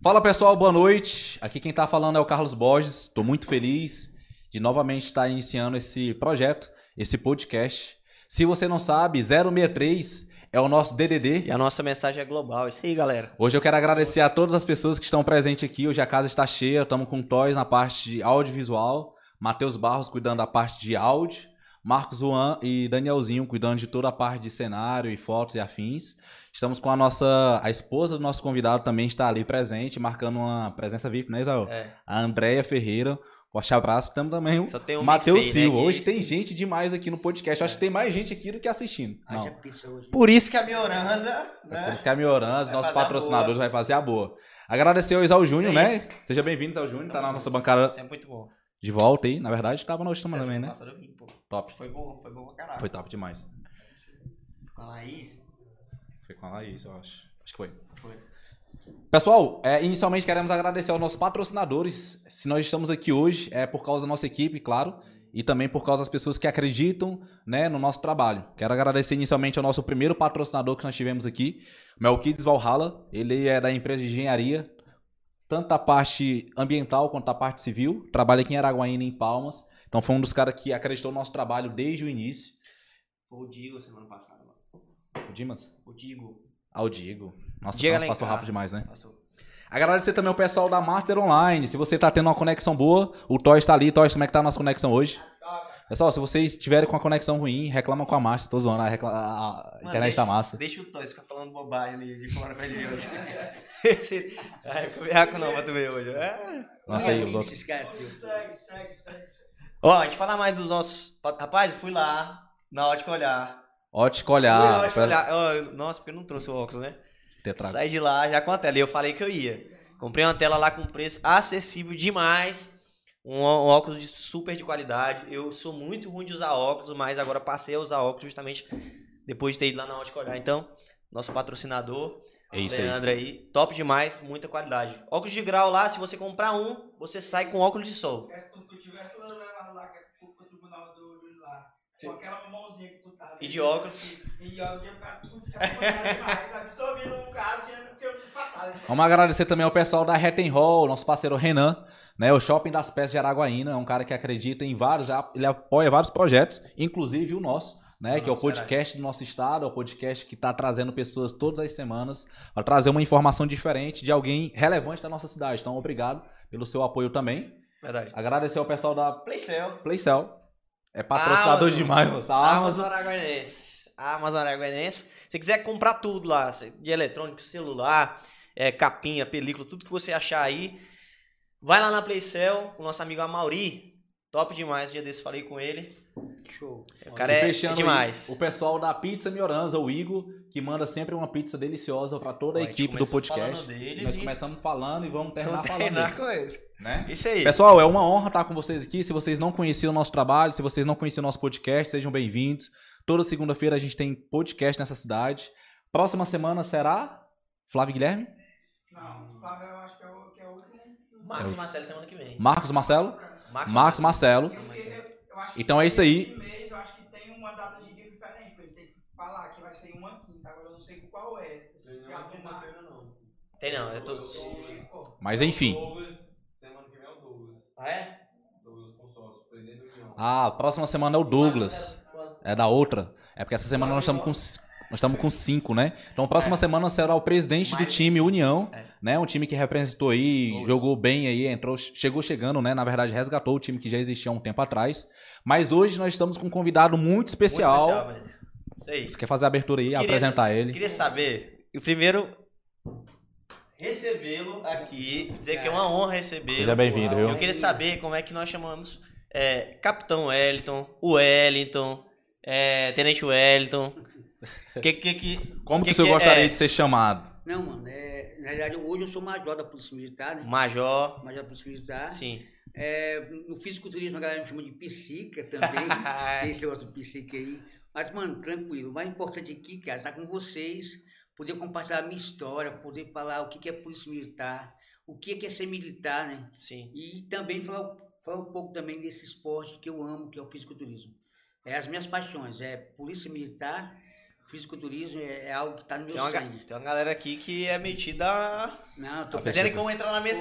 Fala pessoal, boa noite. Aqui quem tá falando é o Carlos Borges. Estou muito feliz de novamente estar iniciando esse projeto, esse podcast. Se você não sabe, 063 é o nosso DDD. E a nossa mensagem é global. Isso aí, galera. Hoje eu quero agradecer a todas as pessoas que estão presentes aqui. Hoje a casa está cheia, estamos com Toys na parte de audiovisual, Matheus Barros cuidando da parte de áudio, Marcos Juan e Danielzinho cuidando de toda a parte de cenário e fotos e afins. Estamos com a nossa. A esposa do nosso convidado também está ali presente, marcando uma presença VIP, né, Isael? É. A Andréia Ferreira. Forte abraço. Temos também o Só tem um Matheus feio, Silva. né, Hoje tem gente demais aqui no podcast. Eu acho que tem mais gente aqui do que assistindo. Não. Por isso que a Mioranza, É né? por isso que a Mioranz, Vai nosso patrocinador, vai fazer a boa. Agradecer ao Isal Júnior, né? Seja bem-vindo, Isal Júnior. Tá na nossa bancada Isso é muito bom. De volta aí. Na verdade, tava na última também, né? Top. Foi bom, foi bom pra caralho. Foi top demais. Com a Laís. Foi com a Laís, eu acho. Acho que foi. Foi. Pessoal, é, inicialmente queremos agradecer aos nossos patrocinadores. Se nós estamos aqui hoje, é por causa da nossa equipe, claro, e também por causa das pessoas que acreditam né, no nosso trabalho. Quero agradecer inicialmente ao nosso primeiro patrocinador que nós tivemos aqui, Melquides Valhalla. Ele é da empresa de engenharia, tanto a parte ambiental quanto a parte civil. Trabalha aqui em Araguaína, em Palmas. Então foi um dos caras que acreditou no nosso trabalho desde o início. Foi o Digo semana passada. O Dimas? O Digo. Ah, o Diego. Nossa, Diego passou rápido demais, né? Passou. Agradecer também ao pessoal da Master Online. Se você tá tendo uma conexão boa, o Toys tá ali. Toys, como é que tá a nossa conexão hoje? Pessoal, se vocês tiverem com a conexão ruim, reclamam com a Master. Tô zoando, a, recla- a- Mano, internet deixa- tá massa. Deixa o Toys ficar falando bobagem ali de fora pra ele ver hoje. Ficou berraco não pra tu ver hoje. É. Nossa, aí, aqui. Segue, segue, segue. segue. Ó, a gente fala mais dos nossos. Rapaz, eu fui lá na ótica olhar. Na olhar. ótica olhar. Ó, eu- nossa, porque eu não trouxe o óculos, né? Tetra- Saí de lá já com a tela. E eu falei que eu ia. Comprei uma tela lá com preço acessível demais. Um, um óculos de super de qualidade. Eu sou muito ruim de usar óculos, mas agora passei a usar óculos justamente depois de ter ido lá na ótica olhar. Então, nosso patrocinador, É isso aí. Leandro aí, top demais, muita qualidade. Óculos de grau lá, se você comprar um, você sai com óculos de sol. É. Sim. Com aquela mãozinha que tu tá. E de óculos. E ó, tinha ficado tudo ficado demais. Absorvido no caso, tinha, tinha fatado. Vamos agradecer também ao pessoal da Retten Hall, nosso parceiro Renan, né? O Shopping das Peças de Araguaína. É um cara que acredita em vários, ele apoia vários projetos, inclusive o nosso. Né, O que é o podcast do nosso estado, é o podcast que está trazendo pessoas todas as semanas para trazer uma informação diferente de alguém relevante da nossa cidade. Então, obrigado pelo seu apoio também. Verdade. Agradecer ao pessoal da Playcell. Playcell. É patrocinador Amazon. demais, moça. Amazon Amazon. Amazon Araguainense. Se você quiser comprar tudo lá, de eletrônico, celular, é, capinha, película, tudo que você achar aí, vai lá na Playcell com o nosso amigo Amauri. Top demais, um dia desse falei com ele. Show. O cara é, é demais. o pessoal da Pizza Mioranza, o Igor, que manda sempre uma pizza deliciosa para toda a gente equipe do podcast. Nós e começamos falando e vamos terminar vamos falando terminar deles, com eles. né? Isso aí. Pessoal, é uma honra estar com vocês aqui. Se vocês não conheciam o nosso trabalho, se vocês não conheciam o nosso podcast, sejam bem-vindos. Toda segunda-feira a gente tem podcast nessa cidade. Próxima semana será Flávio Guilherme, Não, o Flávio eu acho que é o, que é o último. Marcos Marcelo semana que vem. Marcos Marcelo, Marcos, Marcos Marcelo. Porque eu, eu acho que Então é isso aí. Esse mês eu acho que tem uma data de dia diferente, porque ele tem que falar que vai ser uma quinta, agora eu não sei qual é. Se. Tem não, é todos. Pô, Mas enfim. Semana que vem é o Douglas. Ah, é? Ah, próxima semana é o Douglas. É da outra. É porque essa semana nós estamos com nós estamos com cinco, né? Então, próxima semana será o presidente do Mais time União, É. né? Um time que representou aí, Douglas. jogou bem aí, entrou, chegou chegando, né? Na verdade, resgatou o time que já existia há um tempo atrás. Mas hoje nós estamos com um convidado muito especial. Muito especial. Isso aí. Você quer fazer a abertura aí, Queria apresentar Eu ele? queria saber, eu primeiro recebê-lo aqui, dizer que é uma honra recebê-lo. Seja bem-vindo, viu? Eu queria saber como é que nós chamamos é, Capitão Wellington, o Wellington, é, Tenente Wellington. Que, que, que, Como que, que o senhor que gostaria é? de ser chamado? Não, mano, é, na verdade, hoje eu sou major da Polícia Militar, né? Major, Major da Polícia Militar. sim. É, no fisiculturismo a galera me chama de psica também. Tem esse negócio do psique aí. Mas, mano, tranquilo. O mais importante aqui, cara, estar com vocês, poder compartilhar a minha história, poder falar o que que é Polícia Militar, o que que é ser militar, né? Sim. E também falar, falar um pouco também desse esporte que eu amo, que é o fisiculturismo. É as minhas paixões, é Polícia Militar, fisiculturismo é, é algo que tá no meu Tem uma, sangue. tem uma galera aqui que é metida. a- Não, tô que vão entrar na minha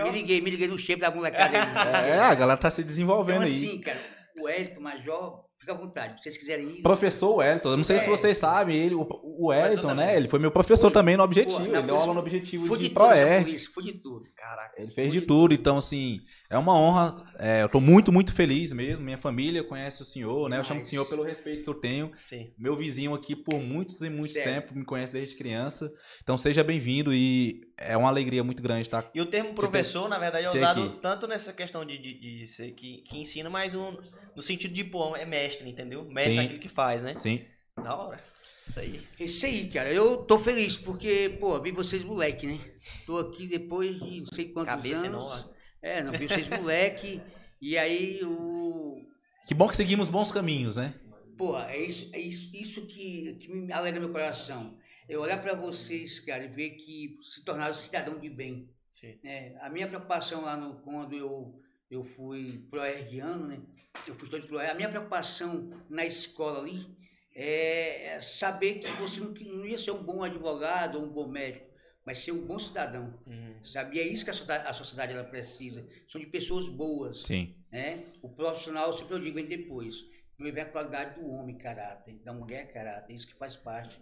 ó. Me liguei, me liguei no shape da molecada aí. É, a galera tá se desenvolvendo Então, aí. assim, cara, o Elton Major, fica à vontade. Se vocês quiserem ir. Professor Wellington, eu não sei É. se vocês sabem, ele, o, o Wellington, né? Ele foi meu professor Foi. também no Objetivo. Pô, ele deu aula no Objetivo de de tudo Proerd. fui de tudo. Caraca. Ele fez de tudo, então assim, é uma honra. é, eu tô muito, muito feliz mesmo. Minha família conhece o senhor, né? Eu chamo de Demais. senhor pelo respeito que eu tenho. Sim. Meu vizinho aqui por muitos e muitos tempos me conhece desde criança. Então seja bem-vindo e é uma alegria muito grande estar. E o termo professor, na verdade, é ter usado aqui. tanto nessa questão de, de, de ser que, que ensina, mas um, no sentido de, pô, é mestre, entendeu? Mestre Sim. naquilo que faz, né? Sim. Da hora. Isso aí. Isso aí, cara. Eu tô feliz porque, pô, vi vocês moleque, né? Tô aqui depois de não sei quantos Cabeça anos. enorme. É, não vi vocês moleque. e aí o. Que bom que seguimos bons caminhos, né? Pô, é isso, é isso, isso que, que me alegra meu coração. Eu olhar pra vocês, cara, e ver que se tornaram cidadão de bem. Sim. né? A minha preocupação lá no, quando eu, eu fui proerdiano, né? Eu fui todo proerd, a minha preocupação na escola ali é, é saber que você não, não ia ser um bom advogado ou um bom médico, mas ser um bom cidadão, Uhum. sabe? E é isso que a sociedade, a sociedade ela precisa. São de pessoas boas, Sim. né? O profissional, sempre eu digo, vem depois. Primeiro vem a qualidade do homem, caráter, da mulher, caráter, isso que faz parte.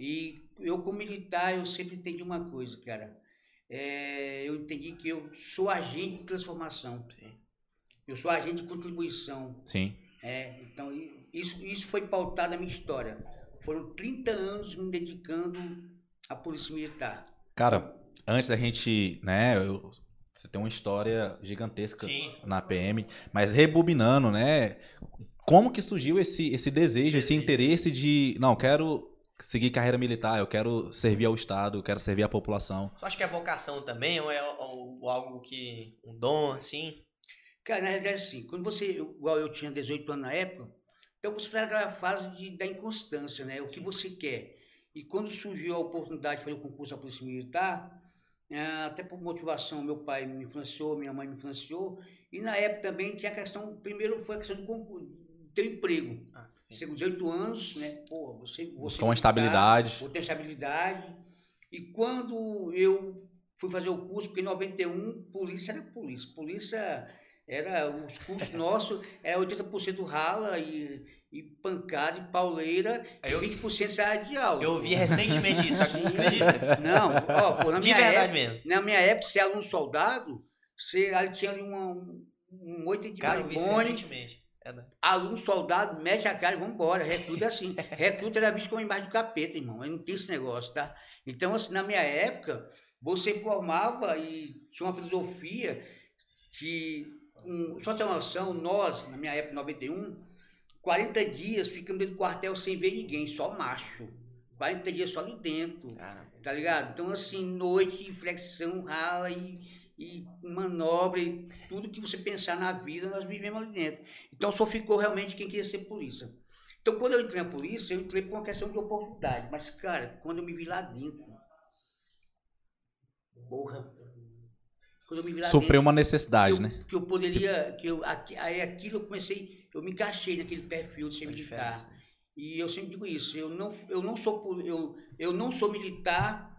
E eu, como militar, eu sempre entendi uma coisa, cara. É, eu entendi que eu sou agente de transformação. Sim. Eu sou agente de contribuição. Sim. É, então, isso, isso foi pautado na minha história. Foram 30 anos me dedicando à Polícia Militar. Cara, antes da gente, né? eu- você tem uma história gigantesca Sim. na PM, mas rebobinando, né? Como que surgiu esse, esse desejo, esse interesse de, não, quero seguir carreira militar, eu quero servir ao Estado, eu quero servir à população. Você acha que é vocação também ou é ou- ou algo que. um dom, assim? Cara, na realidade, assim, quando você, igual eu tinha 18 anos na época, então você está naquela fase de, da inconstância, né? O que você quer. E quando surgiu a oportunidade de fazer o concurso da Polícia Militar, ah, até por motivação, meu pai me influenciou, minha mãe me influenciou, e na época também tinha a questão, primeiro foi a questão do concurso, ter emprego. Ah, Você com 18 anos, né? Pô, você, você Buscar uma estabilidade. Vou ter estabilidade. E quando eu fui fazer o curso, porque em 91, polícia era polícia. Polícia era, os cursos nossos, era 80% rala e, e pancada e pauleira, eu- e 20% saia de aula. Eu vi recentemente isso, acredita? Não, ó, pô, na De minha verdade época, mesmo. na minha época, ser aluno soldado, você ali tinha ali uma, um, oito de Cara, eu recentemente. É aluno soldado, mete a cara e vambora. Recruta é assim. Recruta era visto como embaixo do capeta, irmão. Aí não tem esse negócio, tá? Então, assim, na minha época, você formava e tinha uma filosofia de. Um, só ter uma noção, nós, na minha época, em 91, 40 dias ficamos dentro do quartel sem ver ninguém, só macho. 40 dias só ali dentro. Cara, Tá ligado? Então, assim, noite, flexão, rala e, e manobra, e tudo que você pensar na vida, nós vivemos ali dentro. Então, só ficou realmente quem queria ser polícia. Então, quando eu entrei na polícia, eu entrei por uma questão de oportunidade. Mas, cara, quando eu me vi lá dentro. Porra. Quando eu me vi lá Supriu dentro, uma necessidade, que eu, né? que eu poderia. Que eu, aqui- aí aquilo eu comecei. Eu me encaixei naquele perfil de ser faz militar. E eu sempre digo isso, eu não, eu não sou eu, eu não sou militar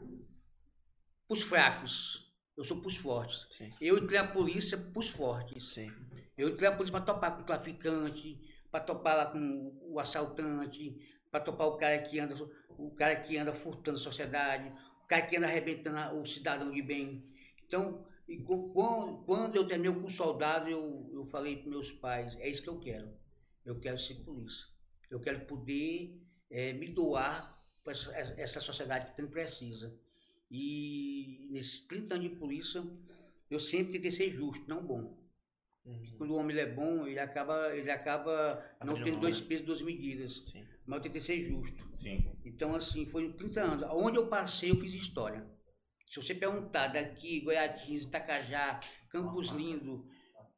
pros fracos. Eu sou pros fortes. Sim, Eu entrei na polícia pros fortes. sim. Eu entrei na polícia para topar com o traficante, para topar lá com o assaltante, para topar o cara que anda o cara que anda furtando a sociedade, o cara que anda arrebentando o cidadão de bem. Então, e quando eu terminei com soldado, eu, eu falei para meus pais, é isso que eu quero. Eu quero ser polícia. Eu quero poder eh, me doar para essa, sociedade que tanto precisa. E nesses 30 anos de polícia, eu sempre tentei ser justo, não bom. Uhum. Quando o homem é bom, ele acaba, ele acaba não tendo dois né? pesos, duas medidas. Sim. Mas eu tentei ser justo. Sim. Então, assim, foi em 30 anos. Onde eu passei, eu fiz história. Se você perguntar daqui, Goiatins, Itacajá, Campos Lindo,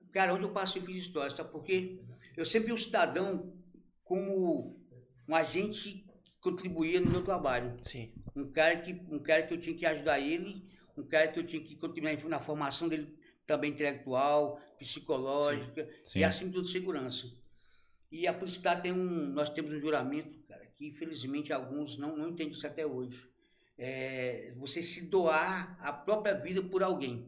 cara, onde eu passei, fiz história. Sabe por quê? Eu sempre vi o cidadão como um agente que contribuía no meu trabalho. Sim. Um cara que, um cara que eu tinha que ajudar ele, um cara que eu tinha que contribuir na formação dele também intelectual, psicológica Sim. e acima de tudo segurança. E a Polícia Militar tem um, nós temos um juramento, cara, que infelizmente alguns não, não entendem isso até hoje. É você se doar a própria vida por alguém.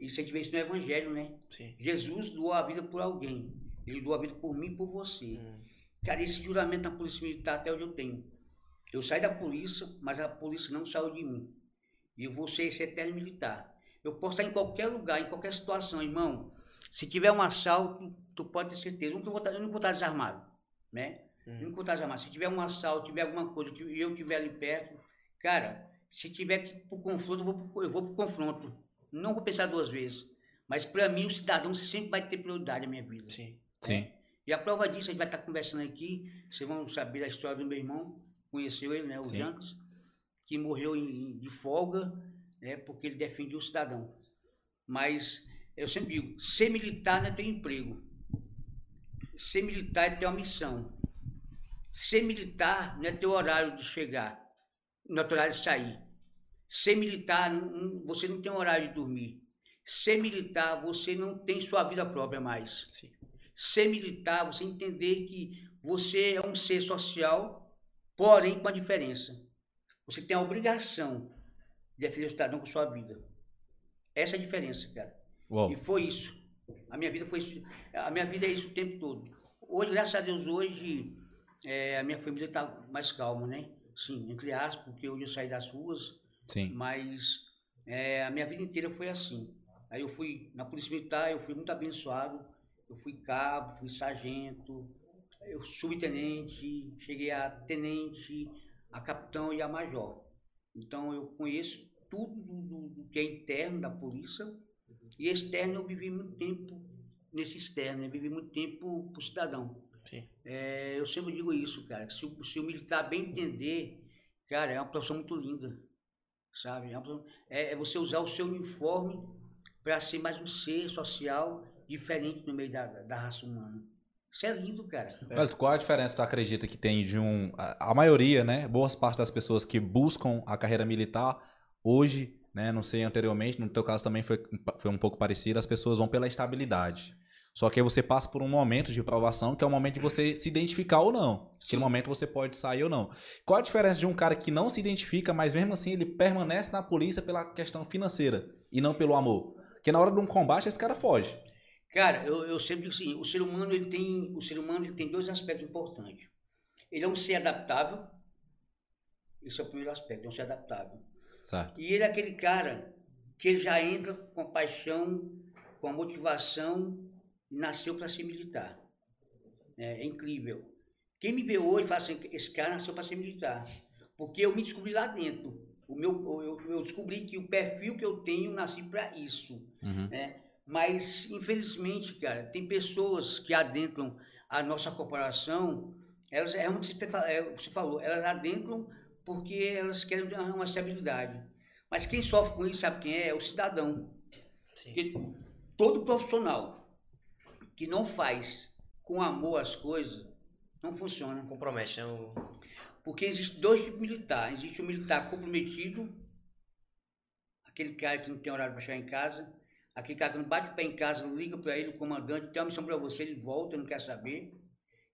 Isso a gente vê isso no Evangelho, né? Sim. Jesus doou a vida por alguém. Ele doou a vida por mim e por você. Hum. Cara, esse juramento na Polícia Militar até hoje eu tenho. Eu saí da polícia, mas a polícia não saiu de mim. E eu vou ser esse eterno militar. Eu posso estar em qualquer lugar, em qualquer situação, irmão. Se tiver um assalto, tu pode ter certeza. Eu não vou estar, eu não vou estar desarmado, né? Hum. Desarmado. Se tiver um assalto, tiver alguma coisa, e eu estiver ali perto, cara, se tiver que ir pro confronto, eu vou pro, eu vou pro confronto. Não vou pensar duas vezes. Mas para mim, o cidadão sempre vai ter prioridade na minha vida. Sim. Sim. E a prova disso, a gente vai estar conversando aqui, vocês vão saber da história do meu irmão, conheceu ele, né, o. Janks, que morreu em- de folga, né, porque ele defendia o cidadão. Mas eu sempre digo, ser militar não é ter emprego. Ser militar é ter uma missão. Ser militar não é ter horário de chegar, não é ter horário de sair. Ser militar, você não tem horário de dormir. Ser militar, você não tem sua vida própria mais Sim. ser militar, você entender que você é um ser social, porém com a diferença. Você tem a obrigação de defender o cidadão com sua vida. Essa é a diferença, cara. Uau. E foi isso. A minha vida foi isso. A minha vida é isso o tempo todo. Hoje, graças a Deus, hoje é, a minha família está mais calma, né? Sim, entre aspas, porque hoje eu saí das ruas, Sim. mas é, a minha vida inteira foi assim. Aí eu fui na Polícia Militar, eu fui muito abençoado. Eu fui cabo, fui sargento, eu subtenente, cheguei a tenente, a capitão e a major. Então eu conheço tudo do, do- do que é interno da polícia e externo eu vivi muito tempo nesse externo, eu vivi muito tempo pro cidadão. Sim. É, eu sempre digo isso, cara. Se o, se o militar bem entender, cara, é uma profissão muito linda, sabe? É, profissão- é- é você usar o seu uniforme para ser mais um ser social diferente no meio da, da raça humana. Isso é lindo, cara. Velho, qual a diferença tu acredita que tem de um. A, a maioria, né? Boas partes das pessoas que buscam a carreira militar hoje, né? Não sei anteriormente, no teu caso também foi, foi um pouco parecido, as pessoas vão pela estabilidade. Só que aí você passa por um momento de provação, que é o momento de você se identificar ou não. Aquele momento você pode sair ou não. Qual a diferença de um cara que não se identifica, mas mesmo assim ele permanece na polícia pela questão financeira e não pelo amor? Porque na hora de um combate esse cara foge. Cara, eu, eu sempre digo assim, o ser humano ele tem, o ser humano ele tem dois aspectos importantes. Ele é um ser adaptável. Esse é o primeiro aspecto, é um ser adaptável. Certo. E ele é aquele cara que ele já entra com a paixão, com a motivação, e nasceu para ser militar. É, é incrível. Quem me vê hoje fala assim, esse cara nasceu para ser militar. Porque eu me descobri lá dentro. O meu, eu, eu descobri que o perfil que eu tenho nasci para isso. Uhum. né? Mas, infelizmente, cara, tem pessoas que adentram a nossa corporação, elas, é onde você, fa- é, você falou, elas adentram porque elas querem uma, uma estabilidade. Mas quem sofre com isso, sabe quem é? É o cidadão. Sim. Porque todo profissional que não faz com amor as coisas, não funciona. Compromete, né? O- Porque existe dois tipos de militar. Existe o militar comprometido, aquele cara que não tem horário para chegar em casa, aquele cara que não bate o pé em casa, liga para ele, o comandante, tem uma missão para você, ele volta, não quer saber.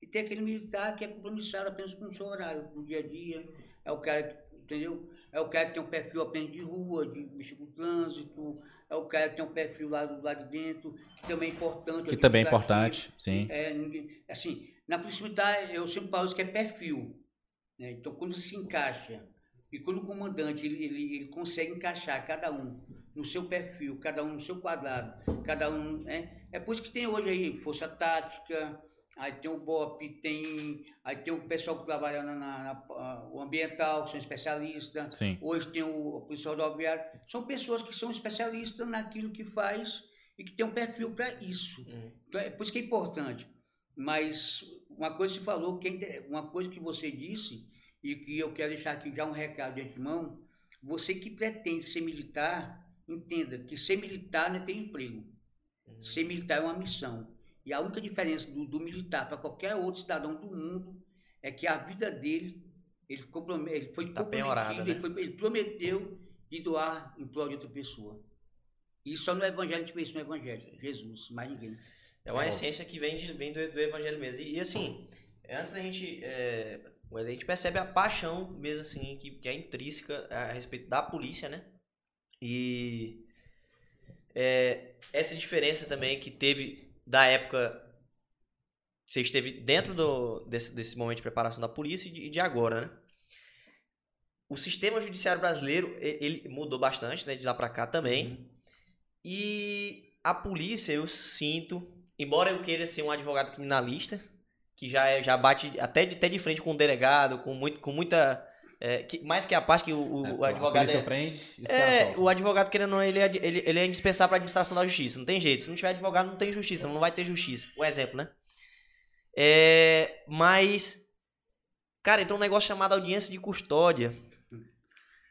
E tem aquele militar que é compromissado apenas com o seu horário, no dia a dia. É o cara, que, entendeu? É o cara que tem um perfil apenas de rua, de mexer com o trânsito. É o cara que tem um perfil lá do lado de dentro, que também é importante. Que também é administrativo. importante, sim. É, assim, na militar, eu sempre falo isso que é perfil. né? Então, quando se encaixa, e quando o comandante ele, ele, ele consegue encaixar cada um no seu perfil, cada um no seu quadrado, cada um. Né? É por isso que tem hoje aí Força Tática, aí tem o BOP, tem, aí tem o pessoal que trabalha na, na- na- ah, o ambiental, que são especialistas. Sim. Hoje tem o, o policial rodoviário. São pessoas que são especialistas naquilo que faz e que tem um perfil para isso. Uhum. Então, é por isso que é importante. Mas uma coisa que você falou, que é uma coisa que você disse, e que eu quero deixar aqui já um recado de antemão, você que pretende ser militar, entenda que ser militar não é ter emprego. Uhum. Ser militar é uma missão. E a única diferença do, do militar para qualquer outro cidadão do mundo é que a vida dele, ele, comprome- ele foi Tá comprometido, né? ele, foi- ele prometeu de doar em prol de outra pessoa. E só no Evangelho, a gente vê isso no Evangelho. Jesus, mais ninguém. É uma É. essência que vem, de, vem do, do evangelho mesmo. E, e, assim, é, antes da gente. É, a gente percebe a paixão mesmo assim, que, que é intrínseca a respeito da polícia, né? E é, essa diferença também que teve da época você esteve dentro do, desse, desse momento de preparação da polícia e de, de agora, né? O sistema judiciário brasileiro, ele mudou bastante, né? De lá pra cá também. Uhum. E a polícia, eu sinto, embora eu queira ser um advogado criminalista, que já, é, já bate até de, até de frente com o delegado, com, muito, com muita. É, que, mais que a parte que o, o, é, o advogado. A é, prende, é, o advogado, querendo ou não, ele é, ele, ele é indispensável para a administração da justiça. Não tem jeito. Se não tiver advogado, não tem justiça. Então não vai ter justiça. Um exemplo, né? É, mas. Cara, então um negócio chamado audiência de custódia.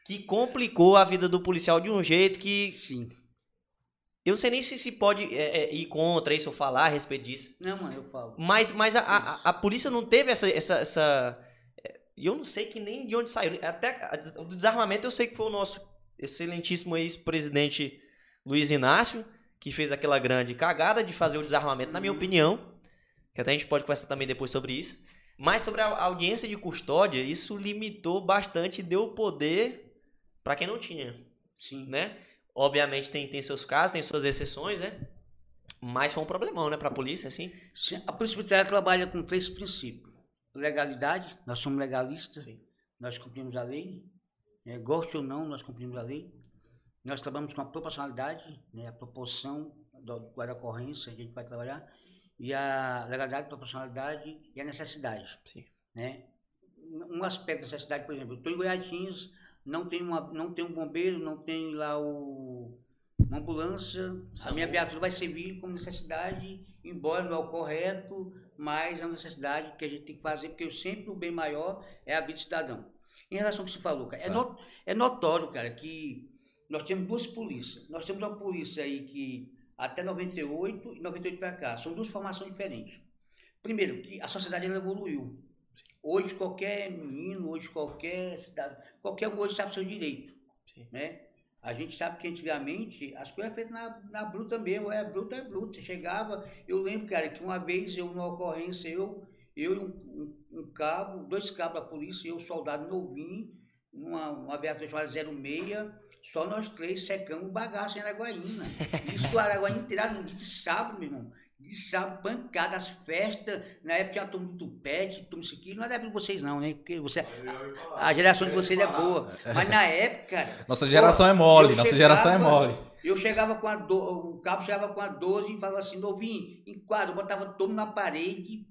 Que complicou a vida do policial de um jeito que. Sim. Eu não sei nem se se pode é, é, ir contra isso ou falar a respeito disso. Não, mano, eu falo. Mas, mas a, a, a polícia não teve essa. essa, essa e eu não sei que nem de onde saiu. Até o desarmamento eu sei que foi o nosso excelentíssimo ex-presidente Luiz Inácio, que fez aquela grande cagada de fazer o desarmamento, na minha opinião. Que até a gente pode conversar também depois sobre isso. Mas sobre a audiência de custódia, isso limitou bastante, deu poder para quem não tinha. Sim. Né? Obviamente tem, tem seus casos, tem suas exceções, né? Mas foi um problemão, né, para a polícia, assim? Sim, a Polícia Militar trabalha com três princípios. Legalidade, nós somos legalistas, Sim. nós cumprimos a lei. É, goste ou não, nós cumprimos a lei. Nós trabalhamos com a proporcionalidade, né, a proporção do, da ocorrência, a gente vai trabalhar. E a legalidade, a proporcionalidade e a necessidade. Sim. Né? Um aspecto da necessidade, por exemplo, eu estou em Goiatins, não tem, uma, não tem um bombeiro, não tem lá o, uma ambulância, a minha viatura vai servir como necessidade, embora não é o correto, mas é uma necessidade que a gente tem que fazer, porque sempre o bem maior é a vida do cidadão. Em relação ao que você falou, cara, é, not, é notório, cara, que nós temos duas polícias. Nós temos uma polícia aí que até 98 e 98 para cá, são duas formações diferentes. Primeiro, que a sociedade ela evoluiu. Hoje qualquer menino, hoje qualquer cidade, qualquer um hoje sabe seu direito. Sim. Né? A gente sabe que antigamente as coisas eram feitas na, na bruta mesmo, é bruta, é bruta. Você chegava, eu lembro, cara, que uma vez eu, numa ocorrência, eu, eu e um, um, um cabo, dois cabos da polícia, eu, soldado novinho, numa uma viatura chamada 06, só nós três secamos bagaço em Araguaína. Isso Araguaína inteira, de sábado, meu irmão de sábado, pancada, as festas. Na época tinha turma do Tupete, turma isso aqui. Não é da época de vocês, não, né? Porque você, a geração de vocês é boa. Mas na época. Nossa geração pô, é mole, nossa chegava, geração é mole. Eu chegava com a do, o cabo chegava com a 12 e falava assim, novinho, enquadro, botava todo na parede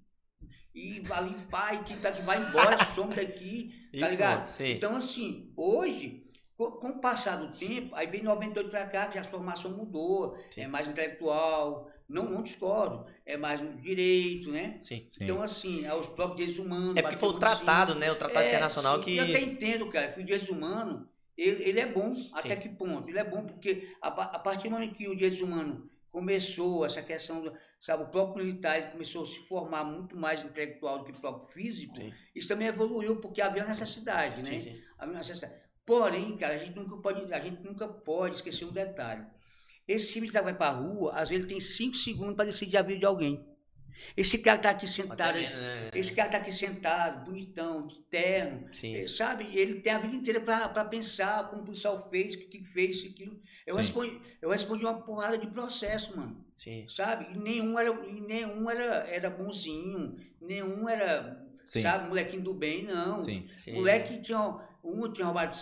e vai limpar e que, tá, que vai embora, some daqui, tá ligado? então, assim, hoje. Com o passar do tempo, aí vem 98 para cá, que a formação mudou, Sim. é mais intelectual, não, não discordo. É mais um direito, né? Sim, sim. Então, assim, aos próprios direitos humanos. É porque foi o tratado, né? O tratado é, internacional sim, que. Eu até entendo, cara, que o direito humano, ele, ele é bom. Sim. Até que ponto? Ele é bom porque a, a partir do momento que o direito humano começou, essa questão, do, sabe, o próprio militar começou a se formar muito mais intelectual do que o próprio físico, sim. isso também evoluiu porque havia necessidade, né? Sim, sim. Havia necessidade. Porém, cara, a gente nunca pode, a gente nunca pode esquecer um detalhe. Esse time que vai para a rua, às vezes ele tem cinco segundos para decidir a vida de alguém. Esse cara está aqui sentado, né? esse cara está aqui sentado, bonitão, de terno, Sim. Eh, sabe? Ele tem a vida inteira para pensar como o policial fez, o que, fez, aquilo. Eu respondi, eu respondi uma porrada de processo, mano. Sim. Sabe? E nenhum era, e nenhum era, era bonzinho, nenhum era, Sim. sabe, molequinho do bem, não. Sim. Moleque tinha, um tinha roubado,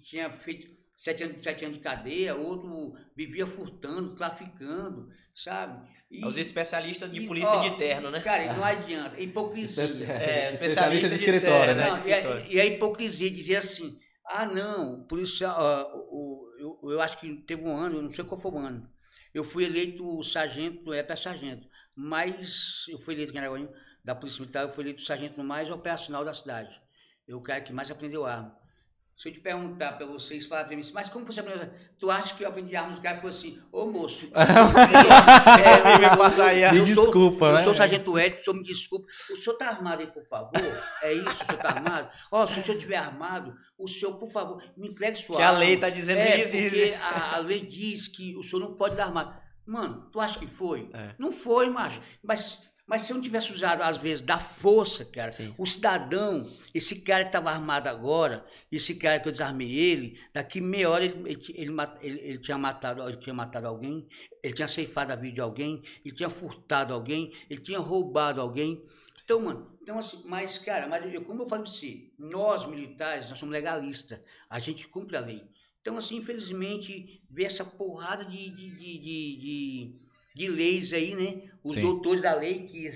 tinha feito sete anos, sete anos de cadeia, outro vivia furtando, traficando, sabe? E, Os especialistas de polícia e, ó, de terno, né? Cara, não adianta. Hipocrisia. É, especialista de escritório, né? Não, e, a, e, a, hipocrisia dizer assim, ah, não, o policial, uh, o, eu, eu acho que teve um ano, eu não sei qual foi o ano, eu fui eleito sargento, é para sargento, mas eu fui eleito em da Polícia Militar, eu fui eleito sargento mais operacional da cidade. Eu o cara que mais aprendeu arma. Se eu te perguntar para vocês, falar para mim, mas como você aprendeu? Tu acha que eu aprendi armas? O cara falou assim, ô moço. me desculpa, né? Eu sou sargento Edson, o senhor me desculpa. O senhor está armado aí, por favor? É isso, o senhor está armado? Ó, oh, se o senhor estiver armado, o senhor, por favor, me entregue sua que arma. Que a lei está dizendo é, isso. Porque a, a, lei diz que o senhor não pode dar armado. Mano, tu acha que foi? É. Não foi, macho. Mas Mas se eu não tivesse usado, às vezes, da força, cara, Sim. o cidadão, esse cara que estava armado agora, esse cara que eu desarmei ele, daqui meia hora ele, ele, ele, ele- tinha matado, ele tinha matado alguém, ele tinha ceifado a vida de alguém, ele tinha furtado alguém, ele tinha roubado alguém. Então, mano, então assim, mas, cara, mas eu, como eu falei pra você, nós militares, nós somos legalistas, a gente cumpre a lei. Então, assim, infelizmente, ver essa porrada de, de, de, de, de- leis aí, né? Os Sim. doutores da lei, que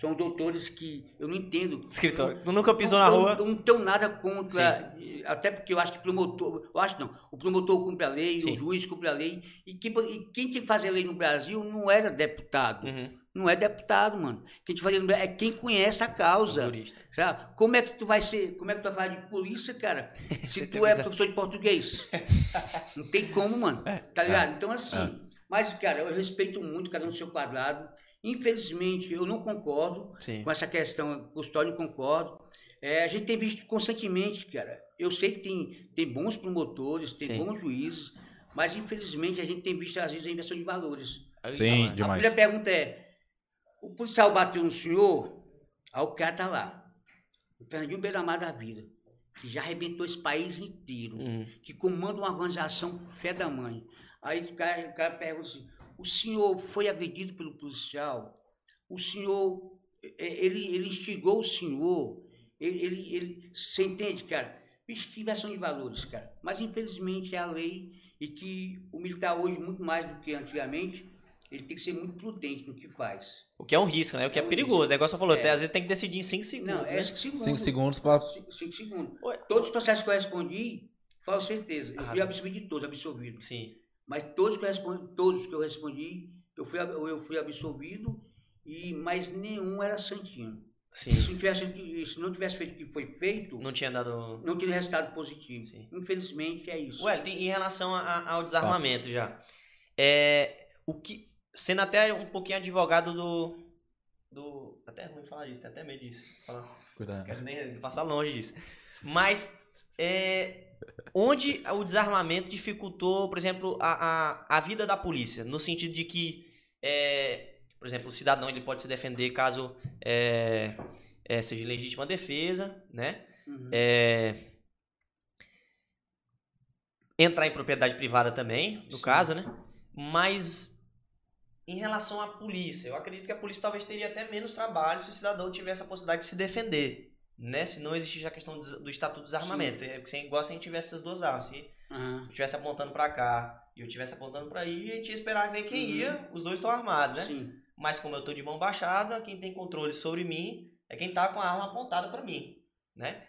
são doutores que eu não entendo. Escritório. Tu nunca pisou na rua? Eu não tenho nada contra, até porque eu acho que o promotor, eu acho não, o promotor cumpre a lei, Sim. o juiz cumpre a lei, e quem, e quem tinha que fazer lei no Brasil não era deputado, Uhum. não é deputado, mano. Quem tinha que fazer no Brasil é quem conhece a causa. Jurista. Sabe? Como é que tu vai ser, como é que tu vai falar de polícia, cara, se tu é professor de português? Não tem como, mano. Tá ligado? Então, assim, mas, cara, eu respeito muito cada um do seu quadrado. Infelizmente, eu não concordo Sim. com essa questão, custódio não concordo. É, a gente tem visto constantemente, cara. Eu sei que tem, tem bons promotores, tem Sim. bons juízes, mas infelizmente a gente tem visto, às vezes, a inversão de valores. Sim, A demais. primeira pergunta é: o policial bateu no senhor, aí o cara tá lá. O Fernandinho Beiramar da vida, que já arrebentou esse país inteiro, Uhum. que comanda uma organização fé da mãe. Aí o cara, o cara pergunta assim: o senhor foi agredido pelo policial? O senhor, eh, ele, ele instigou o senhor? Ele, ele, ele- você entende, cara? Bicho, que inversão de valores, cara. Mas infelizmente é a lei e que o militar hoje, muito mais do que antigamente, ele tem que ser muito prudente no que faz. O que é um risco, né? O que é, É um perigoso. risco. É igual você falou, É. até às vezes tem que decidir em 5 segundos. Não, é né? 5 segundos. Cinco segundos pra. Cinco, cinco segundos. Ué. Todos os processos que eu respondi, falo certeza. Eu fui Ah. absolvido de todos, absolvido. Sim. Mas todos que eu respondi, todos que eu respondi, eu fui, eu fui absolvido, e, mas nenhum era santinho. Sim. Se não tivesse, se não tivesse feito o que foi feito, Não tinha dado. não teria resultado positivo. Sim. Infelizmente é isso. Ué, em relação a- ao desarmamento Tá. já. É, o que, sendo até um pouquinho advogado do. do até é ruim falar disso, tem até medo disso. Falar. Cuidado. Quero nem passar longe disso. Mas é, onde o desarmamento dificultou, por exemplo, a, a, a vida da polícia? No sentido de que, é, por exemplo, o cidadão ele pode se defender caso é, é, seja legítima defesa, né? Uhum. É, entrar em propriedade privada também, no Sim. caso, né? Mas em relação à polícia, eu acredito que a polícia talvez teria até menos trabalho se o cidadão tivesse a possibilidade de se defender, né? Se não existe a questão do estatuto do desarmamento. É porque igual se a gente tivesse essas duas armas. Se Aham. eu estivesse apontando pra cá e eu estivesse apontando pra aí, a gente ia esperar ver quem Uhum. ia. Os dois estão armados, né? Sim. Mas como eu tô de mão baixada, quem tem controle sobre mim é quem tá com a arma apontada para mim, né?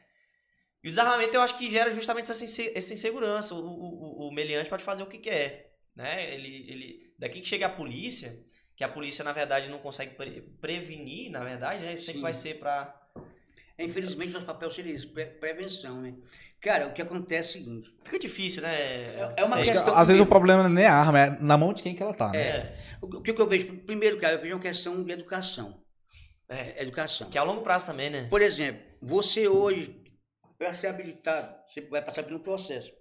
E o desarmamento eu acho que gera justamente essa insegurança. O, o, o- o meliante pode fazer o que quer, né? Ele, ele, daqui que chega a polícia, que a polícia na verdade não consegue pre- prevenir, na verdade, né? Sempre Sim. vai ser para Infelizmente, nosso papel seria isso, pre- prevenção, né? Cara, o que acontece é o seguinte. Fica difícil, né? É uma Acho que, questão às vezes o problema não é nem a arma, é na mão de quem que ela tá, né? É, O o que, que eu vejo? Primeiro, cara, eu vejo uma questão de educação. é. Educação. Que é a longo prazo também, né? Por exemplo, você hoje, para ser habilitado, você vai passar por um processo.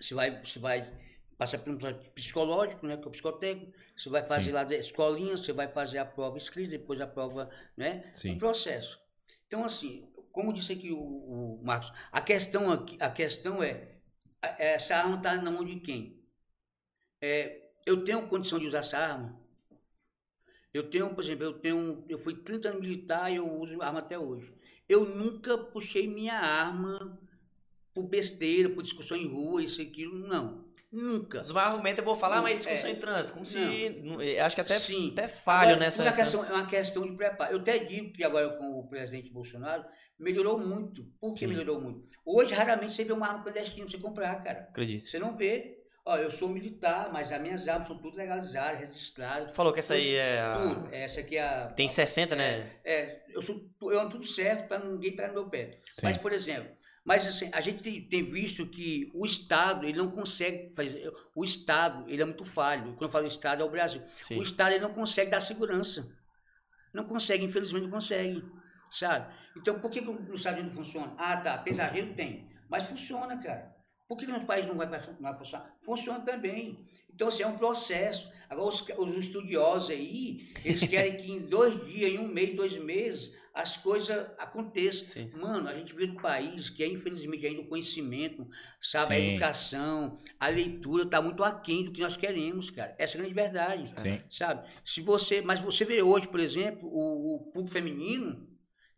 Você vai, você vai passar por um processo psicológico, né, que é o psicotécnico, você vai fazer Sim. lá da escolinha, você vai fazer a prova escrita, depois a prova, né? Sim. Um processo. Então, assim, como disse aqui o, o Marcos, a questão, aqui, a questão é, a- essa arma está na mão de quem? É, eu tenho condição de usar essa arma? Eu tenho, por exemplo, eu tenho, eu fui 30 anos militar e eu uso arma até hoje. Eu nunca puxei minha arma por besteira, por discussão em rua, isso e aquilo, não. Nunca. Os maiores argumentos eu vou falar, mas discussão É. em trânsito. Como se. Não. não- eu Acho que até, Sim. até falho Agora, nessa. uma questão, é uma questão de preparo. Eu até digo que agora com o presidente Bolsonaro, melhorou muito. Por que Sim. melhorou muito? Hoje, raramente você vê uma arma clandestina pra você comprar, cara. Acredito. Você não vê. Ó, eu sou militar, mas as minhas armas são tudo legalizadas, registradas. Falou que essa aí é a. Tudo. Essa aqui é a. Tem 60, né? É, eu, sou, eu ando tudo certo para ninguém pegar no meu pé. Sim. Mas, por exemplo, mas assim, a gente tem, tem visto que o Estado, ele não consegue fazer. O Estado, ele é muito falho. Quando eu falo Estado, é o Brasil. Sim. O Estado, ele não consegue dar segurança. Não consegue, infelizmente não consegue. Sabe? Então, por que, que no Estado não funciona? Ah, tá, pesadeiro tem. Mas funciona, cara. Por que, que nosso país não vai, não vai funcionar? Funciona também. Então, assim, é um processo. Agora, os, os estudiosos aí, eles querem que em dois dias, em um mês, dois meses, as coisas aconteçam. Sim. Mano, a gente vive um país que, é, infelizmente, ainda o conhecimento, sabe, a Sim. educação, a leitura está muito aquém do que nós queremos, cara. Essa é a grande verdade. Sim. Sabe? Se você, mas você vê hoje, por exemplo, o, o público feminino,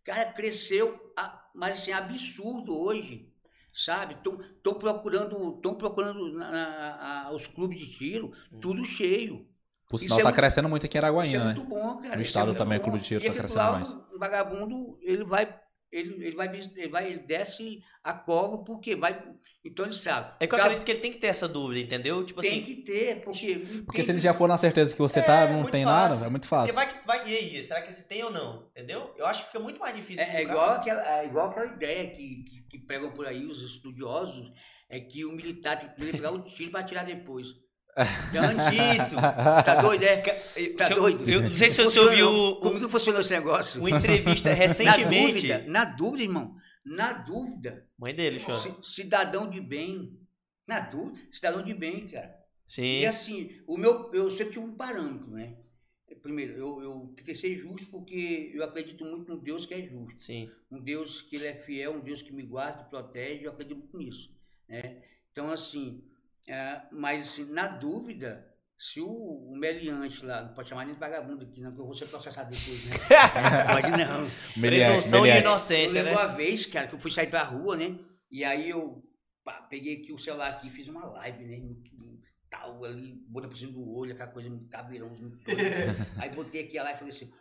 cara, cresceu, a- mas assim, absurdo hoje. Sabe? Estão procurando, tão procurando na- na- a- os clubes de tiro, tudo cheio. Por sinal, é tá crescendo muito aqui em Isso é né? muito bom, cara. No estado é muito também, o clube de tiro E tá aquele crescendo lá, mais. O vagabundo, ele vai, ele, ele vai, ele vai, ele desce a cova porque vai. Então ele sabe. É que eu acredito que ele tem que ter essa dúvida, entendeu? Tipo tem assim. que ter, porque. Porque se ele já for na certeza que você tá, É, não muito tem fácil. nada, é muito fácil. vai, que- vai, e aí, será que esse tem ou não? Entendeu? Eu acho que fica muito mais difícil. É, é igual aquela, é igual aquela ideia que, que, que pregam por aí os estudiosos, é que o militar tem que pegar o tiro para atirar depois. Dane Isso. Tá doido, é? Tá eu- doido? Eu não sei se você ouviu o- Como que funcionou esse negócio? uma entrevista Na recentemente. dúvida, na dúvida, irmão, na dúvida, Mãe dele, ci- cidadão de bem, na dúvida, cidadão de bem, cara. Sim. E assim, o meu, eu sempre tive um parâmetro, né? Primeiro, eu, eu tenho que ser justo porque eu acredito muito num Deus que é justo. Sim. um Deus que ele é fiel, um Deus que me guarda protege, eu acredito muito nisso, né? Então, assim, é, mas assim, na dúvida, se o, o meliante lá, não pode chamar nem de vagabundo aqui, não, que eu vou ser processado depois, né? pode não. Meliante, Presunção de inocência, eu né? lembro uma vez, cara, que eu fui sair pra rua, né? E aí eu pá, peguei aqui o celular aqui e fiz uma live, né? Tal, ali, botei por cima do olho, aquela coisa muito caveirão, muito doido. Aí botei aqui a live e falei assim.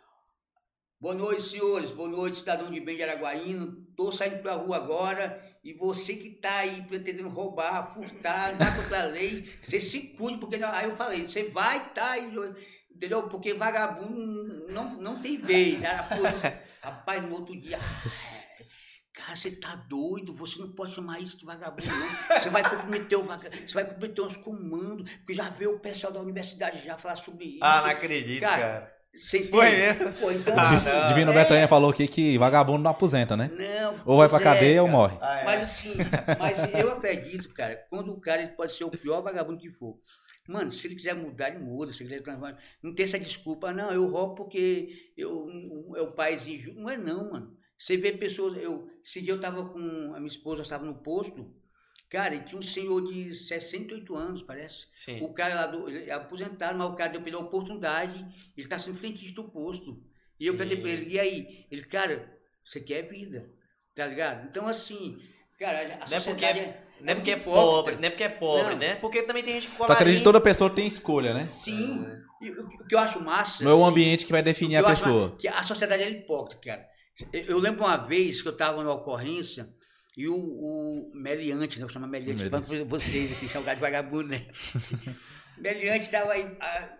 Boa noite, senhores. Boa noite, cidadão de bem de Araguaína. Tô saindo pra rua agora e você que tá aí pretendendo roubar, furtar, andar contra a lei, você se cuide, porque aí eu falei, você vai tá aí, entendeu? Porque vagabundo não, não tem vez. Aí a polícia, rapaz, no outro dia, "Ah, cara, você tá doido, você não pode chamar isso de vagabundo, não. Você vai comprometer o vagabundo, você vai comprometer os comandos, porque já veio o pessoal da universidade já falar sobre isso. Ah, não acredito, Cara, cara. Você? Foi mesmo? Pô, então, Ah, assim, não. Divino é, Betanha falou aqui que vagabundo não aposenta, né? Não, Ou vai pra é, cadeia ou cara. morre. Ah, é. Mas assim, mas eu acredito, cara, quando o cara ele pode ser o pior vagabundo que for. Mano, se ele quiser mudar, ele muda. Se ele quiser transformar. Não tem essa desculpa, não, eu roubo porque eu, é o país injusto. Não é não, mano. Você vê pessoas. Eu, esse dia eu tava com. A minha esposa estava no posto. Cara, e tinha um senhor de 68 anos, parece. Sim. O cara lá do. Ele é aposentado, mas o cara deu pra ele a oportunidade. Ele tá sendo frentista do posto. E eu Sim. perguntei pra ele, e aí? Ele, cara, você quer vida. Tá ligado? Então, assim, cara, a Não é porque, sociedade é. não é porque é pobre, não é porque é pobre, Não. né? Porque também tem gente que Eu cola acredito que toda pessoa tem escolha, né? Sim. E o que- eu acho massa. Não é o assim, ambiente que vai definir a eu acho pessoa. Que a sociedade é hipócrita, cara. Eu eu lembro uma vez que eu estava numa ocorrência e o, o meliante, né? Eu chamo meliante, Meu falando pra vocês aqui, chamar de vagabundo, né? meliante estava aí, a,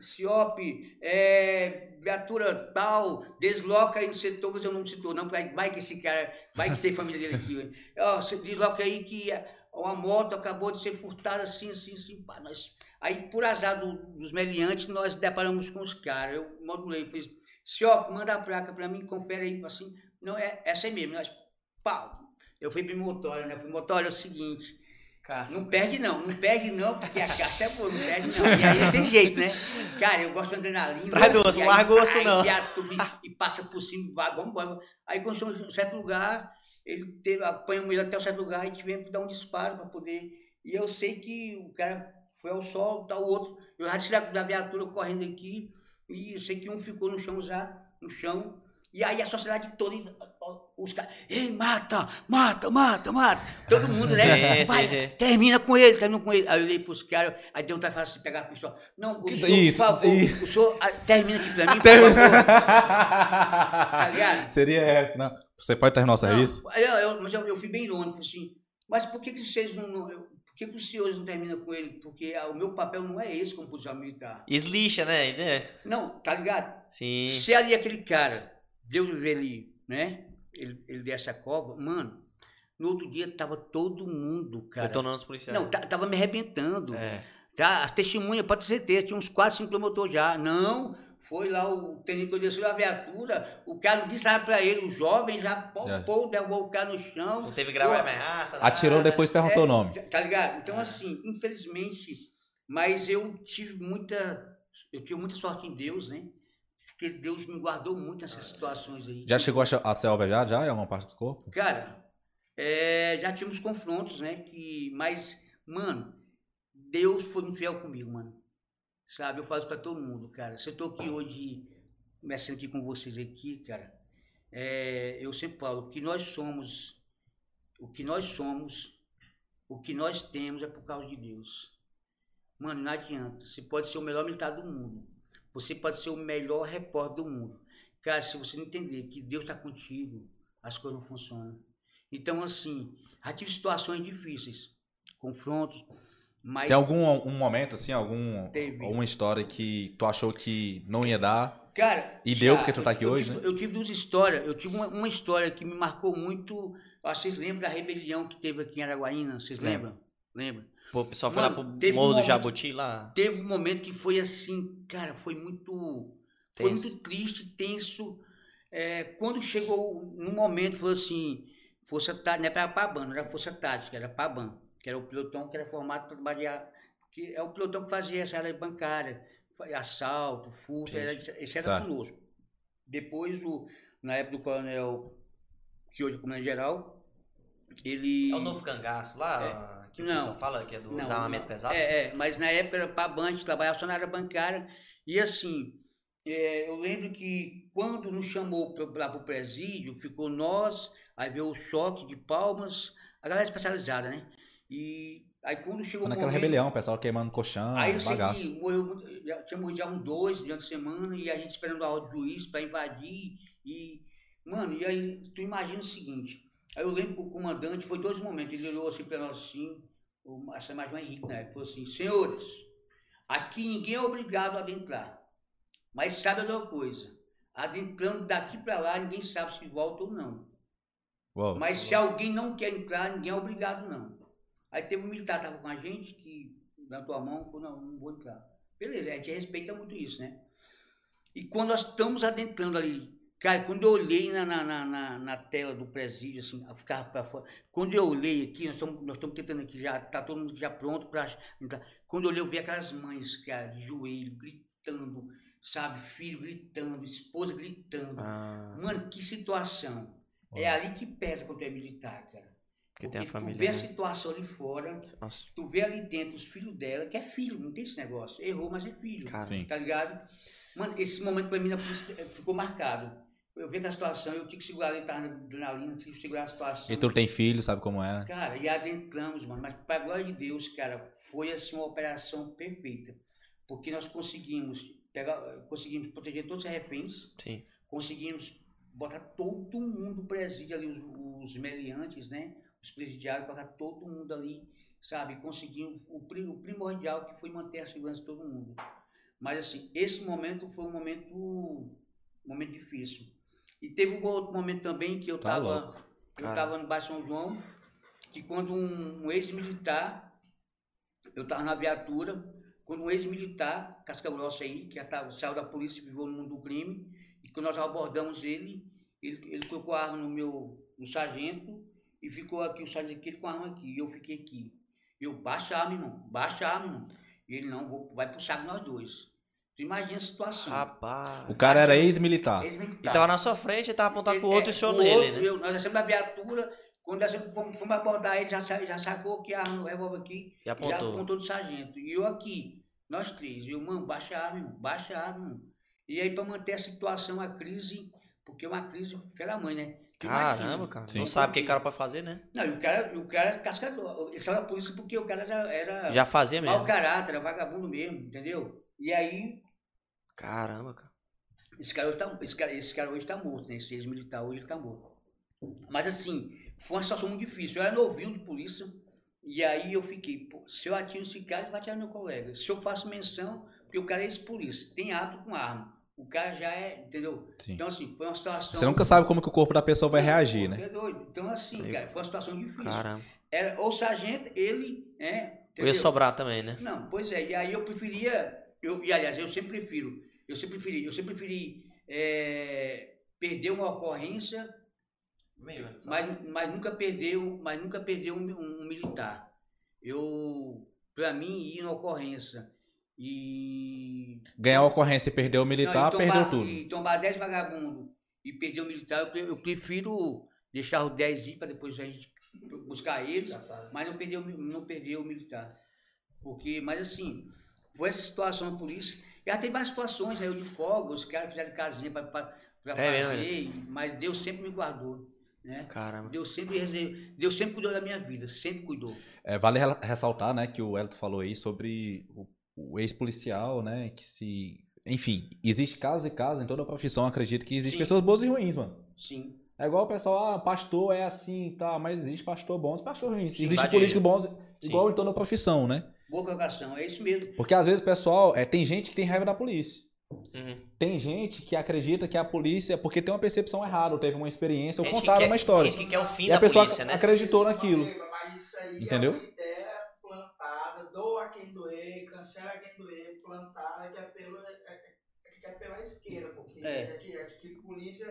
CIOP, é, viatura tal, desloca aí no setor, mas eu não setor, não, vai, vai que esse cara, vai que tem família dele aqui. né? Ó, você desloca aí que a- uma moto acabou de ser furtada assim, assim, assim. Pá, nós, aí, por azar do- dos meliantes, nós deparamos com os caras. Eu modulei, fiz, CIOP, manda a placa para mim, confere aí, assim. Não, é essa aí mesmo. Nós, pau. Eu fui pro motório, né? Fui motório, é o seguinte. Caça. Não perde não, não perde não, porque a caça é boa, não perde não. E aí tem jeito, né? Cara, eu gosto de adrenalina. Traz do osso, e aí- larga o osso, não. e, passa por cima, vai, vamos embora. Aí quando chegou em um certo lugar, ele teve, apanhou ele até um certo lugar e tivemos que dar um disparo para poder. E eu sei que o cara foi ao sol, tá o outro. Eu já tirei da viatura correndo aqui, e eu sei que um ficou no chão já, no chão. E aí a sociedade toda, os caras, ei, mata, mata, mata, mata. Todo mundo, né? Sim, Vai, termina com ele, termina com ele. Aí eu olhei pros caras, aí deu um de assim, pegar a pistola. Não, o senhor, isso, por favor, isso. o senhor ah, termina aqui pra mim, por favor. Tá ligado? Seria não. Você pode terminar o serviço? Não, eu, eu- mas eu, eu fui bem irônico, assim, mas por que, que vocês não. não- eu- por que, que os senhores não terminam com ele? Porque ah, o meu papel não é esse como policial militar. Eslixa, né? né? Não, tá ligado? Sim. Se ali aquele cara, Deus ele, né? Ele, ele desse a cova, mano, no outro dia tava todo mundo, cara. Detonando os policiais. Não, tava me arrebentando. É. Tá? As testemunhas, pode ter certeza, tinha uns 4, 5 promotores já. Não, Foi lá o tenente que desceu a viatura, o cara não disse nada pra ele, o jovem já popou, derrubou o cara no chão. Não teve grau de ameaça. Atirou nada. depois perguntou o nome. Tá- Tá ligado? Então, É. assim, infelizmente, mas eu tive muita. Eu tive muita sorte em Deus, né? Porque Deus me guardou muito nessas situações aí. Já chegou a ser alvejado já em alguma parte do corpo? Cara, é, já tivemos confrontos, né? Que, mas, mano, Deus foi fiel comigo, mano. Sabe? Eu falo isso pra todo mundo, cara. Se eu tô aqui hoje, conversando aqui com vocês aqui, cara, é, eu sempre falo, o que nós somos, o que nós somos, o que nós temos é por causa de Deus. Mano, não adianta. Você pode ser o melhor militar do mundo. Você pode ser o melhor repórter do mundo. Cara, se você não entender que Deus está contigo, as coisas não funcionam. Então, assim, já tive situações difíceis, confrontos, mas Tem algum um momento, assim, algum, Teve. alguma história que tu achou que não ia dar? Cara. E deu já, porque tu tá eu- aqui eu hoje, tive- né? Eu tive duas histórias. Eu tive uma, uma história que me marcou muito. Vocês lembram da rebelião que teve aqui em Araguaína? Vocês lembram? Lembram? Pô, o pessoal foi lá Mano, pro teve Morro um do momento- Jabuti lá. Teve um momento que foi assim, cara, foi muito. Foi Tenso. muito triste, tenso. É, quando chegou no momento, falou assim: Força Tática, não era para Paban, não era Força Tática, era Paban, que era o pelotão que era formado para trabalhar. Que é o pelotão que fazia essa área bancária, assalto, furto, era, esse era conosco. Depois, o, na época do coronel, que hoje é o comandante geral, ele. É o novo cangaço lá, que o Não. pessoal fala que é do Não, desarmamento pesado. É, é, mas na época era para a gente trabalhava só na área bancária. E assim, é, eu lembro que quando nos chamou pra- lá para o presídio, ficou nós, aí veio o choque de palmas, a galera especializada, né? E aí quando chegou Naquela momento, rebelião, o pessoal queimando colchão, Aí eu sei bagaço. que morreu, já, tinha morrido já uns dois durante a semana e a gente esperando a ordem do juiz para invadir. E, mano, e aí tu imagina o seguinte. Aí eu lembro que o comandante, foi dois momentos, ele olhou assim para nós assim, o, que era mais Henrique na época, falou assim, senhores, aqui ninguém é obrigado a adentrar. Mas sabe a uma coisa, adentrando daqui para lá, ninguém sabe se volta ou não. Uou. Mas se alguém não quer entrar, ninguém é obrigado, não. Aí teve um militar que estava com a gente, que levantou a mão e falou, não, não vou entrar. Beleza, a gente respeita muito isso, né? E quando nós estamos adentrando ali, cara, quando eu olhei na, na, na, na- tela do presídio, assim, eu ficava para fora. Quando eu olhei aqui, nós estamos, nós estamos tentando aqui, já tá todo mundo já pronto para entrar. Quando eu olhei, eu vi aquelas mães, cara, de joelho, gritando, sabe? Filho gritando, esposa gritando. Ah, Mano, que situação. É ali que pesa quando tu é militar, cara. que tem a Porque família. Tu vê a né? situação ali fora, Nossa, tu vê ali dentro os filhos dela, que é filho, não tem esse negócio. Errou, mas é filho. cara. Tá ligado? Mano, esse momento pra mim ficou marcado. Eu vendo a situação, eu tinha que segurar ali, tava na adrenalina, tinha que segurar a situação. E tu tem filho, sabe como é? né? Cara, e adentramos, mano. Mas, pra glória de Deus, cara, foi assim uma operação perfeita. Porque nós conseguimos pegar, conseguimos proteger todos os reféns, Sim. conseguimos botar todo mundo no presídio ali, os, os meliantes, né? Os presidiários, botar todo mundo ali, sabe? Conseguimos o, o primordial que foi manter a segurança de todo mundo. Mas assim, esse momento foi um momento, um momento difícil. E teve um outro momento também que eu Tá tava, louco. eu Cara. tava no Baixo São João, que quando um, um ex-militar, eu tava na viatura, quando um ex-militar, casca grossa aí, que já tava, saiu da polícia e viveu no mundo do crime, e quando nós abordamos ele, ele, ele colocou a arma no meu, no sargento, e ficou aqui, o sargento aqui, ele com a arma aqui, e eu fiquei aqui. Eu, baixa a arma, irmão, baixa a arma, irmão. E ele, não, vou, vai pro saco nós dois. Tu imagina a situação. Rapaz. O cara era ex-militar. Ex-militar. E tava na sua frente e tava apontado pro Ele- outro é, e o senhor o nele, né? eu- nós descemos da viatura, quando nós fomos, fomos abordar ele, já, já sacou que a arma, o revólver aqui, E apontou. já apontou do sargento. E eu aqui, nós três. E eu, mano, baixa a arma, irmão, baixa a arma. irmão. E aí, para manter a situação, a crise, porque é uma crise pela mãe, né? Tu Caramba, imagina. cara. Sim. Não sabe o que o cara pode fazer, né? Não, e o cara, o cara é cascador. Ele saiu da polícia porque o cara era, era Já fazia mau mesmo. caráter, era vagabundo mesmo, entendeu? E aí, Caramba, cara. Esse cara, hoje tá, esse, cara, esse cara hoje tá morto, né? Esse ex-militar hoje ele tá morto. Mas assim, foi uma situação muito difícil. Eu era novinho de polícia, e aí eu fiquei, pô, se eu atiro esse cara, ele vai atirar meu colega. Se eu faço menção, porque o cara é ex-polícia, tem hábito com arma. O cara já é, entendeu? Sim. Então assim, foi uma situação... Você nunca sabe como que o corpo da pessoa vai reagir, né? é doido. Então assim, Aí. cara, foi uma situação difícil. Caramba. Era o sargento, ele, é... Eu ia sobrar também, né? Não, pois é, e aí eu preferia, eu, e aliás, eu sempre prefiro eu sempre preferi, eu sempre preferi é, perder uma ocorrência, mas, mas nunca perdeu, mas nunca perdeu um, um- um militar. Eu, para mim, ir na ocorrência e Ganhar a ocorrência e perder o militar, não, e perdeu tudo. E tombar 10 vagabundos e perder o militar, eu, eu prefiro deixar os 10 ir para depois a gente buscar eles, mas não perder, o não perder o militar. Porque, mas assim, foi essa situação na polícia. Já tem várias situações, né? Eu de folga, os caras fizeram casinha para É fazer, mas Deus sempre me guardou. Né? Caramba. Deus sempre, Deus sempre cuidou da minha vida, sempre cuidou. É, vale ressaltar, né, que o Elton falou aí sobre o, o ex-policial, né, que se... Enfim, existe casos e casos em toda a profissão, acredito que existem pessoas boas e ruins, mano. Sim. É igual o pessoal, ah, pastor é assim, tá, mas existe pastor bom e pastor ruim. Sim, Existe político bons Sim. igual em toda a profissão, né? Boa colocação, é isso mesmo. Porque às vezes o pessoal, é, tem gente que tem raiva da polícia. Uhum. Tem gente que acredita que a polícia, porque tem uma percepção errada, ou teve uma experiência, ou que contaram quer- uma história. Gente que quer o fim E a da pessoa polícia, né? acreditou Isso, naquilo. amigo, Mas isso aí Entendeu? é uma ideia plantada, doa quem doer, cancela quem doer, plantada, que é pela, é, é- que é pela esquerda, porque É. é. que, é que polícia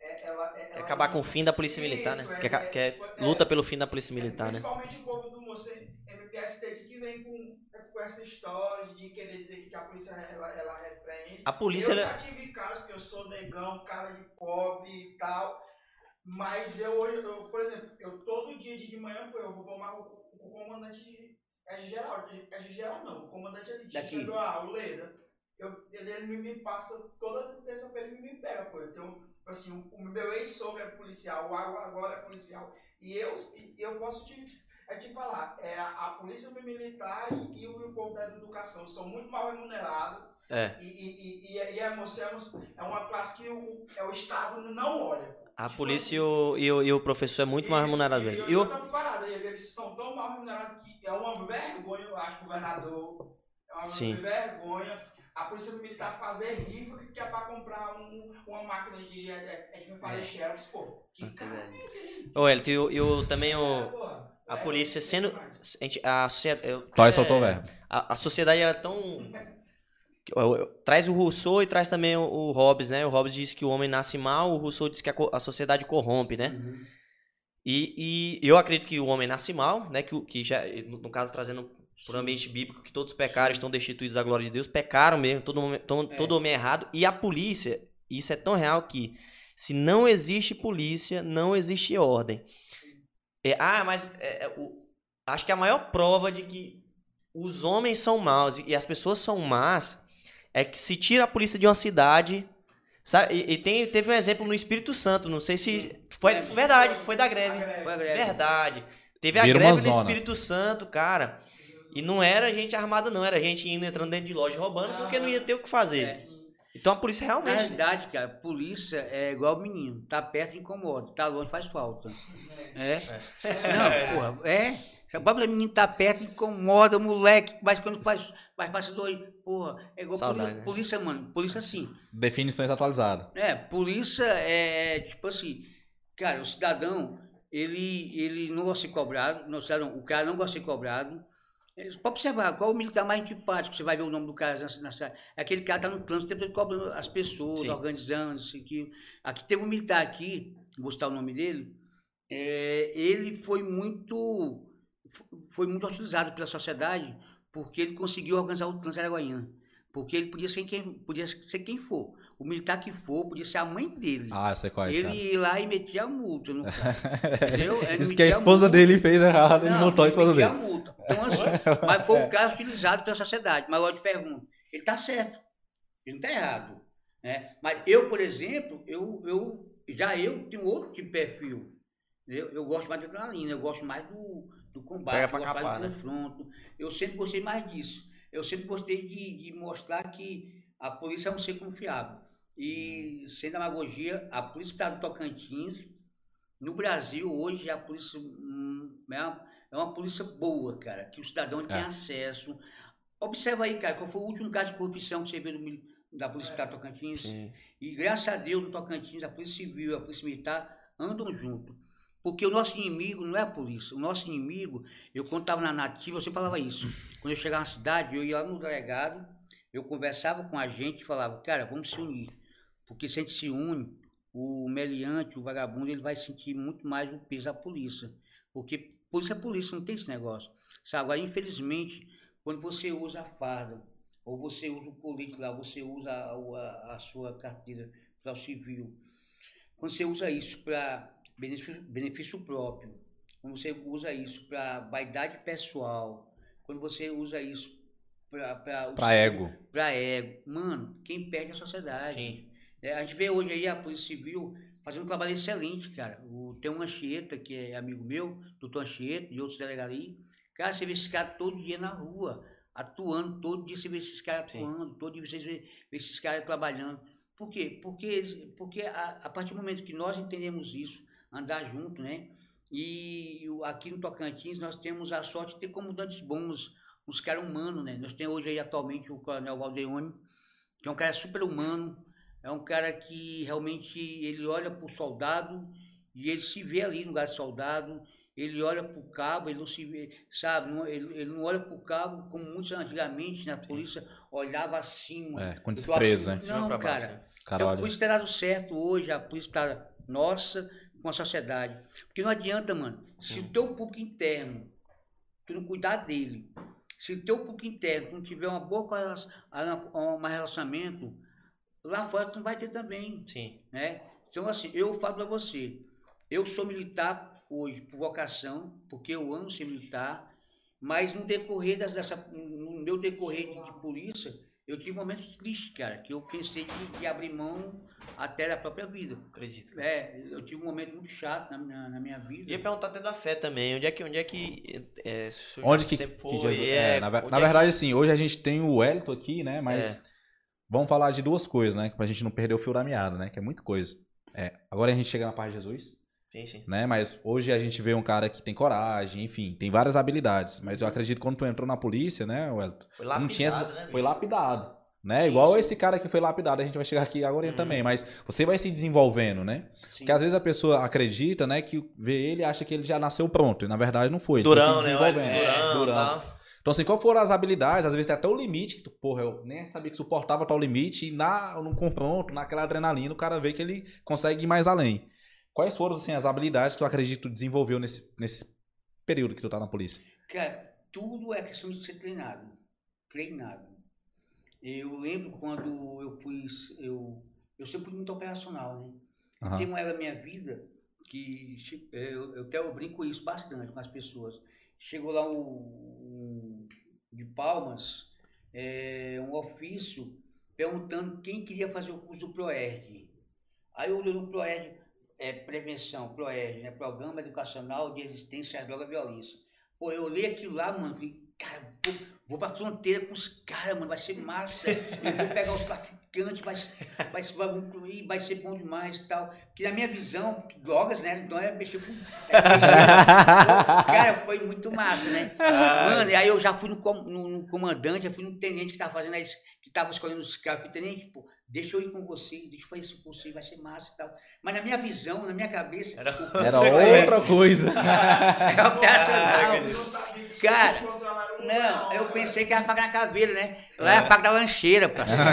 é, ela, é, ela acabar com o fim da polícia militar, Isso, né? é, Quer, é, quer- tipo, é, luta pelo fim da polícia é, militar, né? Principalmente o povo do MPST aqui que vem com, com essa história de querer dizer que a polícia ela, ela repreende. A polícia, eu ela- já tive casos que eu sou negão, cara de pobre e tal. Mas eu hoje, eu, por exemplo, eu todo dia de manhã eu vou tomar o, o comandante é geral, é geral não, o comandante ele Daqui. chega, ah, o Leda. Eu, ele, ele me, passa toda terça-feira ele me pega, pô. Tenho, assim, o, o meu ex-sogro é policial, o Água agora é policial. E eu, e eu posso te, é te falar, é, a, a polícia militar e, e o, povo da educação são muito mal remunerados. É. E, e, e, e, é, é é uma classe que o, é, o Estado não olha. A Tipo polícia e assim, o, e o, e o professor é muito mais isso, remunerado mesmo. e E o- outra parada, eles são tão mal remunerados que é uma vergonha, eu acho, governador. É uma Sim. vergonha. A polícia militar fazer rifa que é pra comprar um, uma máquina de. É, é, é fazer xerox, pô. Que cara é esse? Ô, Elton, e o, e o- também É, o. a polícia sendo. A, gente, a, eu- é, soltou o verbo. a, a sociedade ela é tão. Traz o Rousseau e traz também o, o Hobbes, né? O Hobbes diz que o homem nasce mal, o Rousseau diz que a, a sociedade corrompe, né? Uhum. E, e eu acredito que o homem nasce mal, né? Que, que já, no no caso, trazendo por um ambiente bíblico, que todos pecaram, estão destituídos da glória de Deus, pecaram mesmo, todo, homem- todo, É. todo homem é errado. E a polícia, isso é tão real que se não existe polícia, não existe ordem. É, ah, mas é, é, o- acho que a maior prova de que os homens são maus e, e as pessoas são más é que se tira a polícia de uma cidade. Sabe? E, e tem, teve um exemplo no Espírito Santo, não sei se. Foi É, verdade, foi da greve. Foi a greve. Verdade. Teve a Vira greve do zona. Espírito Santo, cara. E não era gente armada, não. Era gente indo entrando dentro de loja roubando porque não ia ter o que fazer. É. Então a polícia Na realmente. realidade, cara, polícia é igual menino. Tá perto incomoda, tá longe faz falta. É? Não, porra, é. Se a própria menina tá perto, incomoda o moleque, mas quando faz, mas passa dois, porra, é igual Saudade, poli- né? polícia, mano. Polícia sim. Definições atualizadas. É, polícia é tipo assim, cara, o cidadão, ele, ele não gosta de ser cobrado, não, o, cidadão, o cara não gosta de ser cobrado. Pode observar, qual o militar mais antipático, você vai ver o nome do cara na, na cidade. Aquele cara que tá no trânsito, tempo cobrando as pessoas, Sim. organizando, isso aqui. Aqui teve um militar aqui, vou citar o nome dele, é, ele foi muito, foi muito utilizado pela sociedade porque ele conseguiu organizar o trânsito Araguaína. Porque ele podia ser quem, podia ser quem for. O militar que for, podia ser a mãe dele. Ah, eu sei qual é ele cara. ia lá e metia a multa no cara. Entendeu? Ele Isso que a esposa multa. dele fez errado, ele Não, multou a ele esposa metia dele. a multa. Então, assim, mas foi um caso utilizado pela sociedade. Mas eu te pergunto, ele está certo. Ele não está errado. Né? Mas eu, por exemplo, eu, eu, já eu tenho outro tipo de perfil. Eu, eu gosto mais da adrenalina, eu gosto mais do, do combate, eu gosto capar, mais do confronto. Eu sempre gostei mais disso. Eu sempre gostei de, de mostrar que a polícia é um ser confiável. E, sem demagogia, a polícia está no Tocantins, no Brasil, hoje, a polícia hum, é uma, é uma polícia boa, cara, que o cidadão tem É. acesso. Observa aí, cara, qual foi o último caso de corrupção que você viu do da Polícia Militar do Tocantins? Sim. E graças a Deus, no Tocantins, a Polícia Civil e a Polícia Militar andam junto. Porque o nosso inimigo não é a polícia. O nosso inimigo, eu quando estava na nativa, eu sempre falava isso. Quando eu chegava na cidade, eu ia lá no delegado, eu conversava com a gente e falava, cara, vamos se unir. Porque se a gente se une, o meliante, o vagabundo, ele vai sentir muito mais o peso da polícia. Porque polícia é polícia, não tem esse negócio. Sabe? Agora, infelizmente, quando você usa a farda, ou você usa o colete lá, você usa a, a, a sua carteira para o civil, quando você usa isso para benefício, benefício próprio, quando você usa isso para vaidade pessoal, quando você usa isso para ego. para ego, mano, quem perde é a sociedade. Sim. É, a gente vê hoje aí a Polícia Civil fazendo um trabalho excelente, cara. O, tem um Anchieta, que é amigo meu, doutor Anchieta, e outros delegados aí. Cara, você vê esses caras todo dia na rua, atuando, todo dia você vê esses caras Sim. atuando, todo dia você vê, vê esses caras trabalhando. Por quê? Porque, porque a, a partir do momento que nós entendemos isso, andar junto, né? E aqui no Tocantins nós temos a sorte de ter comandantes bons, uns caras humanos, né? Nós temos hoje aí atualmente o Coronel Valdeone, que é um cara super humano, é um cara que realmente ele olha para o soldado e ele se vê ali no lugar de soldado, ele olha para o cabo, ele não se vê, sabe, não- ele, ele não olha para o cabo como muitos antigamente na polícia olhava acima. É, com Eu tô desprezo, né? Não, baixo, cara. né? Cara, Então, por isso ter dado certo hoje, a polícia está nossa com a sociedade. Porque não adianta, mano, se o teu público interno, tu não cuidar dele, se o teu público interno não tiver uma boa um relacionamento, lá fora tu não vai ter também, Sim. né? Então, assim, eu falo para você, eu sou militar hoje por vocação, porque eu amo ser militar, mas no decorrer das- dessa, no meu decorrer de, de polícia, eu tive momentos tristes, cara, que eu pensei de, de abrir mão até da própria vida. Acredito. cara. É, eu tive um momento muito chato na minha, na minha vida. Ia perguntar até da fé também. Onde é que, onde é que é, Onde que, que foi? Jesus. é, é, na, na é que- verdade, assim, hoje a gente tem o Wellington aqui, né? Mas É. vamos falar de duas coisas, né? Pra gente não perder o fio da meada, né? Que é muita coisa. É, agora a gente chega na paz de Jesus, Sim, sim. né? Mas hoje a gente vê um cara que tem coragem, enfim, tem várias habilidades. Mas eu acredito que quando tu entrou na polícia, né, Wellington? Foi não lapidado, tinha essa- né? Foi lapidado. Né? Sim, Igual esse cara que foi lapidado, a gente vai chegar aqui agora Uhum. também, mas você vai se desenvolvendo, né? Sim. Porque às vezes a pessoa acredita, né, que vê ele e acha que ele já nasceu pronto, e na verdade não foi. Durão, foi né? Olha, É, Durão, durão. Então, assim, qual foram as habilidades? Às vezes tem até o limite, que tu, porra, eu nem sabia que suportava tal limite, e na, no confronto, naquela adrenalina, o cara vê que ele consegue ir mais além. Quais foram, assim, as habilidades que tu acredita que tu desenvolveu nesse, nesse período que tu tá na polícia? Cara, tudo é questão de ser treinado. Treinado. Eu lembro quando eu fui. Eu, eu sempre fui muito operacional, né? Aham. Tem uma era da minha vida que eu, eu até eu brinco isso bastante com as pessoas. Chegou lá um de Palmas, é, um ofício perguntando quem queria fazer o curso do ProERD. Aí eu olhei no ProERD, é, prevenção, ProERD, né, Programa Educacional de Resistência às Drogas e Violência. Pô, eu olhei aquilo lá, mano, falei, cara, vou, vou pra fronteira com os caras, mano, vai ser massa. Eu vou pegar os traficantes, vai, vai, vai, vamos incluir, vai ser bom demais e tal. Porque na minha visão, drogas, né, então é mexer com... É cara, foi muito massa, né? Mano, e aí eu já fui no, com- no- no comandante, já fui no tenente que tava fazendo a, que tava escolhendo os caras. Tenente, pô, deixa eu ir com vocês, deixa eu fazer esse curso aí, vai ser massa e tal. Mas na minha visão, na minha cabeça, Era- Era é- outra coisa. é operacional. Não Cara, Não, eu pensei que era a faca na caveira, né? Lá é a faca da lancheira, parceiro.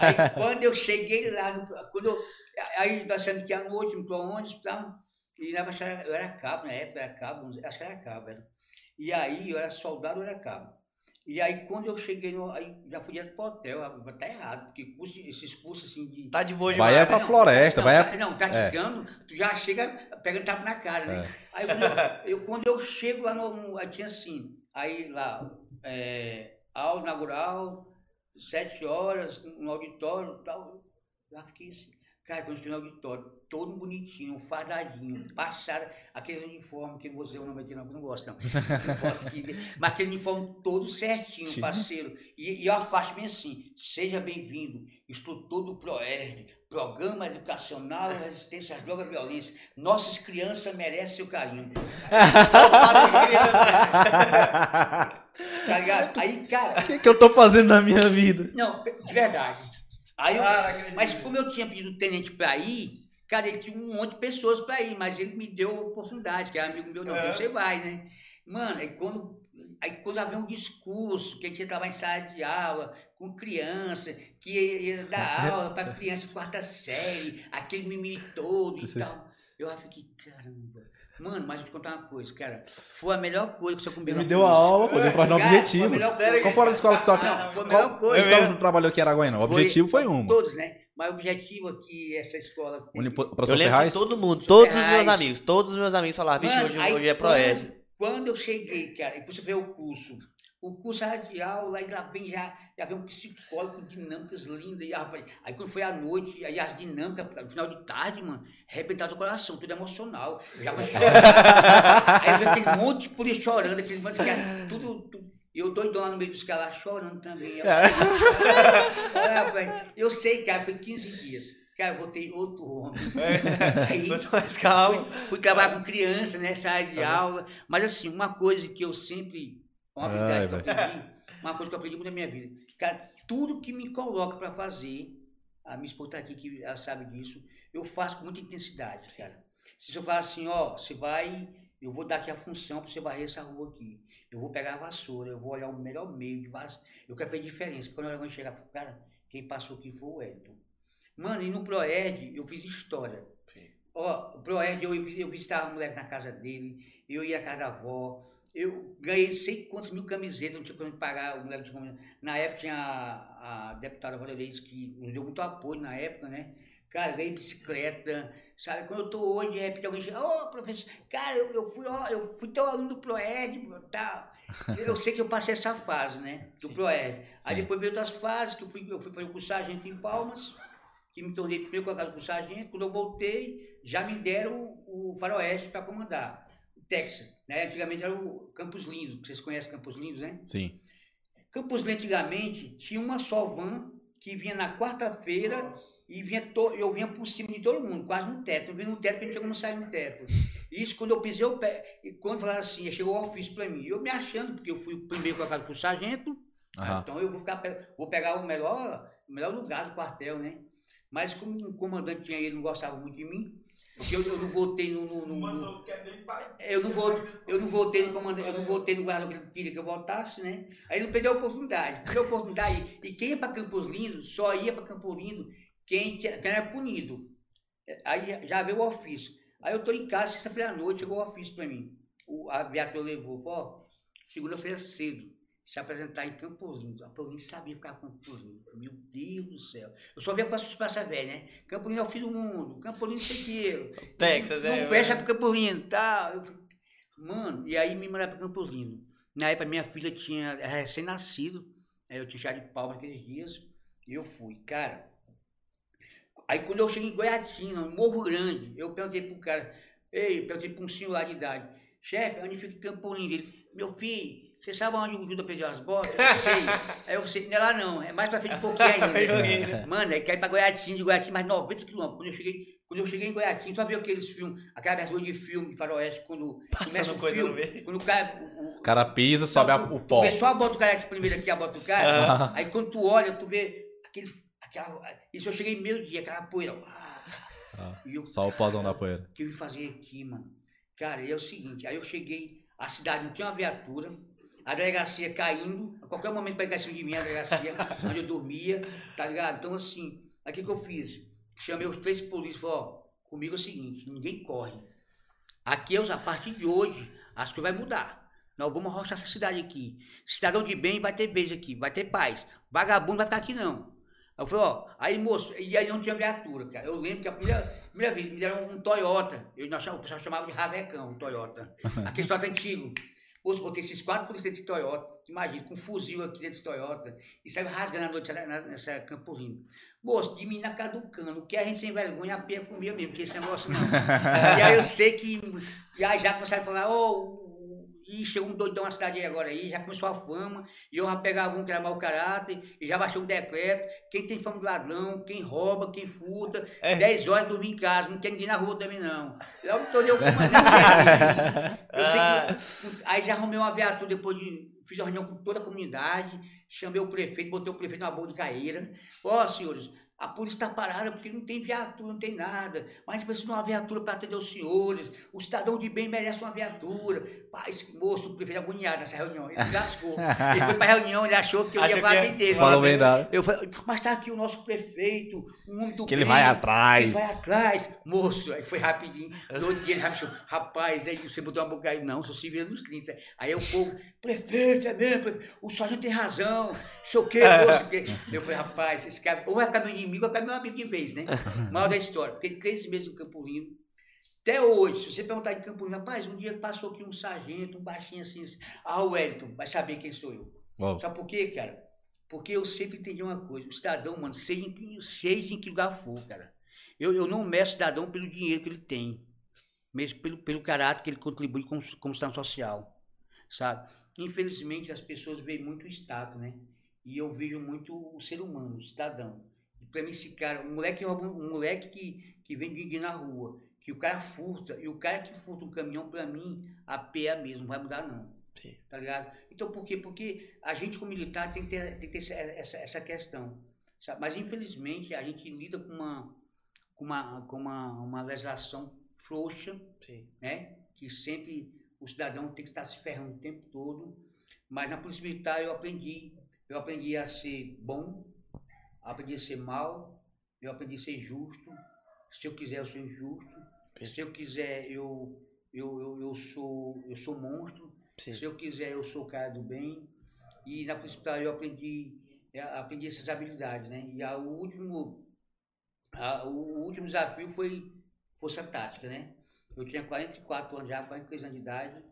Aí quando eu cheguei lá, quando eu, aí nós saímos aqui à noite, no ônibus e tal, e na Baixada, eu era cabo, na época era cabo, acho que era cabo, era. E aí eu era soldado, eu era cabo. E aí quando eu cheguei, no, aí já fui direto pro hotel, tá errado, porque curso, esses cursos assim de... Tá de boa Vai demais. é pra né? floresta, não, vai tá, é... não, tá é. chegando, tu já chega pegando tapa na cara, né? É. Aí quando eu, eu- quando eu chego lá no, aí tinha assim, aí lá, é, aula inaugural, sete horas, no auditório e tal, já fiquei assim, cara, quando cheguei no auditório, todo bonitinho, fardadinho, passada, aquele uniforme que dizer o nome aqui não, não gosto não, de mas aquele uniforme todo certinho, Sim. parceiro, e, e a faixa bem assim, seja bem-vindo, instrutor do ProERD, Programa Educacional Resistência às Drogas e Violência. Nossas crianças merecem seu carinho. Tá ligado? Aí, cara, O que, que eu tô fazendo na minha vida? não, de verdade. Aí eu, mas como eu tinha pedido o tenente pra ir, cara, ele tinha um monte de pessoas pra ir, mas ele me deu a oportunidade, que é amigo meu, não, É. você vai, né? Mano, aí quando, aí quando havia um discurso, que a gente entrava em sala de aula, com criança, que ia, ia dar aula para criança de quarta série, aquele mimimi todo e Sim. tal. Eu fiquei, caramba. Mano, mas vou te contar uma coisa, cara. Foi a melhor coisa que você comigo. Ele me deu a polícia. aula, pô, deu pra dar um foi a objetivo. Sério? Qual foi a escola que tu Não, foi a melhor qual coisa. escola que tu trabalhou aqui em Araguaína? O Foi- objetivo foi uma. Todos, né? Mas o objetivo aqui, essa escola. Unipo- Eu Professor lembro Ferraz? todo mundo, todos os meus Ferraz. amigos, todos os meus amigos falaram, bicho, hoje, hoje é Proed. Quando, quando eu cheguei, cara, depois você vê o curso. O curso era de aula, aí lá vem já, já vem um psicólogo com dinâmicas lindas. E, rapaz, aí quando foi à noite, aí as dinâmicas, no final de tarde, mano, arrebentava o coração, tudo emocional. Eu já comecei a chorar. aí aquele monte de polícia chorando, aquele monte de cara, tudo, tudo. Eu doidona no meio dos caras lá chorando também. Eu, Ah, rapaz, eu sei, cara, foi 15 dias. Cara, eu voltei outro homem. Aí, Tô mais calmo. Fui, fui trabalhar com criança nessa área de aula. Mas assim, uma coisa que eu sempre. Uma habilidade que eu aprendi, uma coisa que eu aprendi muito na minha vida. Cara, tudo que me coloca para fazer, a minha esposa tá aqui, que ela sabe disso, eu faço com muita intensidade, cara. Se eu falar assim, ó, você vai, eu vou dar aqui a função para você varrer essa rua aqui. Eu vou pegar a vassoura, eu vou olhar o melhor meio de vassoura. Eu quero ver diferença. Quando eu chegar, eu falo, cara, quem passou aqui foi o Elton. Mano, e no Proed eu fiz história. Ó, o Proed, eu, eu visitava a mulher na casa dele, eu ia à casa da avó, eu ganhei sei quantos mil camisetas, não tinha como pagar, o moleque como- Na época tinha a, a deputada Valeries que nos deu muito apoio na época, né? Cara, ganhei bicicleta, sabe? Quando eu tô hoje, de repente alguém chega, ô professor, cara, eu, eu fui, ó, eu fui teu aluno do Proed, tal. Eu sei que eu passei essa fase, né? Do Sim. Proed. Aí Sim. depois veio outras fases, que eu fui, eu fui fazer o curso sargento em Palmas, que me tornei primeiro colocado com sargento. Quando eu voltei, já me deram o, o faroeste para comandar, Texas. Né? Antigamente era o Campos Lindos, vocês conhecem Campos Lindos, né? Sim. Campos Lindos, antigamente, tinha uma só van que vinha na quarta-feira e vinha to- eu vinha por cima de todo mundo, quase no teto. Eu vinha no teto, porque não tinha como sair no teto. Isso quando eu pisei o pé, e quando falaram assim, chegou o ofício para mim. Eu me achando, porque eu fui o primeiro colocado com o sargento, Aham. então eu vou, ficar, vou pegar o melhor, o melhor lugar do quartel, né? Mas como o comandante tinha ele, não gostava muito de mim, porque eu, eu não votei no. no- no- no- é eu não vou, eu não votei no comandante, eu não votei no guarda que ele queria que eu votasse, né? Aí ele não perdeu a oportunidade. Perdeu a oportunidade. E quem ia para Campos Lindo, só ia para Campos Lindo quem, quem era punido. Aí já- já veio o ofício. Aí eu tô em casa, sexta-feira à noite, chegou o ofício para mim. O, a viatura levou, ó, segunda-feira cedo, se apresentar em Campos Lindo. A eu nem sabia ficar com Campos Lindo. Eu Meu Deus do céu. Eu só via para as praças velhas, né? Campos Lindo é o fim do mundo. Campos Lindo sei que. Texas, não, é. Não presta para Campos Lindo, tá? Eu Mano, e aí me mandaram para Campos Lindo. Na época, minha filha tinha recém-nascido. Aí eu tinha chá de palma naqueles dias. E eu fui. Cara, aí quando eu cheguei em Goiatina, em Morro Grande, eu perguntei pro cara, ei, perguntei para um senhor lá de idade, chefe, onde fica Campo Lindo? Ele, meu filho, você sabe onde o Judas perdeu as botas? Eu sei. aí eu sei, não é lá não, é mais pra frente um pouquinho ainda. Mano, aí cai pra Goiatinha, de Goiatinha mais 90 quilômetros. Quando eu cheguei, quando eu cheguei em Goiatinha, só viu aqueles filmes, aquela abertura de filme de faroeste, quando começa Passando o coisa no filme, meio. quando o cara... O, O cara pisa, sobe a- tu, o tu pó. vê só a bota do cara aqui primeiro aqui, a bota do cara. Aí quando tu olha, tu vê aquele. Aquela, isso eu cheguei meio dia, aquela poeira. Ah, eu, Só o pozão da poeira. o que eu vim fazer aqui, mano? Cara, e é o seguinte, aí eu cheguei, a cidade não tinha uma viatura, a delegacia caindo, a qualquer momento pegar cima de mim, a delegacia, onde eu dormia, tá ligado? Então, assim, aí o que, eu fiz? Chamei os três polícias, falei, ó, comigo é o seguinte, ninguém corre. Aqui, a partir de hoje, as coisas vai mudar. Nós vamos arrochar essa cidade aqui. Cidadão de bem vai ter vez aqui, vai ter paz. Vagabundo vai ficar aqui não. Aí eu falei, ó, aí moço, e aí não tinha viatura, cara. Eu lembro que a primeira, primeira vez me deram um Toyota. Eu, nós, o pessoal chamava de Ravecão, o Toyota. Aquele Toyota antigo. Moço, botei esses quatro dentro desse Toyota. Imagina, com um fuzil aqui dentro desse Toyota. E saiu rasgando a noite nessa, nessa Campo Lindo. Moço, de mim na caducando. O que a gente sem vergonha, a pia comia mesmo, porque esse negócio não. e aí eu sei que. E aí já começaram a falar, ô. E chegou um doidão na cidade aí agora aí, já começou a fama, e eu já pegava um que era mau caráter, e já baixou o decreto, quem tem fama de ladrão, quem rouba, quem furta, É. 10 horas dormir em casa, não tem ninguém na rua também não. Eu me tornei o comandante. Eu que, aí já arrumei uma viatura depois de, fiz uma reunião com toda a comunidade, chamei o prefeito, botei o prefeito na boa de caíra, ó senhores, A polícia está parada porque não tem viatura, não tem nada. Mas a gente precisa de uma viatura para atender os senhores. O cidadão de bem merece uma viatura. Pai, esse moço, o prefeito agoniado nessa reunião. Ele se lascou. ele foi para a reunião, ele achou que eu Achou ia falar que bem dele. Falou bem. Eu falei, mas tá aqui o nosso prefeito, um homem do Que ele bem, vai atrás. Ele vai atrás. Moço, aí foi rapidinho. No outro dia ele já me chamou, rapaz, aí você botou uma boca aí, não, sou civil dos 30. Aí o povo, prefeito, é mesmo, prefeito, o sargento tem razão, não sei o quê, moço. que-" Eu falei, rapaz, esse cara, ou vai ficar meu inimigo, ou vai ficar meu amigo de vez, né? Mal da história. Fiquei três meses no Campo Lindo. Até hoje, se você perguntar de Campo Lindo, rapaz, um dia passou aqui um sargento, um baixinho assim, assim. ah, o Wellington, vai saber quem sou eu. Sabe por quê, cara? Porque eu sempre entendi uma coisa. O cidadão, mano, seja em, que- seja em que lugar for, cara. Eu, eu não meço o cidadão pelo dinheiro que ele tem. Mesmo pelo, pelo caráter que ele contribui como, como cidadão social. Sabe? Infelizmente, as pessoas veem muito o Estado, né? E eu vejo muito o ser humano, o cidadão. E pra mim, esse cara, um moleque, um moleque que, que vende dinheiro na rua, que o cara furta, e o cara que furta um caminhão, pra mim, a pé é a mesma, não vai mudar, não Sim. tá ligado? Então, por quê? Porque a gente, como militar, tem que ter, tem que ter essa, essa, essa questão. sabe? Mas, infelizmente, a gente lida com uma, com uma, com uma, uma legislação frouxa, Sim. né? Que sempre o cidadão tem que estar se ferrando o tempo todo. Mas na Polícia Militar eu aprendi, eu aprendi a ser bom, aprendi a ser mal, eu aprendi a ser justo. Se eu quiser, eu sou injusto. Se eu quiser, eu, eu, eu, eu, sou, eu sou monstro. Sim. Se eu quiser, eu sou o cara do bem. E na Militar eu aprendi, eu aprendi essas habilidades, né? E a, o, último, a- o último desafio foi Força Tática, né? Eu tinha 44 anos já, 43 anos de idade.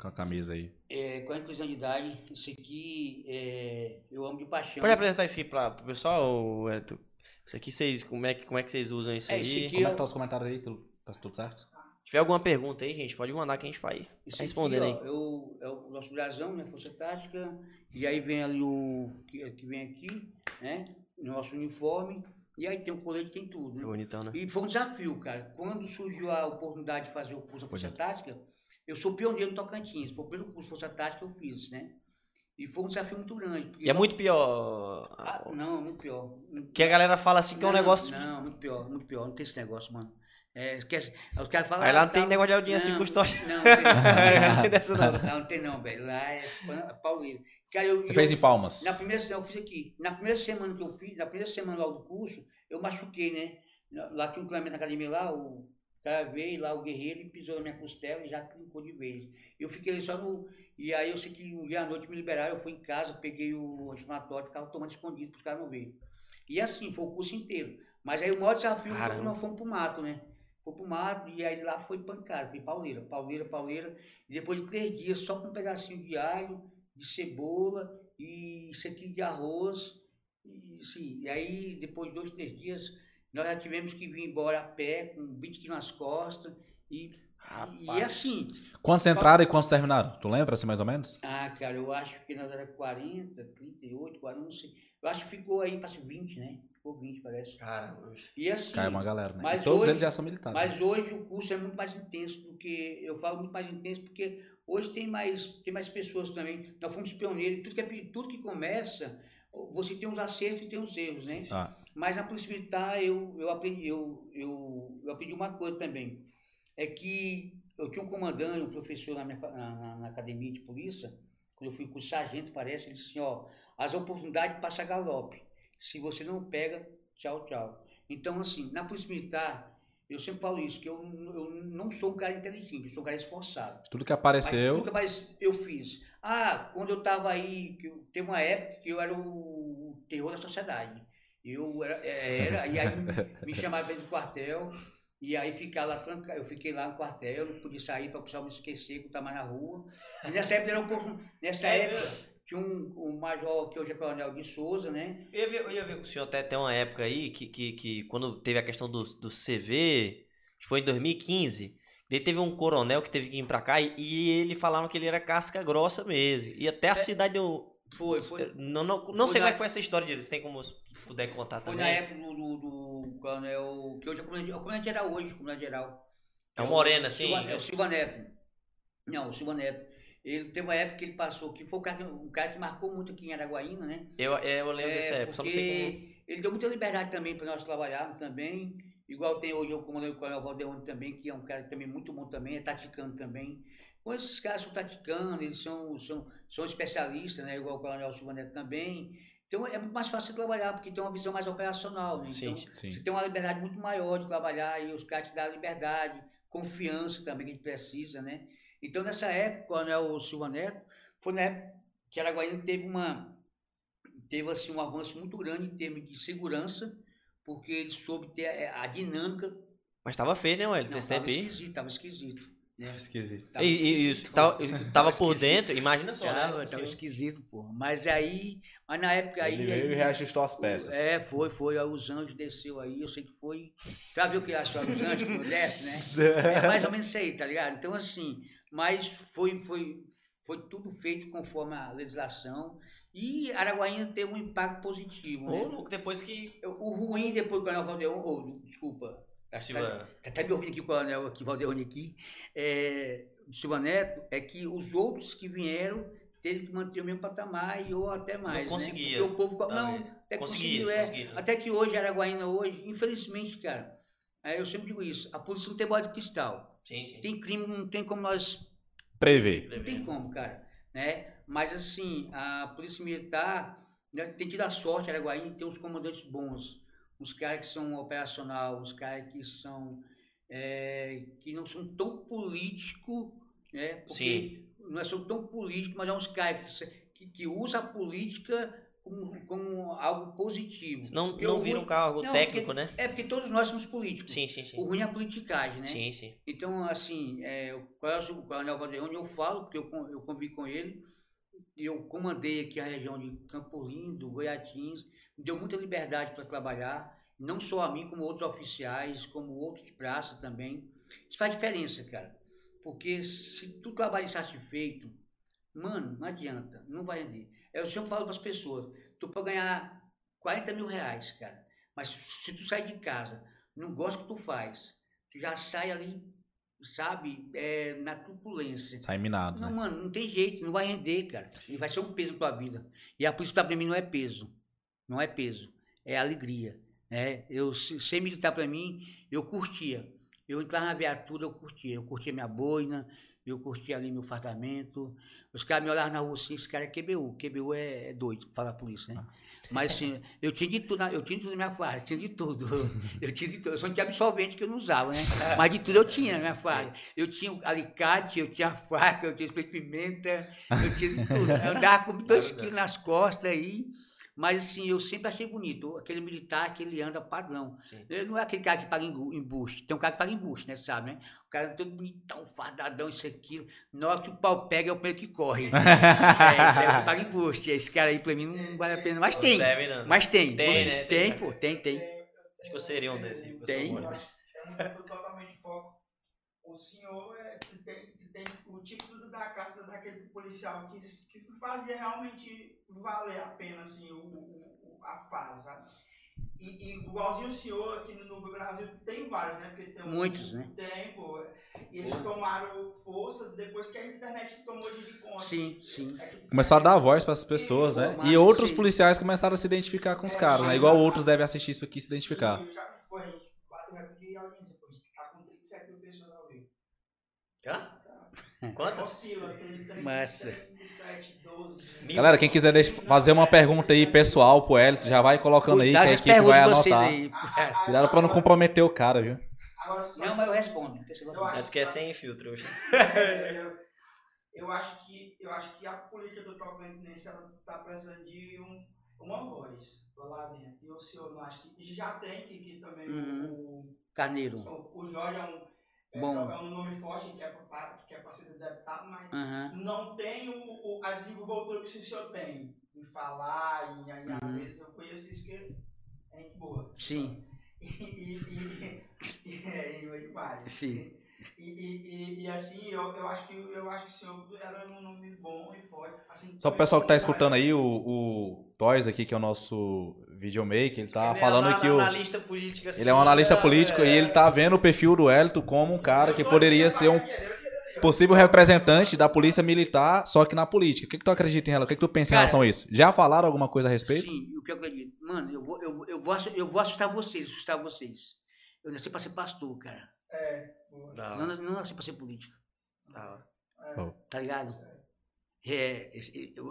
Com a camisa aí. É, 43 anos de idade, isso aqui é, eu amo de paixão. Pode apresentar isso aqui para o pessoal, Wellington? Isso aqui vocês, como é, que- como é que vocês usam isso É, aí? esse Como é eu- que tá os comentários aí? Tudo, tá tudo certo? Se tiver alguma pergunta aí, gente, pode mandar que a gente vai Isso vai respondendo aqui, aí. ó, eu, é o nosso brasão, né? Força Tática. E aí vem ali o que, que vem aqui, né? O nosso uniforme. E aí tem o colete, tem tudo. Né? bonitão, né? E foi um desafio, cara. Quando surgiu a oportunidade de fazer o curso da Força é. Tática, eu sou pioneiro no Tocantins. Foi o primeiro curso de Força Tática que eu fiz, né? E foi um desafio muito grande. E é muito pior. Ah, não, muito pior. Que a galera fala assim que é um Não, negócio. Não, muito pior, muito pior. Não tem esse negócio, mano. É, esquece. Os caras falam. Aí lá ah, não tem tá- negócio de audiência Não, custódia. Não, não tem não. não tem dessa não. Lá não tem não, velho. Lá é pa- pauleiro. Cara, eu, Você eu- fez em Palmas. Na primeira semana, eu fiz aqui. Na primeira semana que eu fiz, na primeira semana lá do curso, eu machuquei, né? Lá tinha um treinamento na academia lá, o cara veio lá, o guerreiro, e pisou na minha costela e já clincou de vez. Eu fiquei ali só no. E aí eu sei que um dia à noite me liberaram, eu fui em casa, peguei o anti-inflamatório, ficava tomando escondido para os caras não verem. E assim, foi o curso inteiro. Mas aí o maior desafio foi Caramba. quando nós fomos pro mato, né? Foi pro mato e aí lá foi pancada, foi pauleira, pauleira, pauleira. E depois de três dias só com um pedacinho de alho, de cebola e isso aqui de arroz. E, sim, e aí depois de dois, três dias nós já tivemos que vir embora a pé com 20 quilos nas costas. E, e Rapaz. assim, Quantos entraram e quantos terminaram? Tu lembra, assim, mais ou menos? ah, cara, eu acho que nós era 40, 38, 40, não sei. Eu acho que ficou aí, parece 20, né? Ficou 20, parece. Cara, E assim, Caiu uma galera, né? mas E todos hoje- eles já são militares. mas hoje o curso é muito mais intenso do que. Eu falo muito mais intenso porque hoje tem mais, tem mais pessoas também. Nós fomos pioneiros, tudo que, é, tudo que começa, você tem os acertos e tem os erros, né? Ah, Mas na Polícia Militar eu, eu, aprendi, eu, eu, eu aprendi uma coisa também. É que eu tinha um comandante, um professor na, minha, na, na- academia de polícia, quando eu fui com o sargento, parece, ele disse assim, ó, as oportunidades passam a galope. Se você não pega, tchau, tchau. Então, assim, na Polícia Militar, eu sempre falo isso, que eu, eu não sou um cara inteligente, eu sou um cara esforçado. tudo que Mas apareceu. nunca mais eu fiz. Ah, quando eu estava aí, que eu- teve uma época que eu era o terror da sociedade. Eu era, era e aí me chamaram dentro do quartel, e aí ficar lá trancado. Eu fiquei lá no quartel, eu não podia sair para o pessoal me esquecer que eu estava na rua. E nessa época era um pouco. Nessa É época tinha um, um major que hoje é coronel de Souza, né? Eu ia, ver, eu ia ver com o senhor até tem uma época aí que, que, que quando teve a questão do, do CV, foi em 2015, daí teve um coronel que teve que vir pra cá e, e ele falaram que ele era casca grossa mesmo. E até a cidade deu. Foi, foi. Não, não, não foi sei como na- é que foi essa história deles. Tem como se puder contar Foi também? na época do, do, do coronel, que hoje é o comandante, é o comandante geral hoje, o comandante geral. É o Moreno, assim? Silva, é o Silva Neto. Não, o Silva Neto. Ele teve uma época que ele passou, que foi um cara, que- um cara que marcou muito aqui em Araguaína, né? Eu, eu lembro dessa É, época, só não sei como. ele deu muita liberdade também para nós trabalharmos também. Igual tem hoje o comandante Coronel Valdeone também, que é um cara também muito bom também, é taticano também. Com esses caras são taticanos, eles são, são, são especialistas, né? Igual o Coronel Silva Neto também. Então é muito mais fácil de trabalhar, porque tem uma visão mais operacional, né? Sim, Então, Sim. você tem uma liberdade muito maior de trabalhar e os caras te dão liberdade, confiança também que a gente precisa, né? Então, nessa época, o Coronel Silva Neto, foi na época que Araguaína teve uma teve assim um avanço muito grande em termos de segurança, porque ele soube ter a, a dinâmica. Mas tava feio, né, Wellington, Não, esse tava tempo aí? esquisito, tava esquisito. Né? Esquisito. Tava E, e, e tava, tava por esquisito. dentro, imagina só, Tava, né? tava Assim, esquisito, pô. Mas aí, mas na época aí. Ele veio aí- e reajustou as peças. É, foi, foi. Aí os anjos desceu aí, eu sei que foi. Sabe o que é a história dos anjos que não desce, né? É mais ou menos isso aí, tá ligado? Então, assim, mas foi, foi, foi tudo feito conforme a legislação. E Araguaína teve um impacto positivo. Né? louco, depois que. O ruim depois do Coronel Valdeon, ou, desculpa, Silva- tá até me ouvindo aqui o Coronel aqui, Valdeone aqui, é, Silva Neto, é que os outros que vieram teve que manter o mesmo patamar e ou até mais. né? conseguia, Porque o povo, não, até Conseguia, conseguiu, é. conseguia. Até que hoje, Araguaína hoje, infelizmente, cara, é, eu sempre digo isso, a polícia não tem bola de cristal. Sim, sim. Tem crime, não tem como nós Prever. não tem como, cara, né? Mas assim, a polícia militar né, tem tido a sorte, Araguaína, de ter uns comandantes bons, uns caras que são operacional, uns caras que são é, que não são tão político, né? Porque não são tão políticos, mas é uns caras que, que, usam a política como, como algo positivo. Não, Porque não o vira ruim- um cargo não, técnico, porque- né? É porque todos nós somos políticos. Sim, sim, sim. O ruim é a politicagem, né? Sim, sim. Então, assim, é, o Coronel- o Coronel Valdeone, eu falo, porque eu, eu convivi com ele, e eu comandei aqui a região de Campo Lindo, Goiatins, deu muita liberdade para trabalhar, não só a mim, como outros oficiais, como outros praças também. Isso faz diferença, cara, porque se tu trabalha insatisfeito, mano, não adianta, não vai render. Eu sempre falo para as pessoas, tu pode ganhar 40 mil reais, cara, mas se tu sair de casa, não gosta do que tu faz, tu já sai ali, sabe, é, na truculência. Sai minado, Não, né? mano, não tem jeito, não vai render, cara. E vai ser um peso na tua vida. E a polícia pra mim não é peso. Não é peso. É alegria. Né? Eu, se- ser militar pra mim, eu curtia. Eu entrava na viatura, eu curtia. Eu curtia minha boina, eu curtia ali meu fartamento. Os caras me olhavam na rua assim, esse cara é QBU. QBU é, é doido, fala a polícia, né? Mas assim, eu tinha de tudo, na- eu tinha de tudo na minha farda, tinha de tudo. Eu tinha de tudo. Eu só não tinha absorvente que eu não usava, né? Mas de tudo eu tinha na minha farda. Eu tinha o alicate, eu tinha a faca, eu tinha spray de pimenta, eu tinha de tudo. Eu andava com dois quilos nas costas aí. Mas assim, eu sempre achei bonito. Aquele militar que ele anda padrão. Sim. Ele não é aquele cara que paga embu- embuste. Tem um cara que paga embuste, né? Sabe, né? O cara é todo bonitão, fardadão, isso aqui. Na hora que o pau pega, é o primeiro que corre. é, esse é o que paga embuste. Esse cara aí, pra mim, não vale a pena. Mas Não tem. serve, não. Mas tem. Tem, né? Tem, Tem. pô. Tem, tem. Acho que eu seria um desse. pessoal Tem. É mudando totalmente de foco. O senhor é, que, tem, tem o título da carta daquele policial que, que fazia realmente valer a pena assim, o, o- a fase, sabe? E, e igualzinho o senhor aqui no, no Brasil tem vários, né? Porque tem um, Muitos, né? Tem, pô. E eles tomaram força depois que a internet tomou de conta. Sim, sim. É que- Começou a dar voz para as pessoas, Isso, né? E outros sim. policiais começaram a se identificar com os É, caras, né? sim. Igual outros devem assistir isso aqui e se identificar. Sim, já, pô, a gente bateu recorde de audiência, pô. A gente tá com 37 mil pessoas ao vivo. Hã? Quantas? Oscila, tem 30, Massa. 37, 12, 16. Mil. Galera, quem quiser fazer uma pergunta aí pessoal pro Elton, já vai colocando aí que a equipe vai anotar. aí. Ah, Cuidado pra não comprometer o cara, viu? Não, mas eu respondo. Eu acho Antes que é sem filtro. hoje. Eu, acho que eu acho que a política do ela está precisando de um, uma voz lá dentro. E o senhor não acha que já tem que, que também Uhum. Carneiro. o, o, o Jorge é um é, Bom. é um nome forte que é para que é para ser deputado, mas Aham. não tem o, o, a desenvoltura que o senhor tem em falar e, e às Uhum. vezes eu conheço isso que é gente boa. Sim, E, e, e, e, é, e sim. E, e, e, e assim, eu, eu, acho que, eu acho que o senhor era um nome bom e forte. Assim, Só pro pessoal que tá escutando aí, o, o Toys aqui, que é o nosso videomaker, ele tá Ele é falando ana- que o, analista político assim, ele é um analista político e ele tá vendo o perfil do Elton como um cara que poderia ser um... possível representante da polícia militar, só que na política. O que, que tu acredita em relação? O que, que tu pensa em Cara, relação a isso? Já falaram alguma coisa a respeito? Sim, o que eu acredito. Mano, eu vou, eu, eu, vou, eu vou assustar vocês, assustar vocês. Eu nasci pra ser pastor, cara. É. Não, não nasci pra ser político. hora. É. Tá ligado? É,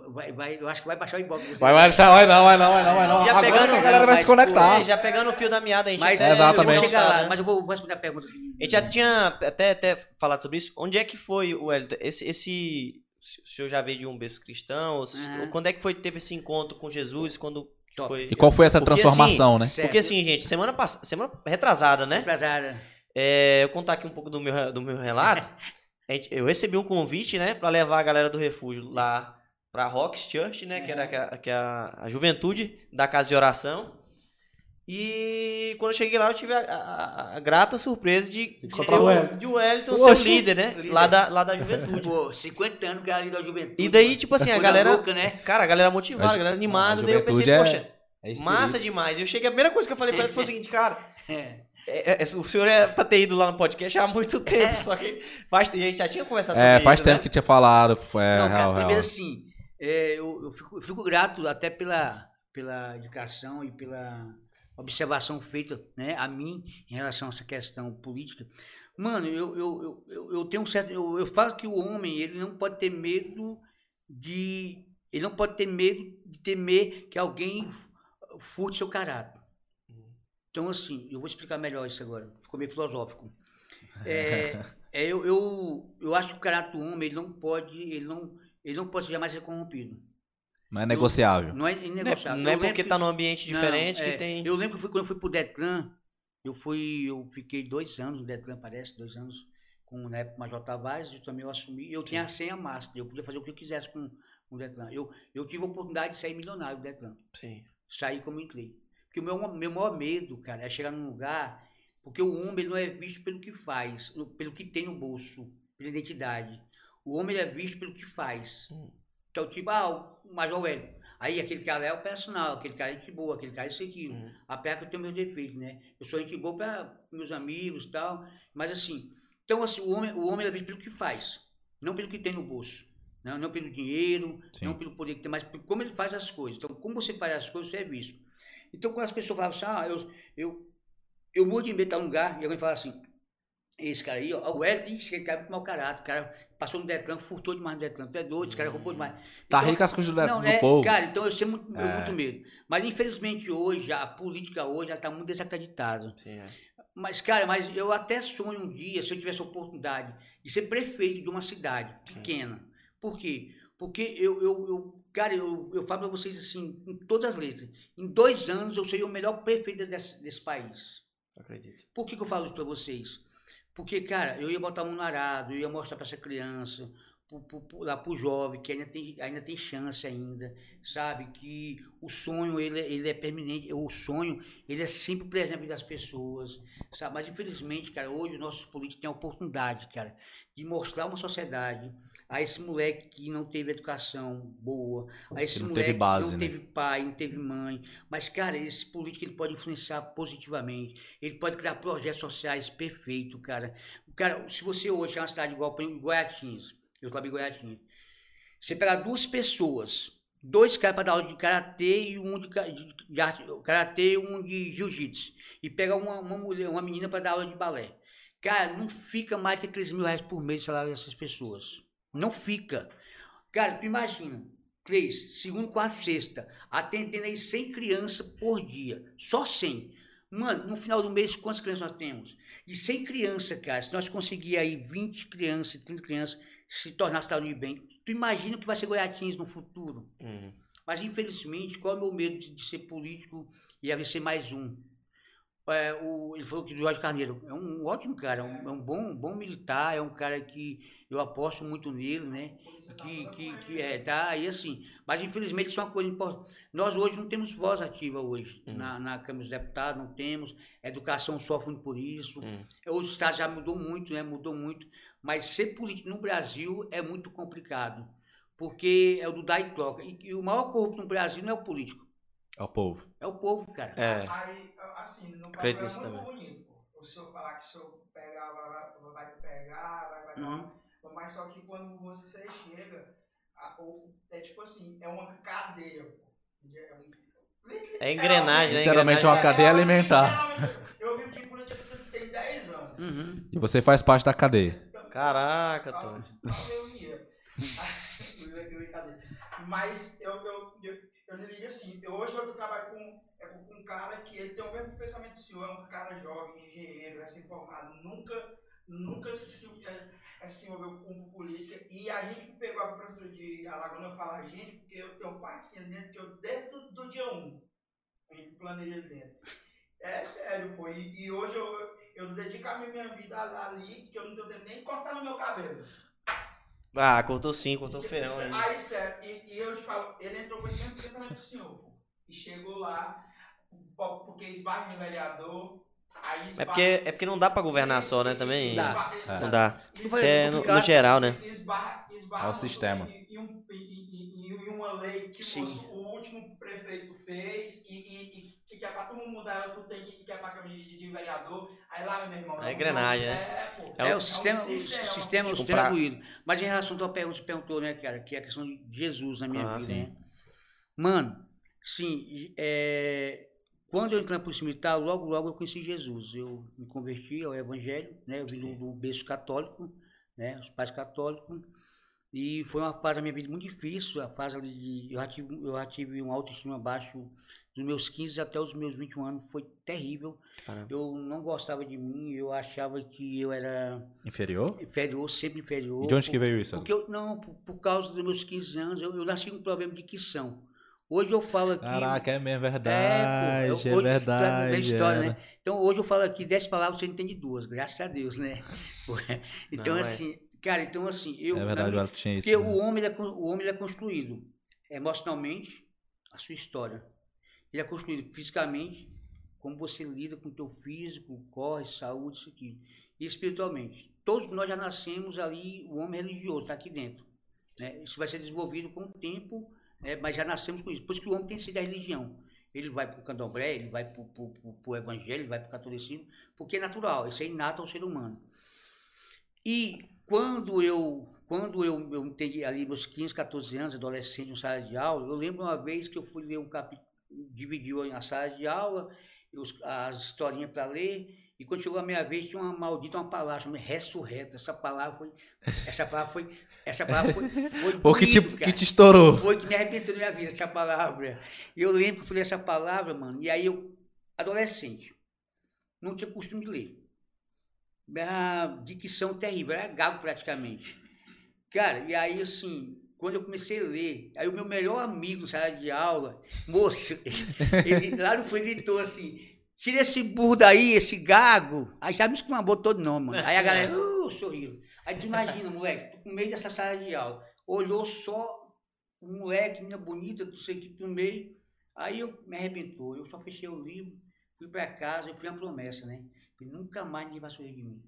vai, vai, eu acho que vai baixar o vocês. Vai, vai, deixar, vai não, vai não, vai não, vai não. Já Agora pegando- a galera vai se conectar. É, já pegando o fio da meada, a gente Mas até- É, exatamente. eu vou chegar lá, né? mas eu vou, vou responder a pergunta. A gente já tinha até, até falado sobre isso. Onde é que foi, o Wellington, esse, esse... O senhor já veio de um berço cristão? se- ou Quando é que foi teve esse encontro com Jesus? Quando Top. foi... E qual foi essa Porque, transformação, né? Certo. Porque assim, gente, semana passada, semana retrasada, né? Empresária. É, eu contar aqui um pouco do meu, do meu relato. Eu recebi um convite, né, pra levar a galera do refúgio lá pra Rocks Church, né, que era que a, que a, a juventude da casa de oração. E quando eu cheguei lá, eu tive a, a- a grata surpresa de, de, o de o Wellington ser o líder, né? Líder. Lá da, lá da juventude. Pô, 50 anos que era ali da juventude. E daí, mano. tipo assim, a galera. louca, né? Cara, a galera motivada, a galera animada. A Daí eu pensei, é- poxa, É massa demais. E eu cheguei, a primeira coisa que eu falei pra ele foi o seguinte, cara. É. É, é, o senhor é pra ter ido lá no podcast há muito tempo, só que faz, a gente já tinha conversado É, sobre faz isso, tempo né? que tinha falado. É, Não, cara, real, primeiro real. assim, é, eu, eu fico, eu fico grato até pela, pela educação e pela observação feita né, a mim em relação a essa questão política. Mano, eu, eu, eu, eu, eu tenho um certo. Eu, eu falo que o homem ele não pode ter medo de. Ele não pode ter medo de temer que alguém furte seu caráter. Então, assim, eu vou explicar melhor isso agora. Ficou meio filosófico. É, é, eu, eu, eu acho que o caráter do homem ele não pode, ele não, ele não pode jamais ser corrompido. Não é negociável. Não é Não é, não é Eu lembro porque que- tá num ambiente não, diferente é, que tem. Eu lembro que fui, quando eu fui pro Detran, eu fui, eu fiquei dois anos no Detran, parece, dois anos com na época o Major Tavares, eu também eu assumi, eu tinha a senha master, eu podia fazer o que eu quisesse com, com o Detran. Eu, eu tive a oportunidade de sair milionário do Detran Sim. sair como entrei. Porque o meu, meu maior medo, cara, é chegar num lugar, porque o homem não é visto pelo que faz, pelo que tem no bolso, pela identidade. O homem é visto pelo que faz. Hum. Então, tipo, ah, o Major Wellington. Aí aquele cara é o personal, aquele cara é gente boa, aquele cara é isso aquilo. Hum. Apesar que eu tenho meus defeitos, né? Eu sou gente boa para meus amigos e tal, mas assim, então assim, o homem, o homem é visto pelo que faz, não pelo que tem no bolso. Não, não pelo dinheiro, Sim. não pelo poder que tem, mas por como ele faz as coisas. Então, como você faz as coisas, você é visto. Então, quando as pessoas falam assim, ah, eu, eu, eu morro de medo num lugar, e alguém fala assim, esse cara aí, ó, o Hélio, ixi, ele é muito mau caráter, o cara passou no Declan, furtou demais no Declan, tu é doido, esse cara roubou demais. Tá Então, rico as custas do, não, do é, povo. Cara, então eu sei muito, É. muito medo. Mas infelizmente hoje, a política hoje, ela tá muito desacreditada. Sim, é. Mas, cara, mas eu até sonho um dia, se eu tivesse a oportunidade, de ser prefeito de uma cidade pequena. Por quê? Porque eu, eu, eu cara, eu, eu falo pra vocês assim, com todas as letras, em dois anos eu seria o melhor prefeito desse, desse país. Acredito. Por que, que eu falo isso pra vocês? Porque, cara, eu ia botar a mão no arado, eu ia mostrar pra essa criança, pro, pro, lá pro jovem, que ainda tem, ainda tem chance ainda, sabe? Que o sonho, ele, é- ele é permanente, o sonho, ele é sempre presente das pessoas, sabe? Mas, infelizmente, cara, hoje os nossos políticos têm a oportunidade, cara, de mostrar uma sociedade a esse moleque que não teve educação boa, a esse não moleque teve base, que não né? teve pai, não teve mãe, mas, cara, esse político ele pode influenciar positivamente. Ele pode criar projetos sociais perfeitos, cara. Cara, se você hoje é uma cidade igual, por exemplo, Goiatins, em Goiatins, você pegar duas pessoas, dois caras para dar aula de karatê e um de, de, de karatê e um de jiu-jitsu, e pega uma, uma mulher, uma menina para dar aula de balé. Cara, não fica mais que 3 mil reais por mês de salário dessas pessoas. Não fica. Cara, tu imagina, três, segundo, quarta, sexta, atendendo aí 100 crianças por dia. Só 100. Mano, no final do mês, quantas crianças nós temos? E 100 crianças, cara, se nós conseguir aí 20 crianças, 30 crianças, se tornar cidade de bem, tu imagina o que vai ser Goiatins no futuro. Uhum. Mas, infelizmente, qual é o meu medo de, de ser político e haver ser mais um? É, o, ele falou que o Jorge Carneiro é um ótimo cara, é um, é um bom, um bom militar, é um cara que eu aposto muito nele, né? Que, que, que é, tá, e assim, mas infelizmente isso é uma coisa importante. Nós hoje não temos voz ativa hoje, Hum. na, na Câmara dos Deputados, não temos, a educação sofre muito por isso, Hum. Hoje o Estado já mudou muito, né? Mudou muito. Mas ser político no Brasil é muito complicado. Porque é o do dar e troca. E, e o maior corrupto no Brasil não é o político. É o povo. É o povo, cara. É. Aí, assim, no Acredito é muito também. bonito. pô. O senhor falar que o senhor pegar, vai, vai, vai pegar, vai, vai Uhum. dar uma mas só que quando você chega, a- o- é tipo assim, é uma cadeia, pô. É um- É engrenagem, né? Literalmente uma Engrenagem. cadeia alimentar. Eu vivo de política tem 10 anos. Uhum. E você faz parte da cadeia. Caraca, Tom. Eu ia. Brincadeira. Mas eu, eu, eu, diria assim, eu, hoje eu trabalho com, é, com um cara que ele tem o mesmo pensamento do senhor, é um cara jovem, engenheiro, recém-formado, nunca, nunca se, é, é, se envolveu com política. E a gente pegou a prefeitura de Alagoas, eu falo a gente, porque eu tenho um parceiro dentro que eu, desde do, dia 1, a gente planeja dentro. É sério, pô. E, e hoje eu, eu dedico a minha vida ali, que eu não tenho tempo nem cortar no meu cabelo. Ah, cortou sim, cortou feirão aí. Aí, sério, e, e eu te falo, ele entrou com esse mesmo pensamento do senhor, pô. E chegou lá, porque esbarra no vereador, aí É porque, é porque não dá pra governar só, né, também. Dá. É. Não dá. Isso Isso é no, no geral, né? Esbarra, esbarra É o sistema. Em, em um- em- em- em- em uma lei que o, o último prefeito fez e, e, e que é pra todo mundo mudar, ela, tu tem que, que é pra caminho de, de vereador. Aí lá, meu irmão. É engrenagem, né? É, pô. É, É o um sistema, o sistema. sistema, o Tipo, sistema pra- ruído. Mas em relação à tua pergunta, você perguntou, né, cara, que é a questão de Jesus na minha Ah, vida, sim. né? Mano, sim, é, quando eu entrei na Polícia Militar, logo, logo eu conheci Jesus. Eu me converti ao Evangelho, né? Eu vim do, do berço católico, né? Os pais católicos. E foi uma fase da minha vida muito difícil, a fase de, eu já tive, eu já tive uma autoestima abaixo dos meus 15 até os meus 21 anos, foi terrível. Caramba. Eu não gostava de mim, eu achava que eu era Inferior? inferior, sempre inferior. E de onde que por- veio isso? Porque eu, não, por, por causa dos meus 15 anos, eu, eu nasci com um problema de dicção. Hoje eu falo aqui. Caraca, é mesmo, É, verdade, pô, é, eu- hoje isso tá na verdade. história, é. né? Então hoje eu falo aqui 10 palavras, você entende duas, graças a Deus, né? Pô, Então, Não, é. assim, cara, então assim, eu. É na verdade, o minha- Alex tinha isso. porque né? o homem, ele é, o homem ele é construído emocionalmente, a sua história. Ele é construído fisicamente, como você lida com o teu físico, corre, saúde, isso aqui. E espiritualmente. Todos nós já nascemos ali, o homem religioso está aqui dentro. né? Isso vai ser desenvolvido com o tempo, né? mas já nascemos com isso. Por isso que o homem tem ser da religião. Ele vai para o candomblé, ele vai para o evangelho, ele vai para o catolicismo, porque é natural, isso é inato ao ser humano. E quando eu, quando eu, eu entendi ali meus 15, 14 anos, adolescente, em sala de aula, eu lembro uma vez que eu fui ler um capítulo, dividiu a sala de aula, os- as historinhas para ler, e quando chegou a minha vez, tinha uma maldita uma palavra, chamada ressurreto. Essa palavra foi. Essa palavra foi. Essa palavra foi. foi Pô, que, te, cara. que te estourou. Foi que me arrebentou na minha vida, essa palavra. Eu lembro que eu falei essa palavra, mano, e aí eu, adolescente, não tinha costume de ler. Minha dicção terrível, era gago praticamente. Cara, e aí assim, quando eu comecei a ler, aí o meu melhor amigo sala de aula, moço, ele lá no fundo gritou assim, tira esse burro daí, esse gago. Aí já me esculambou todo nome, mano. Aí a galera, uh, sorriu. Aí tu imagina, moleque, tu no meio dessa sala de aula, olhou só um moleque, menina bonita, não sei que, no meio. Aí eu me arrebentou, eu só fechei o livro, fui pra casa, eu fui uma promessa, né? Falei, nunca mais ninguém vai sorrir de mim.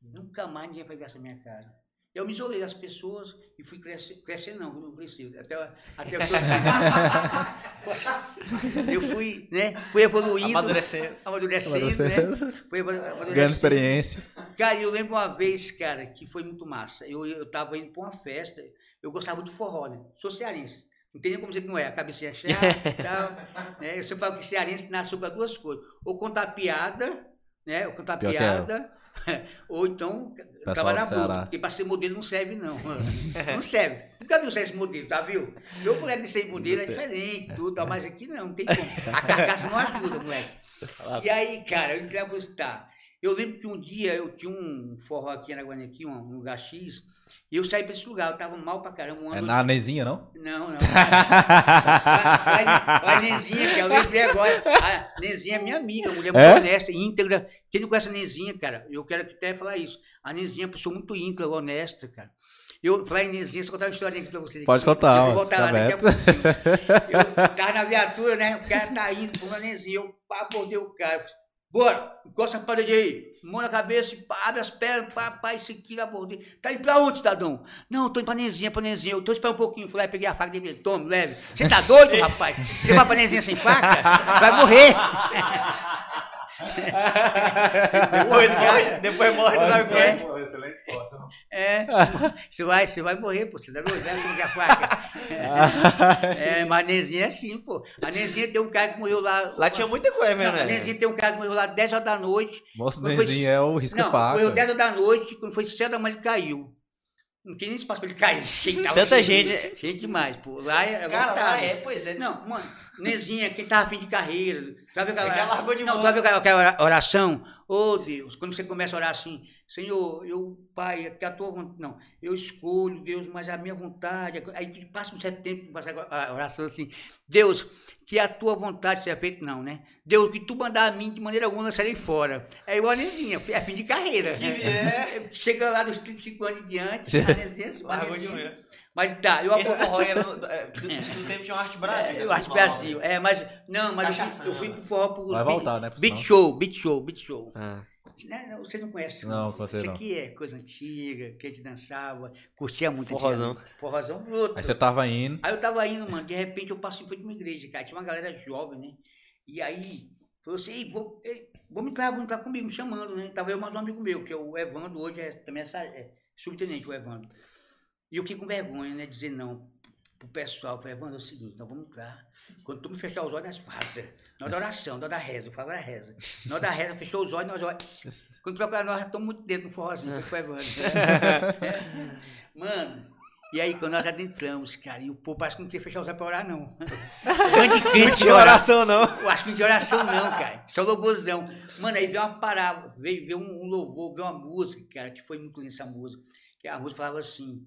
Nunca mais ninguém vai ver essa minha cara. Eu me isolei das pessoas e fui crescer, crescer não, não cresci, até, até eu, eu fui, né, fui evoluindo, Amadurecendo. amadurecendo, Você né, fui amadurecendo. Ganhando experiência. Cara, eu lembro uma vez, cara, que foi muito massa. Eu, eu tava indo pra uma festa, eu gostava muito de forró, né? Sou cearense. Não tem nem como dizer que não é, a cabecinha chata e tal. né? Eu sempre falo que cearense nasceu para duas coisas. Ou contar piada, né? Ou contar Pior que é. piada, ou então Pessoal trabalhar do na boca. Ceará. Porque para ser modelo não serve, não. Não serve. Nunca viu ser esse modelo, tá viu? Meu moleque de ser modelo é diferente, tudo, tal, mas aqui não, não tem como. A carcaça não ajuda, moleque. E aí, cara, eu entrei a visitar. Eu lembro que um dia eu tinha um forró aqui em aqui, um, um lugar X, e eu saí pra esse lugar, eu tava mal pra caramba. Um É na Nezinha, não? Não, não. Vai Nenzinha, que eu lembrei agora. A Nenzinha é minha amiga, mulher muito É? honesta, íntegra. Quem não conhece a Nenzinha, cara, eu quero que até falar isso. A Nenzinha é uma pessoa muito íntegra, honesta, cara. Eu falar em Nenzinha, só contar uma historinha aqui pra vocês. aqui. Pode contar, Eu vou voltar lá fica daqui a pouquinho. Eu tava na viatura, né? O cara tá indo pra uma Nenzinha. Eu abordei o cara. Falei, Bora, encosta a parede aí. Mão na cabeça, e abre as pernas, pá, pá, isso aqui, abordei. Tá indo pra onde, cidadão? Não, tô indo pra Nenzinha, pra Nenzinha. Eu tô esperando um pouquinho. Fui lá, peguei a faca dele. Tome, leve. Você tá doido, rapaz? Você vai pra Nenzinha sem faca? Vai morrer. Depois morre, depois morre, não sabe como é. excelente costa. não? É, você vai, você vai morrer, pô. Você tá doido, né? Como que é a faca? É, mas a Nenzinha é assim, pô. A Nenzinha tem um cara que morreu lá. Lá tinha muita coisa, né? a Nenzinha tem um cara que morreu lá 10 horas da noite. Moço Quando foi- é o risca Não, morreu faca. 10 horas da noite, quando foi 7 da manhã ele caiu. Não tem nem espaço pra ele cair. Cheio, tava Tanta cheio, gente- Cheio demais, pô. Lá é Cara, lá lotado. é, pois é. Não, mano, Nezinha, quem tava afim de carreira. Sabe aquela, É que ela largou de não, mão. sabe aquela, aquela oração? Ô Deus, quando você começa a orar assim, Senhor, eu, Pai, que a tua vontade. Não, eu escolho, Deus, mas a minha vontade. Aí passa um certo tempo, passa a oração assim, Deus, que a tua vontade seja feita, não, né? Deus, que tu mandar a mim, de maneira alguma, eu sairei fora. É igual a Nezinha, é fim de carreira. Que é. Chega lá dos 35 anos em diante, a Nezinha, a de. Mas tá, eu Esse forró era. no- é, Do do tempo tinha uma arte Brasil. é, eu acho Brasil. É, mas. Não, mas eu fui, eu fui pro forró pro. Vai beat- voltar, né, Beat show, beat show, beat show. Ah. Né, não, Você não conhece. Não, você Isso não. aqui é coisa antiga, que a gente dançava, curtia muito. Forrozão. antigamente. Forrozão bruto. Aí você tava indo. Aí eu tava indo, mano, de repente eu passei foi de uma igreja, cara. Tinha uma galera jovem, né? E aí, falou assim, ei, vou, ei, vamos entrar, vamos entrar comigo, me chamando, né? Tava eu mais um amigo meu, que é o Evandro, hoje é também é, é subtenente, o Evandro. E eu fiquei com vergonha, né? Dizer não pro pessoal. Eu falei, Evandro, é o seguinte, nós vamos entrar. Quando tu me fechar os olhos, nós faz. Na hora da oração, hora da reza, eu falo a reza. Hora da reza, fechou os olhos, nós olhamos. Quando procurar, nós estamos muito dentro no forrozinho, foi Evandro. É. Mano, e aí quando nós adentramos, cara, e o povo parece que não queria fechar os olhos pra orar, não. Bando de crente oração, não. Eu acho que não tinha oração, não, cara. Só louvorzão. Mano, aí veio uma parábola, veio, veio um, um louvor, veio uma música, cara, que foi muito linda essa música. Que a música falava assim: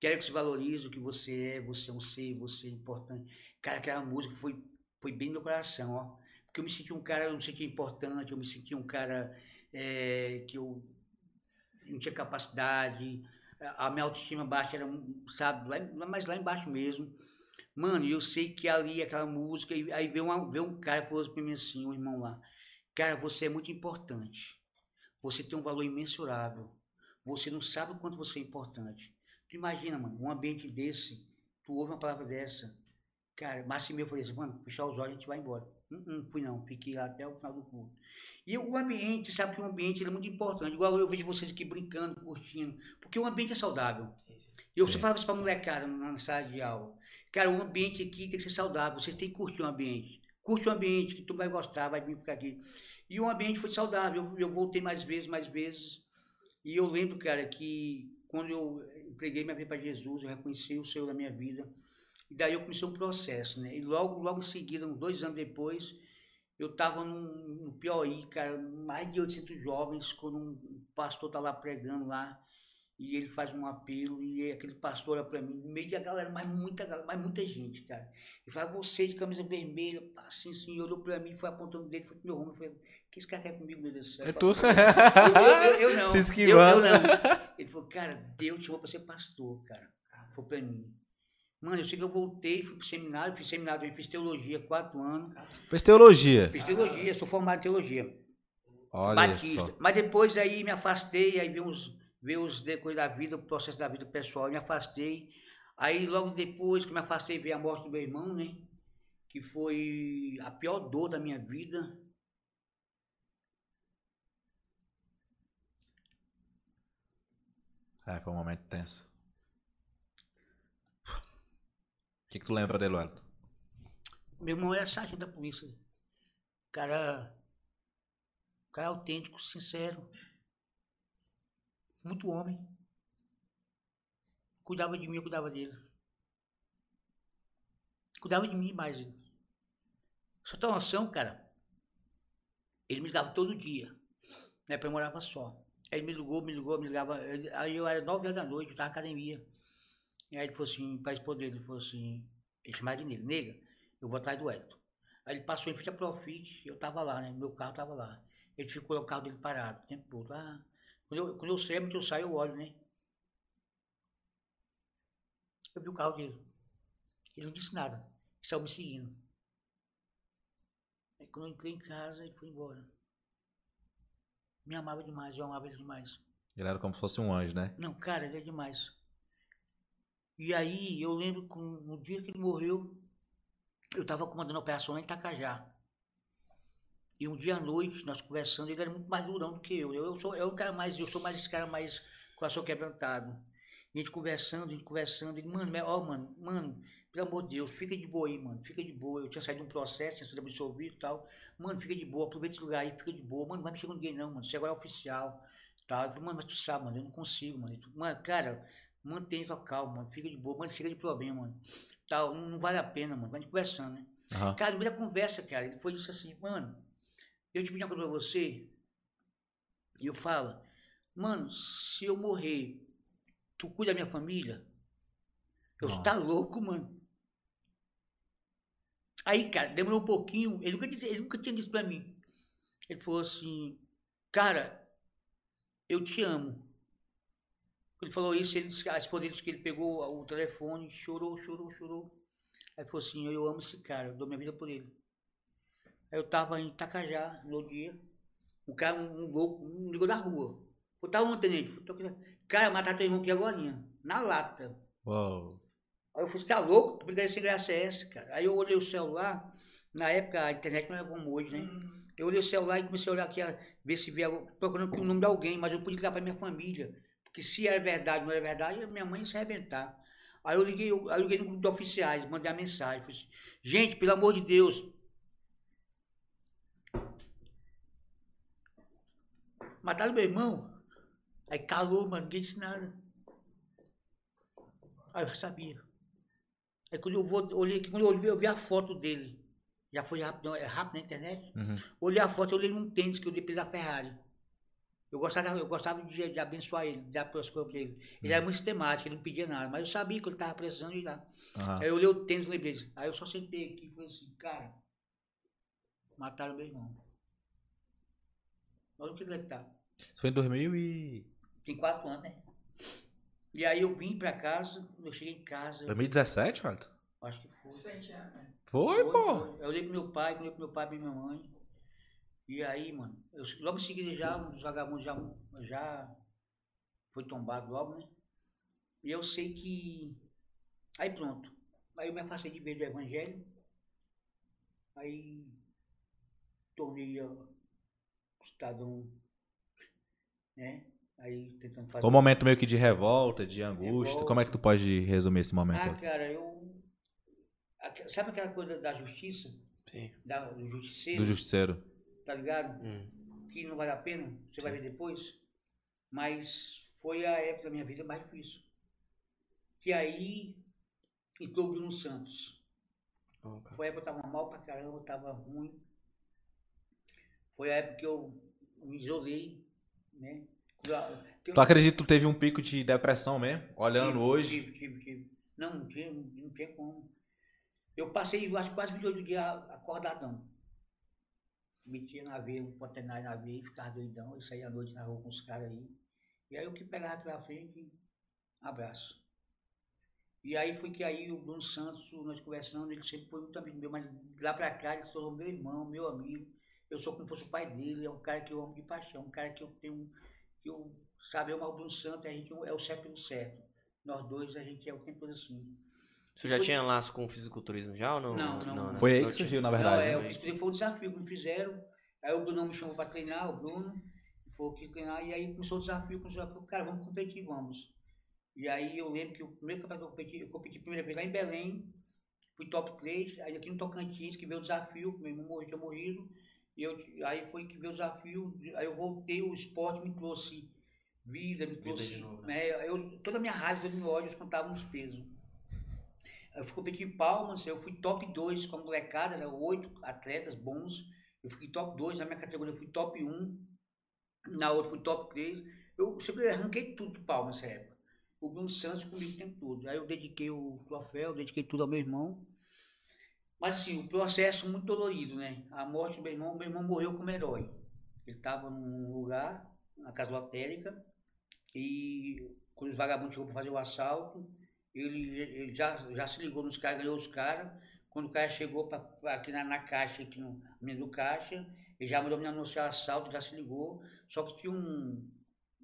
quero que você valorize o que você é, você é um ser, você é importante. Cara, aquela música foi, foi bem no coração, ó. Porque eu me senti um cara, eu me senti importante, eu me senti um cara é, que eu não tinha capacidade, a minha autoestima baixa era, sabe, lá, mas lá embaixo mesmo. Mano, eu sei que ali, aquela música, e aí veio, uma, veio um cara e falou para mim assim, um irmão lá, cara, você é muito importante, você tem um valor imensurável, você não sabe o quanto você é importante. Tu imagina, mano, um ambiente desse, tu ouve uma palavra dessa, cara, mas meu falei assim, mano, fechar os olhos a gente vai embora. Não, não fui não, fiquei lá até o final do culto. E o ambiente, sabe que o ambiente é muito importante. Igual eu vejo vocês aqui brincando, curtindo. Porque o ambiente é saudável. Eu Sim. sempre falava isso pra molecada na sala de aula. Cara, o ambiente aqui tem que ser saudável. Vocês têm que curtir o ambiente. Curte o ambiente, que tu vai gostar, vai vir ficar aqui. E o ambiente foi saudável. Eu, eu voltei mais vezes, mais vezes. E eu lembro, cara, que quando eu entreguei minha vida para Jesus, eu reconheci o Senhor na minha vida. E daí eu comecei um processo, né? E logo, logo em seguida, uns dois anos depois, eu estava no Piauí, cara, mais de 800 jovens, quando um pastor tá lá pregando lá, e ele faz um apelo, e aquele pastor olha para mim, no meio da galera, mas muita, galera, mas muita gente, cara. Ele fala, você de camisa vermelha, assim, assim, olhou para mim, foi apontando o dedo, foi pro meu rumo, eu falei, o que esse cara quer comigo, meu Deus do céu? É Eu tu. falei, eu, eu, eu não. Se eu, esquivando. eu não. Ele falou, cara, Deus te chamou para ser pastor, cara. Foi para mim. Mano, eu sei que eu voltei, fui pro seminário, fiz seminário, eu fiz teologia quatro anos. Fez teologia. Fiz teologia, sou formado em teologia. Olha Batista. só. Mas depois aí me afastei, aí veio os, veio os depois da vida, o processo da vida pessoal, eu me afastei. Aí logo depois que me afastei veio a morte do meu irmão, né? Que foi a pior dor da minha vida. É, foi um momento tenso. O que, que tu lembra dele, Wellington? Meu irmão era sargento da polícia. Cara. Cara autêntico, sincero. Muito homem. Cuidava de mim, eu cuidava dele. Cuidava de mim. Ele. Só tem uma noção, cara. Ele me ligava todo dia. Né, porque eu morava só. Aí ele me ligou, me ligou, me ligava. Aí eu era nove horas da noite, eu tava na academia. E aí ele falou assim, para esposa dele, ele falou assim, ele chamava de nele, nega, eu vou atrás do Hélio. Aí ele passou em frente à Profit, eu tava lá, né? Meu carro tava lá. Ele ficou o carro dele parado, o tempo todo. Ah, quando eu, quando eu saio, eu saio, eu olho, né? Eu vi o carro dele. Ele não disse nada. Ele saiu me seguindo. Aí quando eu entrei em casa, ele foi embora. Me amava demais, eu amava ele demais. Ele era como se fosse um anjo, né? Não, cara, ele é demais. E aí, eu lembro que no dia que ele morreu, eu estava comandando a operação lá em Itacajá. E um dia à noite, nós conversando, ele era muito mais durão do que eu. Eu, eu sou, eu, um cara mais, eu sou mais esse cara mais coração quebrantado. E a gente conversando, a gente conversando, ele, mano, ó, mano, mano, pelo amor de Deus, fica de boa aí, mano, fica de boa. Eu tinha saído de um processo, tinha sido absolvido e tal. Mano, fica de boa, aproveita esse lugar aí, fica de boa. Mano, não vai mexer com ninguém não, mano, você agora é oficial. Tal. Eu falei, mano, mas tu sabe, mano, eu não consigo, mano. Mano, cara, mantém sua calma, mano, fica de boa, mano, chega de problema, mano. Tal, não, não vale a pena, mano, vai conversando, né? Aham. Cara, no meio da conversa, cara, ele foi isso assim, mano, eu te pedi uma coisa pra você, e eu falo, mano, se eu morrer, tu cuida da minha família? Eu, tá Nossa. louco, mano. Aí, cara, demorou um pouquinho, ele nunca, disse, ele nunca tinha dito pra mim. Ele falou assim, cara, eu te amo. Ele falou isso, ele disse, que- a esposa dele disse que ele pegou o telefone, chorou, chorou, chorou. Aí falou assim, eu amo esse cara, eu dou minha vida por ele. Aí eu tava em Itacajá no dia, um cara, um, um louco, um ligou da rua. Eu tava ontem, tô aqui. cara, matar teu irmão aqui agora, na lata. Uou. Aí eu falei, você tá louco? Que brincadeira sem graça é essa, cara? Aí eu olhei o celular, na época a internet não era como hoje, né? Eu olhei o celular e comecei a olhar aqui, a ver se via, procurando aqui o nome de alguém, mas eu podia ligar pra minha família. Porque se era verdade ou não era verdade, minha mãe ia se arrebentar. Aí eu liguei, eu, aí eu liguei no grupo de oficiais, mandei a mensagem. Falei assim, gente, pelo amor de Deus. Mataram meu irmão. Aí calou, mano, ninguém disse nada. Aí eu sabia. Aí quando eu vou, olhei aqui, quando eu olhei, eu vi a foto dele. Já foi rápido, é rápido na internet. Uhum. Olhei a foto, eu olhei num tênis que eu dei pra ele da Ferrari. Eu gostava, eu gostava de, de abençoar ele, de dar as coisas pra ele. Ele era muito sistemático, ele não pedia nada, mas eu sabia que ele tava precisando de ir lá. Aham. Aí eu olhei o tênis e lembrei disso. Aí eu só sentei aqui e falei assim, cara, mataram meu irmão. Olha o que ele tá. Isso foi em 2000 e... Tem quatro anos, né? E aí eu vim pra casa, quando eu cheguei em casa, 2017, Wellington? acho que foi. Sente, né? Foi, Foi, pô. foi. Eu olhei pro meu pai, olhei pro meu pai e pra minha mãe. E aí, mano, eu, logo em seguida já, um dos vagabundos já, já foi tombado logo, né? E eu sei que. Aí pronto. Aí eu me afastei de vez do evangelho. Aí tornei ó, cidadão, né? Aí tentando fazer. Foi um momento meio que de revolta, de angústia. Revolta. Como é que tu pode resumir esse momento? Ah, cara, eu. Sabe aquela coisa da justiça? Sim. Da, do justiceiro? do justiceiro. tá ligado? Hum. Que não vale a pena, você vai ver depois. Mas foi a época da minha vida mais difícil. Que aí entrou o Bruno Santos. Cara. Foi a época que eu tava mal pra caramba, tava ruim. Foi a época que eu me isolei, né? Eu- Tu acredita que tu teve um pico de depressão mesmo? Olhando Tive, hoje. Tive, tive, tive. Não, não tinha, não tinha como. Eu passei, eu acho, quase 28 dias acordadão. Metia na veia, um potenário na veia, ficava doidão. Eu saía à noite na rua com os caras aí. E aí o que pegava pela frente, abraço. E aí foi que aí o Bruno Santos, nós conversando, ele sempre foi muito amigo meu, mas lá pra cá ele se tornou meu irmão, meu amigo. Eu sou como se fosse o pai dele, é um cara que eu amo de paixão, um cara que eu tenho, que eu, sabe, eu amo o Bruno Santos, a gente é o certo pelo certo. Nós dois, a gente é o tempo todo assim. Você já Foi- tinha laço com o fisiculturismo já ou não? Não, não, não. né? Foi aí Não que surgiu, na Não, verdade. é, né? fiz, foi um desafio que me fizeram. Aí o Bruno me chamou para treinar, o Bruno, falou que treinar, e aí começou o desafio, começou o desafio, cara, vamos competir, vamos. E aí eu lembro que o primeiro campeonato que eu competi, eu competi a primeira vez lá em Belém, fui top 3, aí aqui no Tocantins, que veio o desafio, meu irmão morreu, tinha morrido, e eu, aí foi que veio o desafio, aí eu voltei, o esporte me trouxe vida, me trouxe, de novo, né, eu, toda a minha raiva, todo o meu ódio, eu contava nos pesos. Eu fui competir em Palmas, eu fui top 2 com a molecada, eram oito atletas bons. Eu fui top 2, na minha categoria eu fui top 1, na outra fui top 3. Eu sempre arranquei tudo do Palmas nessa época. O Bruno Santos comigo o tempo todo. Aí eu dediquei o troféu, dediquei tudo ao meu irmão. Mas assim, o processo muito dolorido, né? A morte do meu irmão, meu irmão morreu como herói. Ele estava num lugar, na casa lotérica, e quando os vagabundos chegou para fazer o assalto, ele, ele já, já se ligou nos caras, ganhou os caras. Quando o cara chegou pra, pra- aqui na, na caixa, aqui no menino do caixa, ele já mandou me anunciar assalto, já se ligou. Só que tinha um,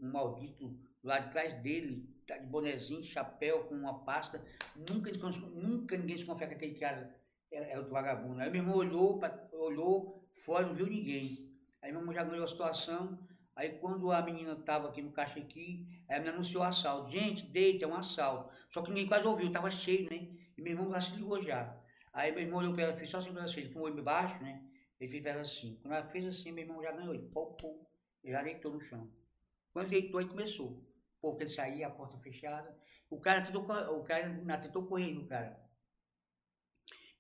um maldito lá de trás dele, tá de bonezinho, chapéu, com uma pasta. Nunca, nunca ninguém se confia com aquele cara Era, era outro vagabundo. Aí meu irmão olhou, pra, olhou fora, não viu ninguém. Aí meu irmão já ganhou a situação. Aí quando a menina tava aqui no caixa aqui, aí a menina anunciou o assalto. Gente, deita, é um assalto. Só que ninguém quase ouviu, tava cheio, né? E meu irmão já se ligou já. Aí meu irmão olhou pra ela, fez só assim, pra ela, assim, com o olho baixo, né? Ele fez pra ela assim. Quando ela fez assim, meu irmão já ganhou. Ele, ele já deitou no chão. Quando deitou, aí começou. Porque ele saía, a porta fechada. O cara tentou, o cara tentou correr no cara.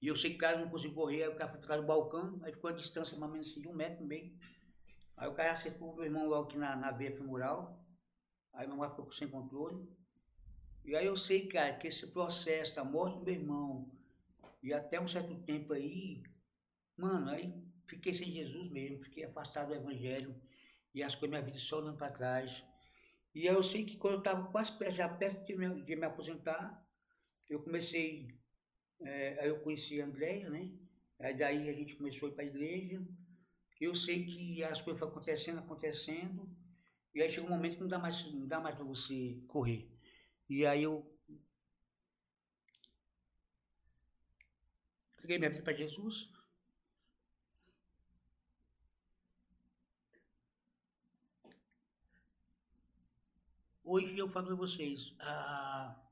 E eu sei que o cara não conseguiu correr, aí o cara foi ficar no balcão, aí ficou a distância mais ou menos assim, de um metro e meio. Aí o cara acertou o meu irmão logo aqui na, na veia femoral. Aí meu irmão ficou sem controle. E aí eu sei, cara, que esse processo da morte do meu irmão, e até um certo tempo aí, mano, aí fiquei sem Jesus mesmo, fiquei afastado do evangelho, e as coisas minha vida só olhando para trás. E aí eu sei que quando eu estava quase já perto de me, de me aposentar, eu comecei, é, aí eu conheci a Andréia, né? Aí daí a gente começou a ir para a igreja. Eu sei que as coisas foram acontecendo, acontecendo, e aí chega um momento que não dá mais, não dá mais para você correr. E aí eu entreguei minha vida para Jesus. Hoje eu falo para vocês, ah,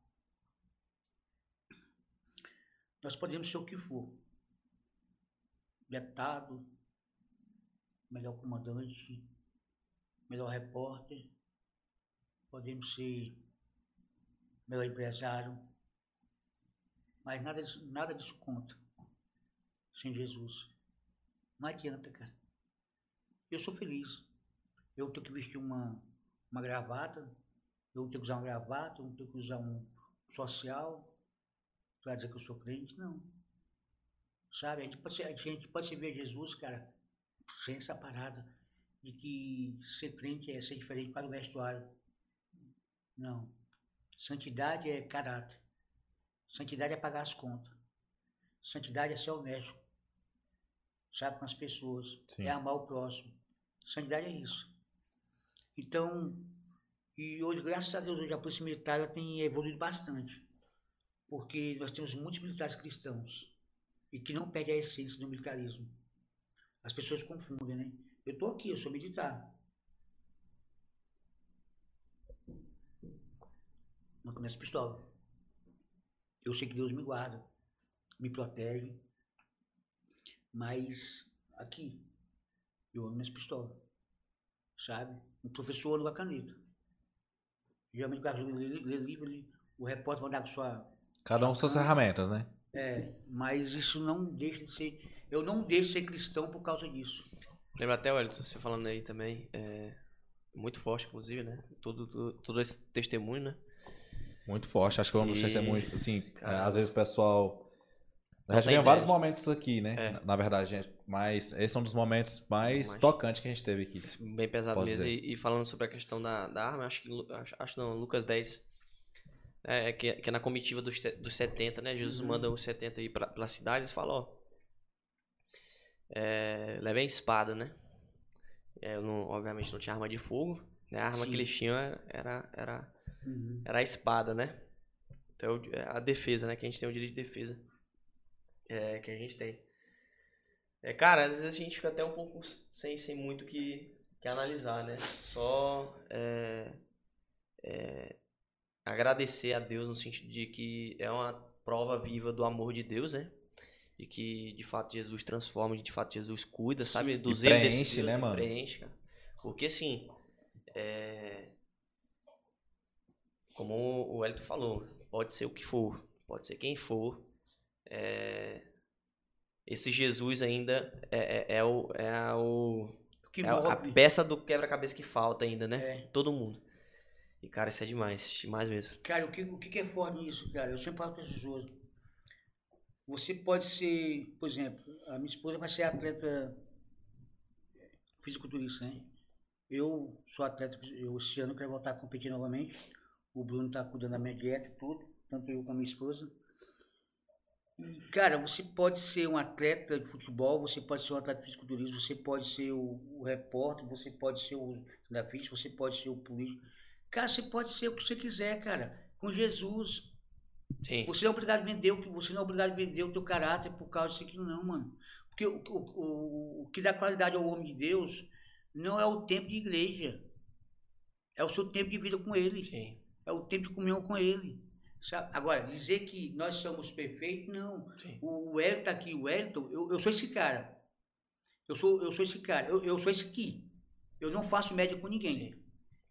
nós podemos ser o que for. Deputado, melhor comandante, melhor repórter, podemos ser melhor empresário, mas nada nada disso conta sem Jesus. Não adianta, cara. Eu sou feliz. Eu tenho que vestir uma, uma gravata, eu tenho que usar uma gravata, eu tenho que usar um social para dizer que eu sou crente, não. Sabe, a gente pode, a gente pode a Jesus, cara, sem essa parada de que ser crente é ser diferente para o vestuário. Não. Santidade é caráter. Santidade é pagar as contas. Santidade é ser honesto. Sabe, com as pessoas. Sim. É amar o próximo. Santidade é isso. Então, e hoje, graças a Deus, hoje a Polícia Militar ela tem evoluído bastante. Porque nós temos muitos militares cristãos. E que não perdem a essência do militarismo. As pessoas confundem, né? Eu estou aqui, eu sou militar. Não começo pistola. Eu sei que Deus me guarda, me protege. Mas aqui, eu amo minhas pistolas. Sabe? O professor com a caneta. Geralmente o ele- o repórter vai dar com sua. Cada um com suas ferramentas, né? É, mas isso não deixa de ser. Eu não deixo de ser cristão por causa disso. Lembra até, Wellington, você falando aí também, é, muito forte, inclusive, né? Todo, todo, todo esse testemunho, né? Muito forte. Acho que é um dos testemunhos, assim, é, às vezes o pessoal. Não Já tem tivemos vários momentos aqui, né? É. Na- Na verdade, gente. Mas esse é um dos momentos mais Mais- tocantes que a gente teve aqui. Bem pesado mesmo. E, e falando sobre a questão da, da arma, acho que, acho, acho não, Lucas 10, é, que, que é na comitiva dos, dos 70, né? Jesus Uhum. manda os 70 ir pra, pela cidade e fala, ó, é, levem espada, né? É, não- obviamente não tinha arma de fogo, né? A arma Sim. que eles tinham era, era, Uhum. era a espada, né? Então, é a defesa, né? Que a gente tem o direito de defesa. É, que a gente tem. É, cara, às vezes a gente fica até um pouco sem, sem muito que, que analisar, né? Só é, é, agradecer a Deus no sentido de que é uma prova viva do amor de Deus, né? E que de fato Jesus transforma, de fato Jesus cuida, sabe? Do E zelo desse preenche, Deus, né, mano? Preenche, cara. Porque assim, é, como o Elton falou, pode ser o que for, pode ser quem for, é, esse Jesus ainda é, é, é o, é, a, o, O que é a- peça do quebra-cabeça que falta ainda, né? É. Todo mundo. E, cara, isso é demais, demais mesmo. Cara, o que, o que é forte nisso, cara? Eu sempre falo para as pessoas. Você pode ser, por exemplo, a minha esposa vai ser atleta fisiculturista, né? Eu sou atleta, eu esse ano quero voltar a competir novamente. O Bruno tá cuidando da minha dieta e tudo, tanto eu como a minha esposa. E, cara, você pode ser um atleta de futebol, você pode ser um atleta de fisiculturismo, você pode ser o, o repórter, você pode ser o da você pode ser o político. Cara, você pode ser o que você quiser, cara. Com Jesus. Sim. Você não é obrigado a vender o que você não é obrigado a vender o teu caráter por causa disso aqui, não, mano. Porque o, o, o, que dá qualidade ao homem de Deus não é o tempo de igreja. É o seu tempo de vida com ele. Sim. É o tempo de comunhão com ele. Sabe? Agora, dizer que nós somos perfeitos, não. Sim. O Wellington tá aqui, o Wellington, eu, eu sou esse cara. Eu sou, eu sou esse cara. Eu, eu sou esse aqui. Eu não faço média com ninguém. Sim.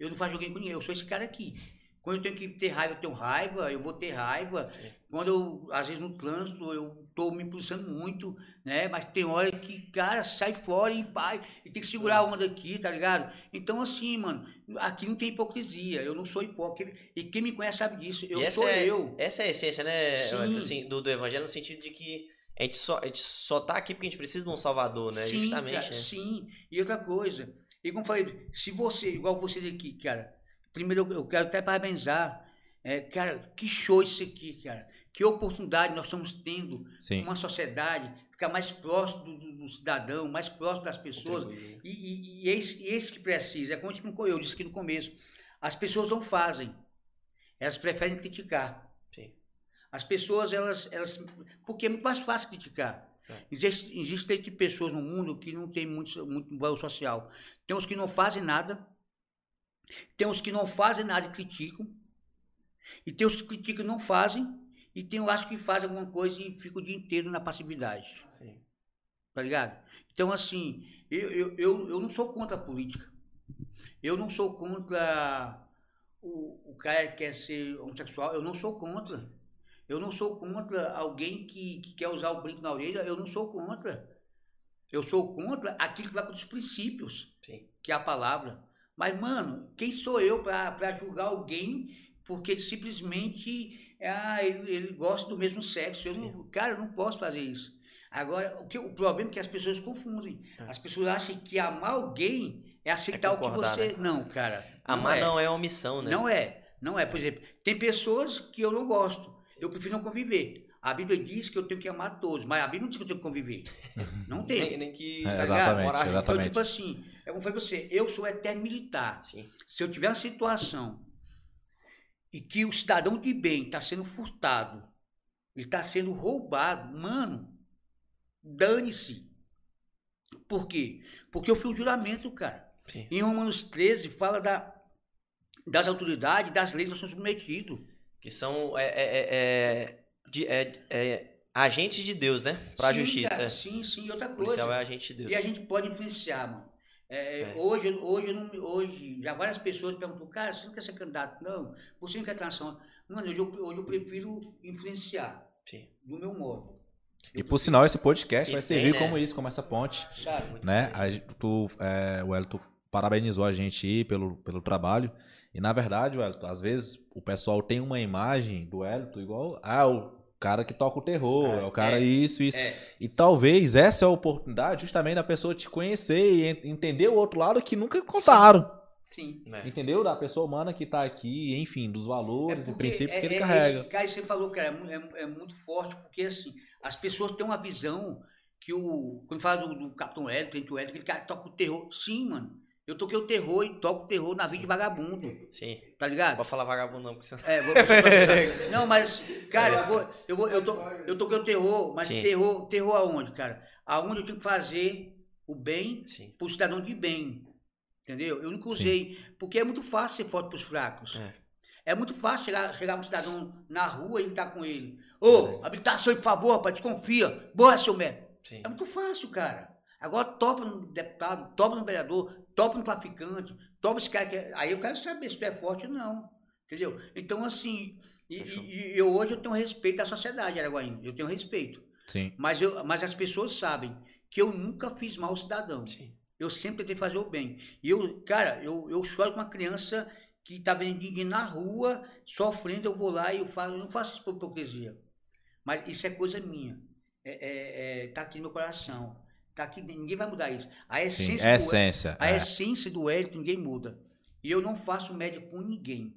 Eu não faço joguinho com ninguém. Eu sou esse cara aqui. Quando eu tenho que ter raiva, eu tenho raiva, eu vou ter raiva. Sim. Quando eu, às vezes no trânsito, eu tô me impulsando muito, né? Mas tem hora que, cara, sai fora e pai, e tem que segurar a onda aqui, tá ligado? Então, assim, mano, aqui não tem hipocrisia. Eu não sou hipócrita. E quem me conhece sabe disso. Eu sou é, eu. Essa é a essência, né, assim, do, do evangelho, no sentido de que a gente, só, a gente só tá aqui porque a gente precisa de um salvador, né? Sim, Justamente, cara, né? sim. E outra coisa, e como eu falei, se você, igual vocês aqui, cara, primeiro eu- eu quero até parabenizar, é, cara, que show isso aqui, cara. Que oportunidade nós estamos tendo Sim. uma sociedade ficar mais próximo do, do- do cidadão, mais próximo das pessoas. E, e, e esse, esse que precisa, é como tipo, eu disse aqui no começo, as pessoas não fazem, elas preferem criticar. Sim. As pessoas, elas, elas. Porque é muito mais fácil criticar. É. Existe, existe pessoas no mundo que não tem muito, muito valor social. Tem os que não fazem nada, tem os que não fazem nada e criticam, e tem os que criticam e não fazem, e tem os acho que fazem alguma coisa e ficam o dia inteiro na passividade. Sim. Tá ligado? Então, assim, eu, eu, eu, eu não sou contra a política. Eu não sou contra o, o cara que quer ser homossexual. Eu não sou contra. Eu não sou contra alguém que, que quer usar o brinco na orelha. Eu não sou contra. Eu sou contra aquilo que vai contra os princípios, Sim. que é a palavra. Mas, mano, quem sou eu para julgar alguém porque ele simplesmente ah, ele, ele gosta do mesmo sexo? Eu não, cara, eu não posso fazer isso. Agora, o, que, o problema é que as pessoas confundem. É. As pessoas acham que amar alguém é aceitar o que você. né? Não, cara. Amar é. não é omissão, né? Não é, não é. Por exemplo, tem pessoas que eu não gosto. Eu prefiro não conviver. A Bíblia diz que eu tenho que amar todos, mas a Bíblia não diz que eu tenho que conviver. Não tem. Nem, nem que. É, exatamente? Morar- Então, exatamente. tipo assim, eu vou falar pra você, eu sou eterno militar. Sim. Se eu tiver uma situação e que o cidadão de bem está sendo furtado, ele está sendo roubado, mano, dane-se. Por quê? Porque eu fiz o juramento, cara. Sim. Em Romanos 13 fala da, das autoridades, das leis que nós somos submetidos. Que são é, é, é, é, de- é- é agentes de Deus, né? Pra Sim, justiça. cara, sim, sim. E outra O policial é coisa. agente de Deus. E a gente pode influenciar, mano. É, É. Hoje, hoje, eu não, hoje, já várias pessoas perguntam, cara, você não quer ser candidato? Não, você não quer transição. Mano, hoje eu, hoje eu prefiro influenciar Sim. do meu modo. E por sinal, esse podcast E vai tem, servir né? como isso, como essa ponte. Sabe? Muito né? A, tu, é, o Wellington parabenizou a gente aí pelo, pelo trabalho. E na verdade, Wellington, às vezes o pessoal tem uma imagem do Wellington igual. Ah, o cara que toca o terror, é, É, o cara é, isso, isso. É, E talvez essa é a oportunidade justamente da pessoa te conhecer e en- entender o outro lado que nunca contaram. sim. É. Entendeu? Da pessoa humana que tá aqui, enfim, dos valores e princípios que é- ele é carrega. Esse, cara, você falou, cara, é, mu- é- é muito forte, porque assim, as pessoas têm uma visão que o. Quando fala do, do Capitão Hélio, tem o Hélio, aquele cara que toca o terror. Sim, mano. Eu toquei o terror e toco o terror na vida de vagabundo. Sim. Tá ligado? Pode falar vagabundo não, porque você... É, vou, você- não, mas, cara, eu vou, eu vou, eu, tô, eu toquei o terror, mas Sim. terror, terror aonde, cara? Aonde eu tinha que fazer o bem Sim. pro cidadão de bem. Entendeu? Eu nunca Sim. usei, porque é muito fácil ser forte pros fracos. É. É muito fácil chegar, chegar um cidadão na rua e estar com ele. Ô, habilitação, por favor, rapaz, desconfia. Boa, seu médico. Sim. É muito fácil, cara. Agora topa no deputado, topa no vereador, topa no traficante, topa esse cara que é... Aí eu quero saber se tu é forte ou não. Entendeu? Então, assim, e, e- eu hoje eu tenho respeito à sociedade, Araguaína. Eu tenho respeito. Sim. Mas, eu, mas as pessoas sabem que eu nunca fiz mal ao cidadão. Sim. Eu sempre tentei fazer o bem. E eu, cara, eu, eu choro com uma criança que tá vendendo na rua, sofrendo, eu vou lá e eu falo, eu não faço isso por hipocrisia. Mas isso é coisa minha. É, é, é, tá aqui no meu coração. Tá aqui, ninguém vai mudar isso. A Sim. essência, É do, essência. a é. essência do Hélio ninguém muda. E eu não faço média com ninguém.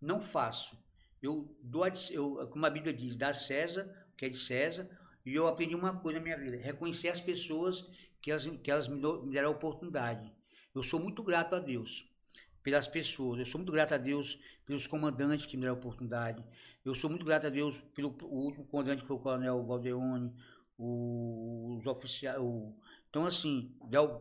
Não faço. Eu dou, a, eu, como a Bíblia diz, dá a César, que é de César, e eu aprendi uma coisa na minha vida: reconhecer as pessoas que elas, que elas me, dou- me deram a oportunidade. Eu sou muito grato a Deus pelas pessoas. Eu sou muito grato a Deus pelos comandantes que me deram a oportunidade. Eu sou muito grato a Deus pelo último comandante que foi o Coronel Valdeone, os oficiais. o- Então, assim,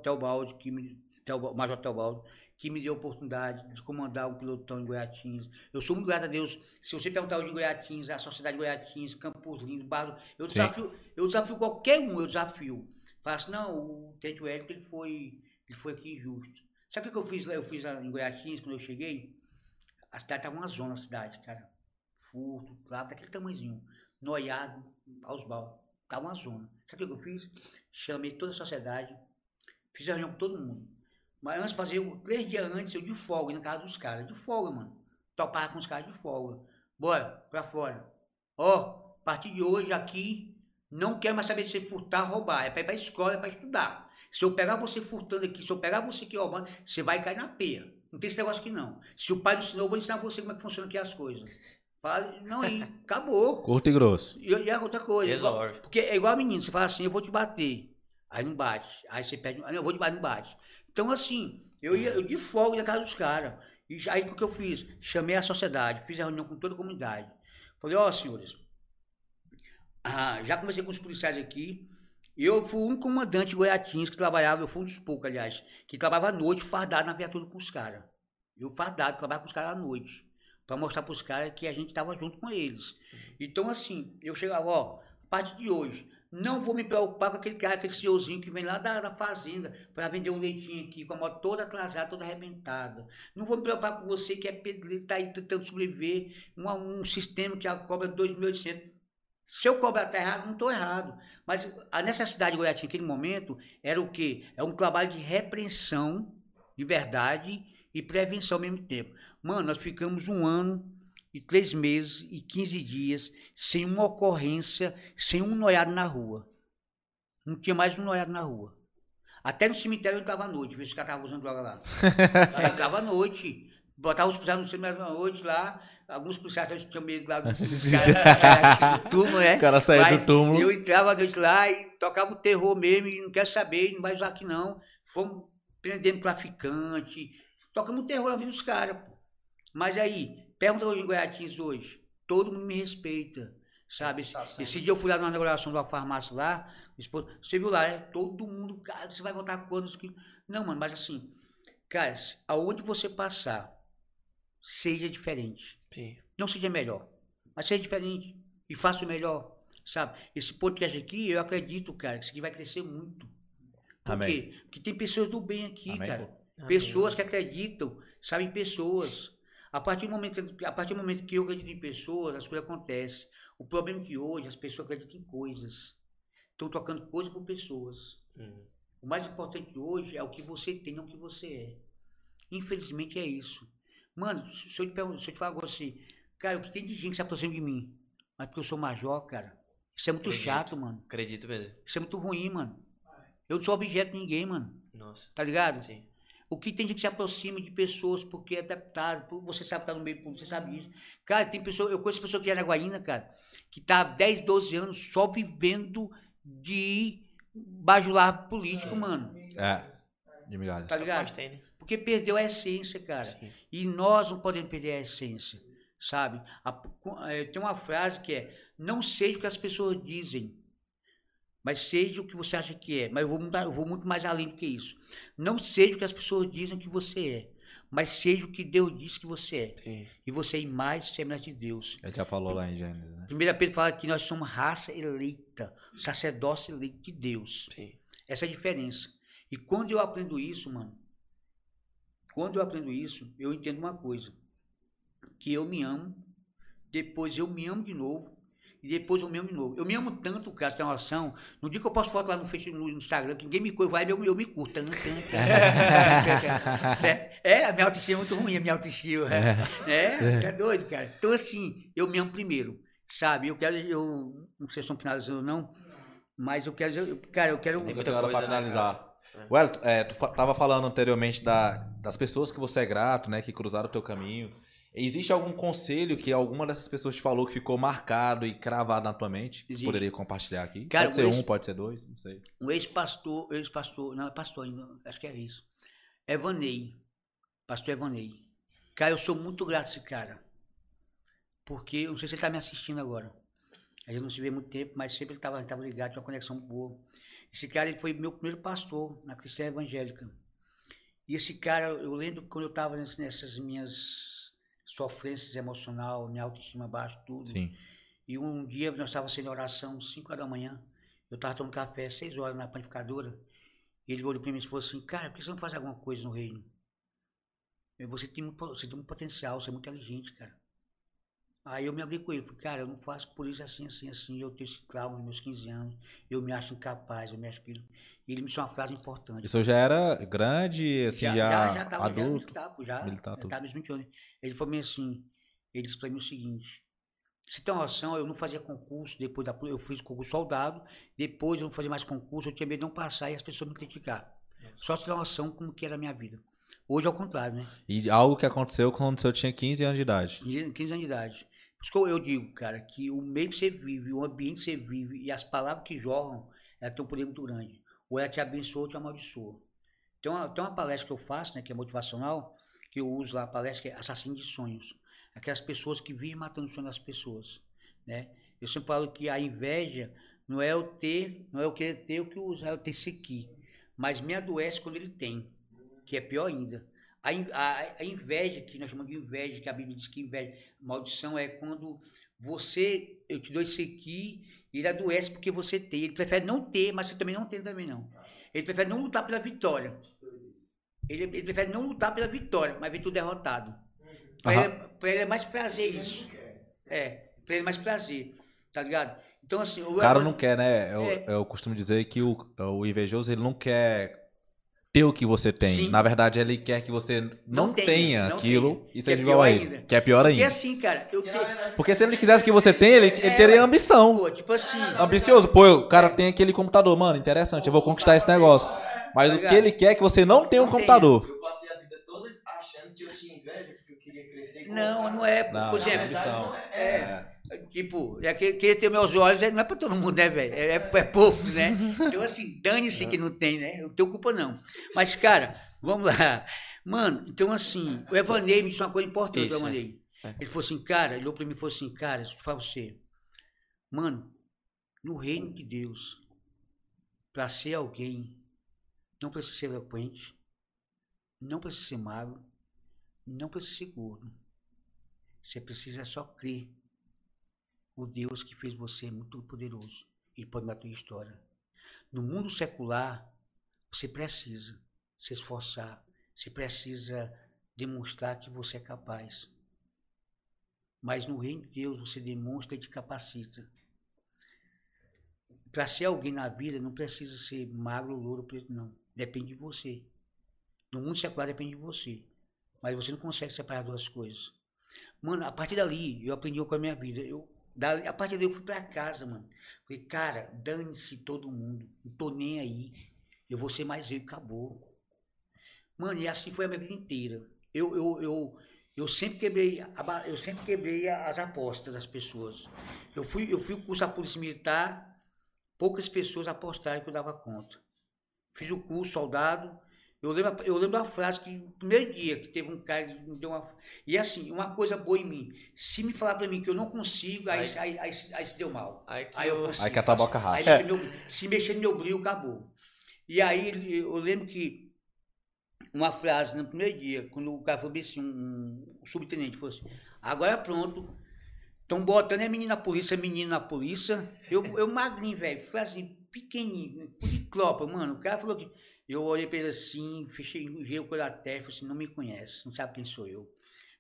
Teobaldi, que me, Teoba- Major Teobaldi, que me deu a oportunidade de comandar um pelotão em Goiatins. Eu sou muito grato a Deus. Se você perguntar hoje em Goiatins, a Sociedade de Goiatins, Campos Lindo, Barro, eu Sim. desafio, eu desafio qualquer um, eu desafio. Fala assim, não, o Tente Wellington, ele foi, ele foi aqui injusto. Sabe o que eu fiz lá? Eu fiz lá em Goiatins, quando eu cheguei? A cidade estava uma zona, a cidade, cara. Furto, lá, daquele tamanhozinho. Noiado, aos baldes. Estava uma zona. Sabe o que eu fiz? Chamei toda a sociedade, fiz reunião com todo mundo. Mas antes fazer, três dias antes, eu de folga, na casa dos caras. De folga, mano. Topava com os caras de folga. Bora, pra fora. Ó, a partir de hoje aqui, não quero mais saber de você furtar, roubar. É pra ir pra escola, é pra estudar. Se eu pegar você furtando aqui, se eu pegar você aqui roubando, você vai cair na peia. Não tem esse negócio aqui, não. Se o pai ensinou, eu vou ensinar você como é que funciona aqui as coisas. Fala, não, aí, acabou. Curto e grosso. E, e é outra coisa. igual- Resolve. porque é igual menino, você fala assim, eu vou te bater. Aí não bate. Aí você pede, "Ah, não, eu vou te bater, não bate. Então, assim, eu ia eu de folga na casa dos caras. E aí o que eu fiz? Chamei a sociedade, fiz a reunião com toda a comunidade. Falei, ó, senhores, ah, já conversei com os policiais aqui. Eu fui único comandante de Goiatins que trabalhava, eu fui um dos poucos, aliás, que trabalhava à noite fardado na viatura com os caras. Eu fardado, trabalhava com os caras à noite. Pra mostrar pros caras que a gente tava junto com eles. Então, assim, eu chegava, ó, a partir de hoje, não vou me preocupar com aquele cara, aquele senhorzinho que vem lá da, da fazenda para vender um leitinho aqui, com a moto toda atrasada, toda arrebentada. Não vou me preocupar com você que é pedreiro, tá aí tentando sobreviver, um, um sistema que cobra 2.800. Se eu cobrar tá errado, não estou errado. Mas a necessidade de Goiás naquele momento era o quê? É um trabalho de repreensão, de verdade, e prevenção ao mesmo tempo. Mano, nós ficamos um ano e três meses e 15 dias sem uma ocorrência, sem um noiado na rua. Não tinha mais um noiado na rua. Até no cemitério eu entrava à noite, ver se os caras estavam usando droga lá. Aí eu entrava à noite, botava os policiais no cemitério à noite lá, alguns policiais tinham medo lá dos caras do túmulo, né? O cara Mas do túmulo. Eu entrava à noite lá e tocava o terror mesmo, e não quer saber, não vai usar aqui não. Fomos prendendo traficante, tocamos o terror na vida dos caras. pô. Mas aí, pergunta hoje em Goiatins hoje, todo mundo me respeita, sabe? Esse, Tá esse dia eu fui lá na inauguração de uma farmácia lá, você viu lá, é todo mundo, cara, você vai voltar quantos quilos? Não, mano, mas assim, cara, aonde você passar, seja diferente. Sim. Não seja melhor, mas seja diferente e faça o melhor, sabe? Esse podcast aqui, eu acredito, cara, que isso aqui vai crescer muito. Por Amém. quê? Porque tem pessoas do bem aqui, Amém, cara. pô. Pessoas que acreditam, sabem pessoas. A partir, do momento, a partir do momento que eu acredito em pessoas, as coisas acontecem. O problema é que hoje as pessoas acreditam em coisas. Estão tocando coisas por pessoas. Hum. O mais importante hoje é o que você tem, não o que você é. Infelizmente é isso. Mano, se eu te, pergunto, se eu te falar agora assim, cara, o que tem de gente que se aproxima de mim? Mas porque eu sou major, cara. Isso é muito Acredito. chato, mano. Acredito mesmo. Isso é muito ruim, mano. Eu não sou objeto de ninguém, mano. Nossa. Tá ligado? Sim. O que tem gente que se aproxima de pessoas porque é por- você sabe que tá no meio público, você sabe disso. Cara, tem pessoa, eu conheço pessoa que é na Guaína, cara, que tá há 10, 12 anos só vivendo de bajular político, mano. É. De migalhas. Tá ligado? né? Porque perdeu a essência, cara. Sim. E nós não podemos perder a essência, sabe? A- eh, tem uma frase que é: não seja o que as pessoas dizem, mas seja o que você acha que é. Mas eu vou, mudar, eu vou muito mais além do que isso. Não seja o que as pessoas dizem que você é, mas seja o que Deus disse que você é. Sim. E você é imagem e semelhança de Deus. Ele já falou lá em Gênesis, né? 1 Pedro fala que nós somos raça eleita, sacerdócio eleito de Deus. Sim. Essa é a diferença. E quando eu aprendo isso, mano, quando eu aprendo isso, eu entendo uma coisa. Que eu me amo, depois eu me amo de novo, e depois eu me amo de novo. Eu me amo tanto, cara, tem uma noção. No dia que eu posto foto lá no Facebook, no Instagram, que ninguém me curte, vai, eu, eu me curto. Certo? É, a minha autoestima é muito ruim, a minha autoestima. É, é, é doido, cara. Então, assim, eu me amo primeiro, sabe? Eu quero, eu não sei se estão finalizando ou não, mas eu quero, eu- cara, eu quero... Tem muita pra coisa, né, finalizar. cara? Wellington, é, tu fa- tava falando anteriormente da, das pessoas que você é grato, né? Que cruzaram o teu caminho. Existe algum conselho que alguma dessas pessoas te falou que ficou marcado e cravado na tua mente? Que Existe. poderia compartilhar aqui? Cara, pode ser esse- um, pode ser dois, não sei. um ex-pastor, ex-pastor, não, é pastor ainda, acho que é isso. Evanei. Pastor Evanei. Cara, eu sou muito grato a esse cara. porque eu não sei se ele está me assistindo agora. A gente não se vê muito tempo, mas sempre ele estava tava ligado, tinha uma conexão boa. Esse cara ele foi meu primeiro pastor na cristã evangélica. E esse cara, eu lembro quando eu estava nessas minhas sofrências emocional, minha autoestima baixa, tudo. Sim. E um dia nós estávamos sendo oração, 5 horas da manhã. Eu estava tomando café, 6 horas na panificadora. E ele olhou para mim e falou assim: Cara, por que você não faz alguma coisa no reino? Você tem, muito, você tem muito potencial, você é muito inteligente, cara. Aí eu me abri com ele, falei, cara, eu não faço por isso assim, assim, assim, eu tenho esse trauma nos meus 15 anos, eu me acho incapaz, eu me acho que... E ele me disse uma frase importante. Isso já era grande, assim, já, já, já, já tava, adulto? Já, já, militar, já estava nos 20 anos. Ele falou assim, ele disse para mim o seguinte, você tem uma noção, eu não fazia concurso, depois da eu fiz concurso soldado, depois eu não fazia mais concurso, eu tinha medo de não passar e as pessoas me criticar. Só você ter uma noção como que era a minha vida. Hoje é o contrário, né? E algo que aconteceu quando você tinha 15 anos de idade. 15 anos de idade. Por isso que eu digo, cara, que o meio que você vive, o ambiente que você vive e as palavras que jorram, ela tem um poder muito grande. Ou ela te abençoa ou te amaldiçoa. Tem uma, tem uma palestra que eu faço, né, que é motivacional, que eu uso lá, a palestra que é assassino de sonhos. Aquelas pessoas que vivem matando o sonho das pessoas, né? Eu sempre falo que a inveja não é o ter, não é o querer ter o que usar, é o ter aqui. Mas me adoece quando ele tem que é pior ainda. A, a, a, inveja, que nós chamamos de inveja, que a Bíblia diz que inveja, maldição é quando você, eu te dou isso aqui, ele adoece porque você tem. Ele prefere não ter, mas você também não tem também não. Ele prefere não lutar pela vitória. Ele, ele prefere não lutar pela vitória, mas ver tudo derrotado. Para ele, ele, é mais prazer isso. É, para ele é mais prazer, tá ligado? Então assim... O cara não quer, né? Eu, é, eu costumo dizer que o, o invejoso, ele não quer ter o que você tem. Sim. Na verdade, ele quer que você não, não tenha, tenha não aquilo tenha. e seja é igual a ele. Que é pior ainda. Porque assim, cara, eu tenho... Porque se ele quisesse que você tenha, ele, ele teria ambição. Pô, tipo assim... Ambicioso. Pô, o cara tem aquele computador. Mano, interessante, eu vou conquistar esse negócio. Mas tá o que ele quer é que você não tenha um computador. Eu passei a vida toda achando que eu tinha inveja, porque eu queria crescer. Não, não é. Não, por exemplo, é, é. Tipo, é que, ter meus olhos, não é pra todo mundo, né, velho? É, é, é poucos, né? Então, assim, dane-se que não tem, né? Eu não tenho culpa, não. Mas, cara, vamos lá. Mano, então, assim, o Evanei me disse uma coisa importante, Isso, o Evanei. É. Ele falou assim, cara, ele olhou pra mim e falou assim, cara, pra você. Mano, no reino de Deus, pra ser alguém, não precisa ser eloquente, não precisa ser magro, não precisa ser gordo. Você precisa só crer o Deus que fez você é muito poderoso e pode mudar a tua história. No mundo secular, você precisa se esforçar, você precisa demonstrar que você é capaz. Mas no reino de Deus você demonstra e te capacita. Para ser alguém na vida não precisa ser magro, louro, preto, não. Depende de você. No mundo secular depende de você. Mas você não consegue separar duas coisas. Mano, a partir dali eu aprendi com a minha vida. Eu a partir daí eu fui pra casa, mano. Falei, cara, dane-se todo mundo. Não tô nem aí. Eu vou ser mais eu e acabou. Mano, e assim foi a minha vida inteira. Eu, eu, eu, eu sempre quebrei, eu sempre quebrei as apostas das pessoas. Eu fui, eu fui da Polícia Militar, poucas pessoas apostaram que eu dava conta. Fiz o curso, soldado, eu lembro, eu lembro uma frase que no primeiro dia que teve um cara que me deu uma. E assim, uma coisa boa em mim. Se me falar pra mim que eu não consigo, aí, aí, aí, aí, aí se deu mal. Aí, que aí eu consigo. Aí que a taboca racha. É. Meu, se mexer no meu brilho, acabou. E aí eu lembro que uma frase no primeiro dia, quando o cara falou bem assim, um, um subtenente falou assim, agora pronto. Estão botando é menino na polícia, menino na polícia. Eu, eu magrinho, velho. Assim, pequenininho, policlopa, mano. O cara falou que eu olhei para ele assim, fechei, o da testa, assim, não me conhece, não sabe quem sou eu.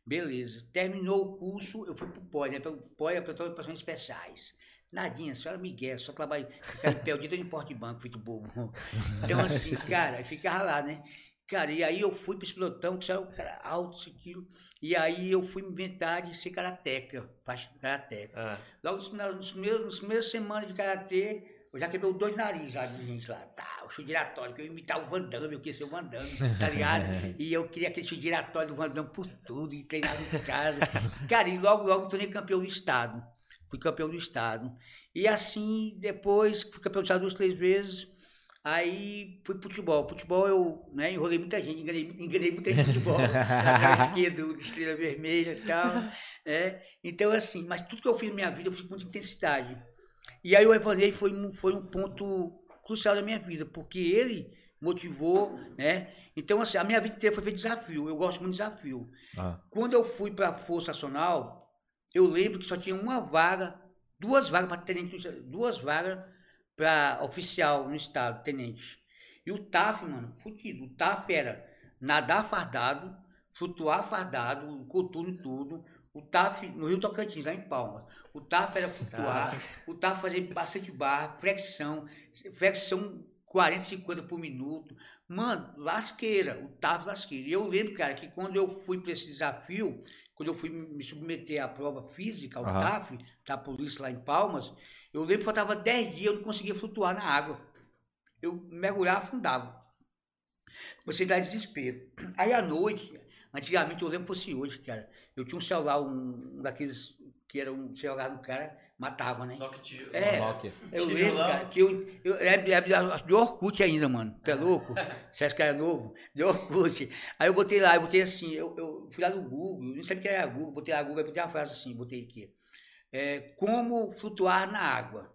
Beleza. Terminou o curso, eu fui pro POI, né? Pro POI é para operações especiais. Nadinha, a senhora Miguel, só trabalho, ficar em pé o dia todo em porte de banco, feito bobo. Então, assim, cara, ficava lá, né? Cara, e aí eu fui para esse pilotão, que um cara alto, isso, aquilo. E aí eu fui inventar de ser karateca, faixa karateca. Ah. Logo nos, nos, primeiros, nas primeiras semanas de karatê, eu já quebrei dois narizes lá de gente lá. Tá, o chute giratório, porque eu imitava o Van Damme, eu queria ser o Van Damme, tá ligado? e eu queria aquele chute giratório do Van Damme por tudo, e treinava em casa. Cara, e logo, logo tornei campeão do estado. Fui campeão do estado. E assim, depois, fui campeão do estado duas, três vezes. Aí fui pro futebol. Futebol eu né, enrolei muita gente, enganei, enganei muita gente no futebol. Lateral esquerdo, de estrela vermelha e tal. Né? Então, assim, mas tudo que eu fiz na minha vida eu fiz com muita intensidade. E aí o Evanei foi, um- foi um ponto crucial da minha vida, porque ele motivou, né? Então, assim, a minha vida inteira foi de desafio. Eu gosto muito de desafio. Ah, Quando eu fui para a Força Nacional, eu lembro que só tinha uma vaga, duas vagas para tenente, duas vagas para oficial no estado, tenente. E o TAF, mano, fudido. O TAF era nadar fardado, flutuar fardado, coturno e tudo. O TAF, no Rio Tocantins, lá em Palmas. O TAF era flutuar, o TAF fazer bastante barra, flexão, flexão 40, 50 por minuto. Mano, lasqueira, o TAF lasqueira. E eu lembro, cara, que quando eu fui para esse desafio, quando eu fui me submeter à prova física, ao Aham. TAF, da polícia lá em Palmas, eu lembro que faltava 10 dias, eu não conseguia flutuar na água. Eu mergulhava, afundava. Você dá desespero. Aí à noite, antigamente eu lembro que fosse hoje, cara. Eu tinha um celular, um, um daqueles que era um celular do cara, matava, né? Noctio. É. Nokia. Eu lembro, cara, que eu. eu é, é, é de Orkut ainda, mano. Tu é louco? Você acha que era novo? De Orkut. Aí eu botei lá, eu botei assim, eu, eu fui lá no Google, eu não sabia o que era Google, botei lá Google, aí botei uma frase assim, botei aqui. É, como flutuar na água.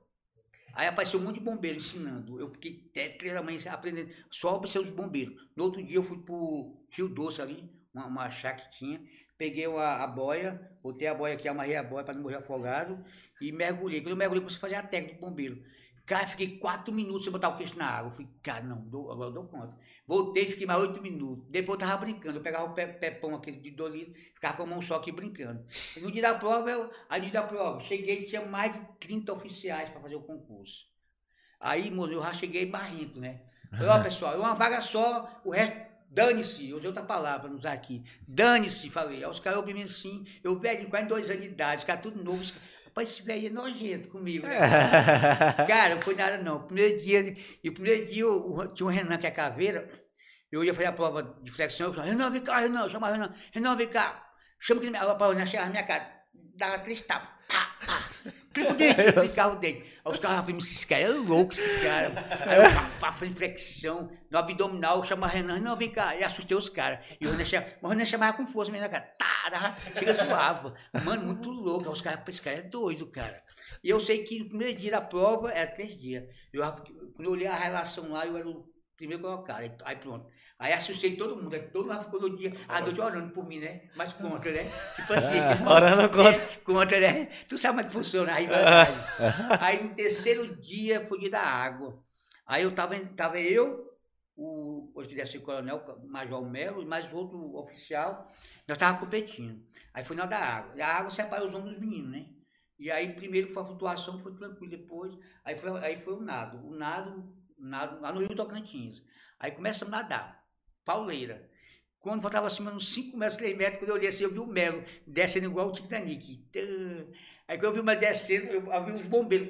Aí apareceu um monte de bombeiro ensinando. Eu fiquei até três da manhã aprendendo, só observando os bombeiros. No outro dia eu fui pro Rio Doce ali, uma, uma chácara que tinha, peguei a, a boia, botei a boia aqui, amarrei a boia para não morrer afogado e mergulhei. Quando eu mergulhei, comecei a fazer a técnica do bombeiro. Cara, fiquei quatro minutos sem botar o queixo na água. Eu falei, cara, não, dou- agora eu dou conta. Voltei, fiquei mais oito minutos. Depois eu tava brincando. Eu pegava o pé, pepão aquele de dois litros, ficava com a mão só aqui brincando. E no dia da prova, eu, aí no dia da prova, cheguei, tinha mais de 30 oficiais para fazer o concurso. Aí, moço, eu já cheguei barrento, né? Falei, ó, pessoal, é uma vaga só, o resto, dane-se. Eu usei outra palavra não usar aqui. Dane-se, falei. Aí os caras ouviram assim, eu velho, quase dois anos de idade, os caras tudo novo. Rapaz, esse velho é nojento comigo, né? Cara, não foi nada não. O primeiro dia, e o primeiro dia o- tinha um Renan que é caveira, eu ia fazer a prova de flexão, eu falava, Renan, vem cá, Renan, eu chamava Renan, Renan, vem cá. Chama que ele a na minha cara, dava três tapas, pá, pá. Clica o dente, clicava o dente. Aí os caras falaram, esse cara é louco, esse cara. Aí eu pá, pá, fazendo flexão, no abdominal, chamava Renan, Renan, vem cá. E assustei os caras. E o Renan chamava, mas o Renan chamava com força mesmo cara, tá, chega zoava. Mano, muito louco. Aí os caras, esse cara é doido, cara. E eu sei que no primeiro dia da prova era três dias. Eu, quando eu olhei a relação lá, eu era o primeiro colocado. Aí pronto. Aí assustei todo mundo. Aí todo mundo ficou no dia, a noite orando por mim, né? Mas contra, né? Tipo assim. Orando contra. É, contra, né? Tu sabe como é que funciona a rivalidade. Aí no terceiro dia foi dia da água. Aí eu tava, tava eu, o, hoje deve ser coronel, Major Melo, e mais outro oficial, nós tava competindo. Aí foi na da água. E a água separa os homens dos meninos, né? E aí primeiro foi a flutuação, foi tranquilo, depois, aí foi, aí foi o nado. O nado, o nado lá no Rio Tocantins. Aí começamos a nadar, pauleira. Quando faltava acima uns 5 metros, 3 metros, quando eu olhei assim, eu vi o Melo descendo igual o Titanic. Aí quando eu vi o Melo descendo, eu, vi os bombeiros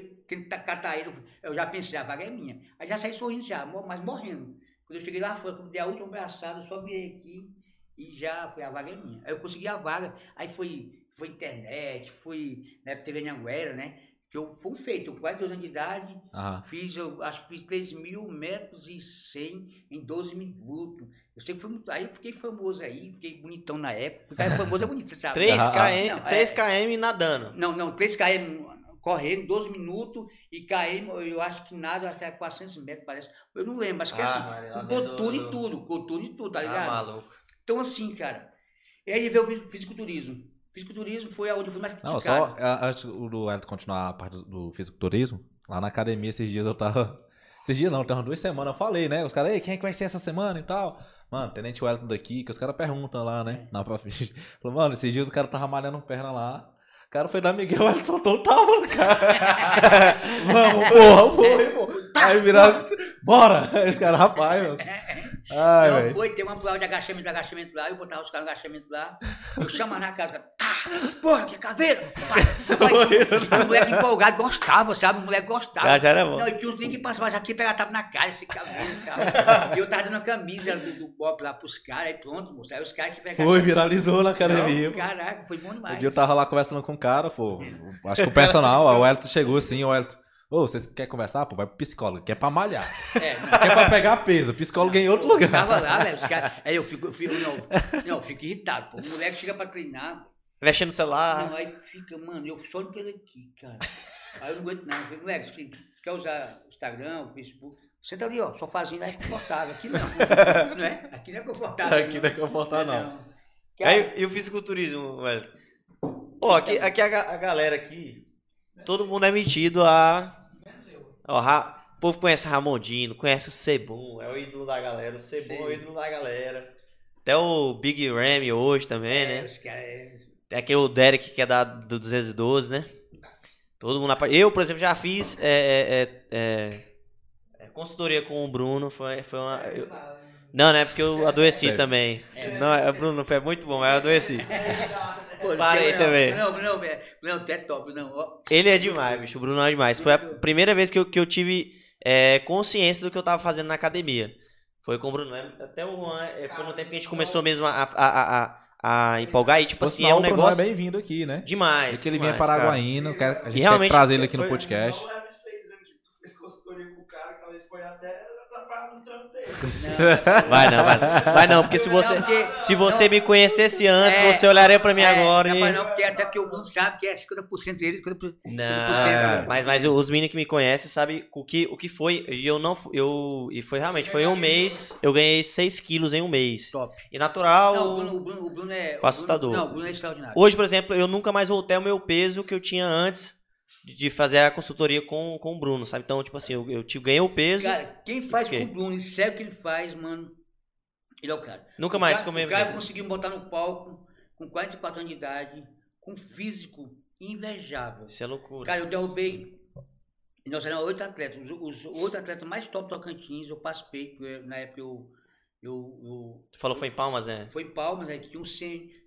ta- catar ele. Eu já pensei, a vaga é minha. Aí já saí sorrindo já, mas morrendo. Quando eu cheguei lá fora, quando dei a última abraçada, eu só virei aqui e já foi, a vaga é minha. Aí eu consegui a vaga, aí foi, foi internet, foi na época TV Anhanguera, né? Que eu, foi um feito, eu com quase dois anos de idade, Aham. Fiz, eu acho que fiz 3 mil metros e 100 em 12 minutos. Eu sei que foi muito. Aí eu fiquei famoso aí, fiquei bonitão na época. Porque aí famoso é bonito, você sabe. 3 Ah, km, Não, é- 3 km nadando. Não, não, 3 km correndo, 12 minutos, e km, eu acho que nada, eu acho que é 400 metros, parece. Eu não lembro, mas que Ah, assim, Maria, lá com dentro coturno do- e tudo, coturno e tudo, tá Tá ligado? maluco. Então, assim, cara. E aí veio o fis- fisiculturismo. Fisiculturismo foi aonde eu fui mais criticado. Não, só a- antes do Elton continuar a parte do- do fisiculturismo, lá na academia esses dias eu tava. Esses dias não, umas duas semanas eu falei, né? Os caras, ei, quem é que vai ser essa semana e tal? Mano, Tenente Wellington daqui, que os caras perguntam lá, né? Na própria. Falou, mano, esses dias o cara tava malhando perna lá. O cara foi dar Miguel, ele soltou o tava, cara. Vamos, porra, foi, pô. Aí viraram. Bora! Esse cara, rapaz, meu. Ai, velho. foi, tem uma prova de agachamento, de agachamento lá, eu botava os caras no agachamento lá, eu chamava na casa, tá, porra, que caveira, pá, pá. o moleque empolgado gostava, sabe, o moleque gostava. Já, já era bom. Não, e tinha uns que passavam aqui e pegava tapa na cara, esse caveira e tal. E eu tava dando a camisa do, do pop lá pros caras, aí pronto, moço, aí os caras que pegavam. Foi, viralizou na academia. Caraca, foi bom Um demais. dia eu tava lá conversando com um cara, pô. Acho que o personal, o Elton chegou assim, o Elton. Ô, vocês querem conversar? Pô, vai pro psicólogo, que é pra malhar. É, não. que é pra pegar peso. Psicólogo é em outro lugar. Tava lá, velho, os caras. Aí eu fico, eu fico, não, não, eu fico irritado, pô. O moleque chega pra treinar, Mexendo no celular. não, aí fica, mano, eu só olho pra ele aqui, cara. Aí eu não aguento não. Eu falei, moleque, você quer usar Instagram, Facebook? Senta ali, ó, sofazinho lá é confortável. Aqui não. não é? Aqui não é confortável. Aqui não é confortável, não. Cara, Aí, e o fisiculturismo, velho? Pô, aqui, aqui a, a galera aqui, todo mundo é metido a... Ó, Ra- o povo conhece Ramondino, conhece o Cebum, é o ídolo da galera. O Cebum é o ídolo da galera. Até o Big Ram hoje também, é, né? os é- Tem aquele Derek que é da, do 212, né? Todo mundo... Eu, por exemplo, já fiz é, é, é, é, é, consultoria com o Bruno, foi, foi uma... eu- não, não é porque eu adoeci também. Não, é, Bruno, foi muito bom, mas eu adoeci. Pô, Parei não, também. Não, não, não, não, até top, não. ó. Ele é demais, bicho. O Bruno é demais. Foi a primeira vez que eu, que eu tive é, consciência do que eu tava fazendo na academia. Foi com o Bruno. É, Até o Juan, é, foi no tempo que a gente começou mesmo a, a, a, a, a empolgar. E, tipo assim, é um o Bruno negócio é bem-vindo aqui, né? demais. De que ele vem demais, para cara. Paraguaína, quer- a gente quer realmente trazer ele aqui no podcast. Não leve seis anos que tu fez consultoria com o cara, talvez foi até trampo dele. Vai não, vai não. Vai não, porque se você, Não, porque- se você me conhecesse antes, É, você olharia pra mim É, agora não, e... mas não, porque até que o Bruno sabe que é 50% dele, 50%. Não, 50%. mas, mas os meninos que me conhecem sabem o que, o que foi. E eu não eu E foi realmente, foi um mês. Eu ganhei 6 quilos em um mês. Top. E natural. Não, o Bruno, o Bruno, o Bruno é. o Assustador. Não, o Bruno é extraordinário. Hoje, por exemplo, eu nunca mais voltei ao meu peso que eu tinha antes de- fazer a consultoria com, com o Bruno, sabe? Então, tipo assim, eu, eu te- ganhei o peso, Cara, quem faz com o Bruno e sabe o que ele faz, mano, ele é o cara. nunca O mais cara- comi O cara conseguiu botar no palco com 44 anos de idade, com físico invejável. Isso é loucura. Cara, eu derrubei. Nós éramos oito atletas. Os, os oito atletas mais top Tocantins, eu participei. eu- Na época eu. eu, eu Tu falou foi em Palmas, né? foi em Palmas, né? Tinha um,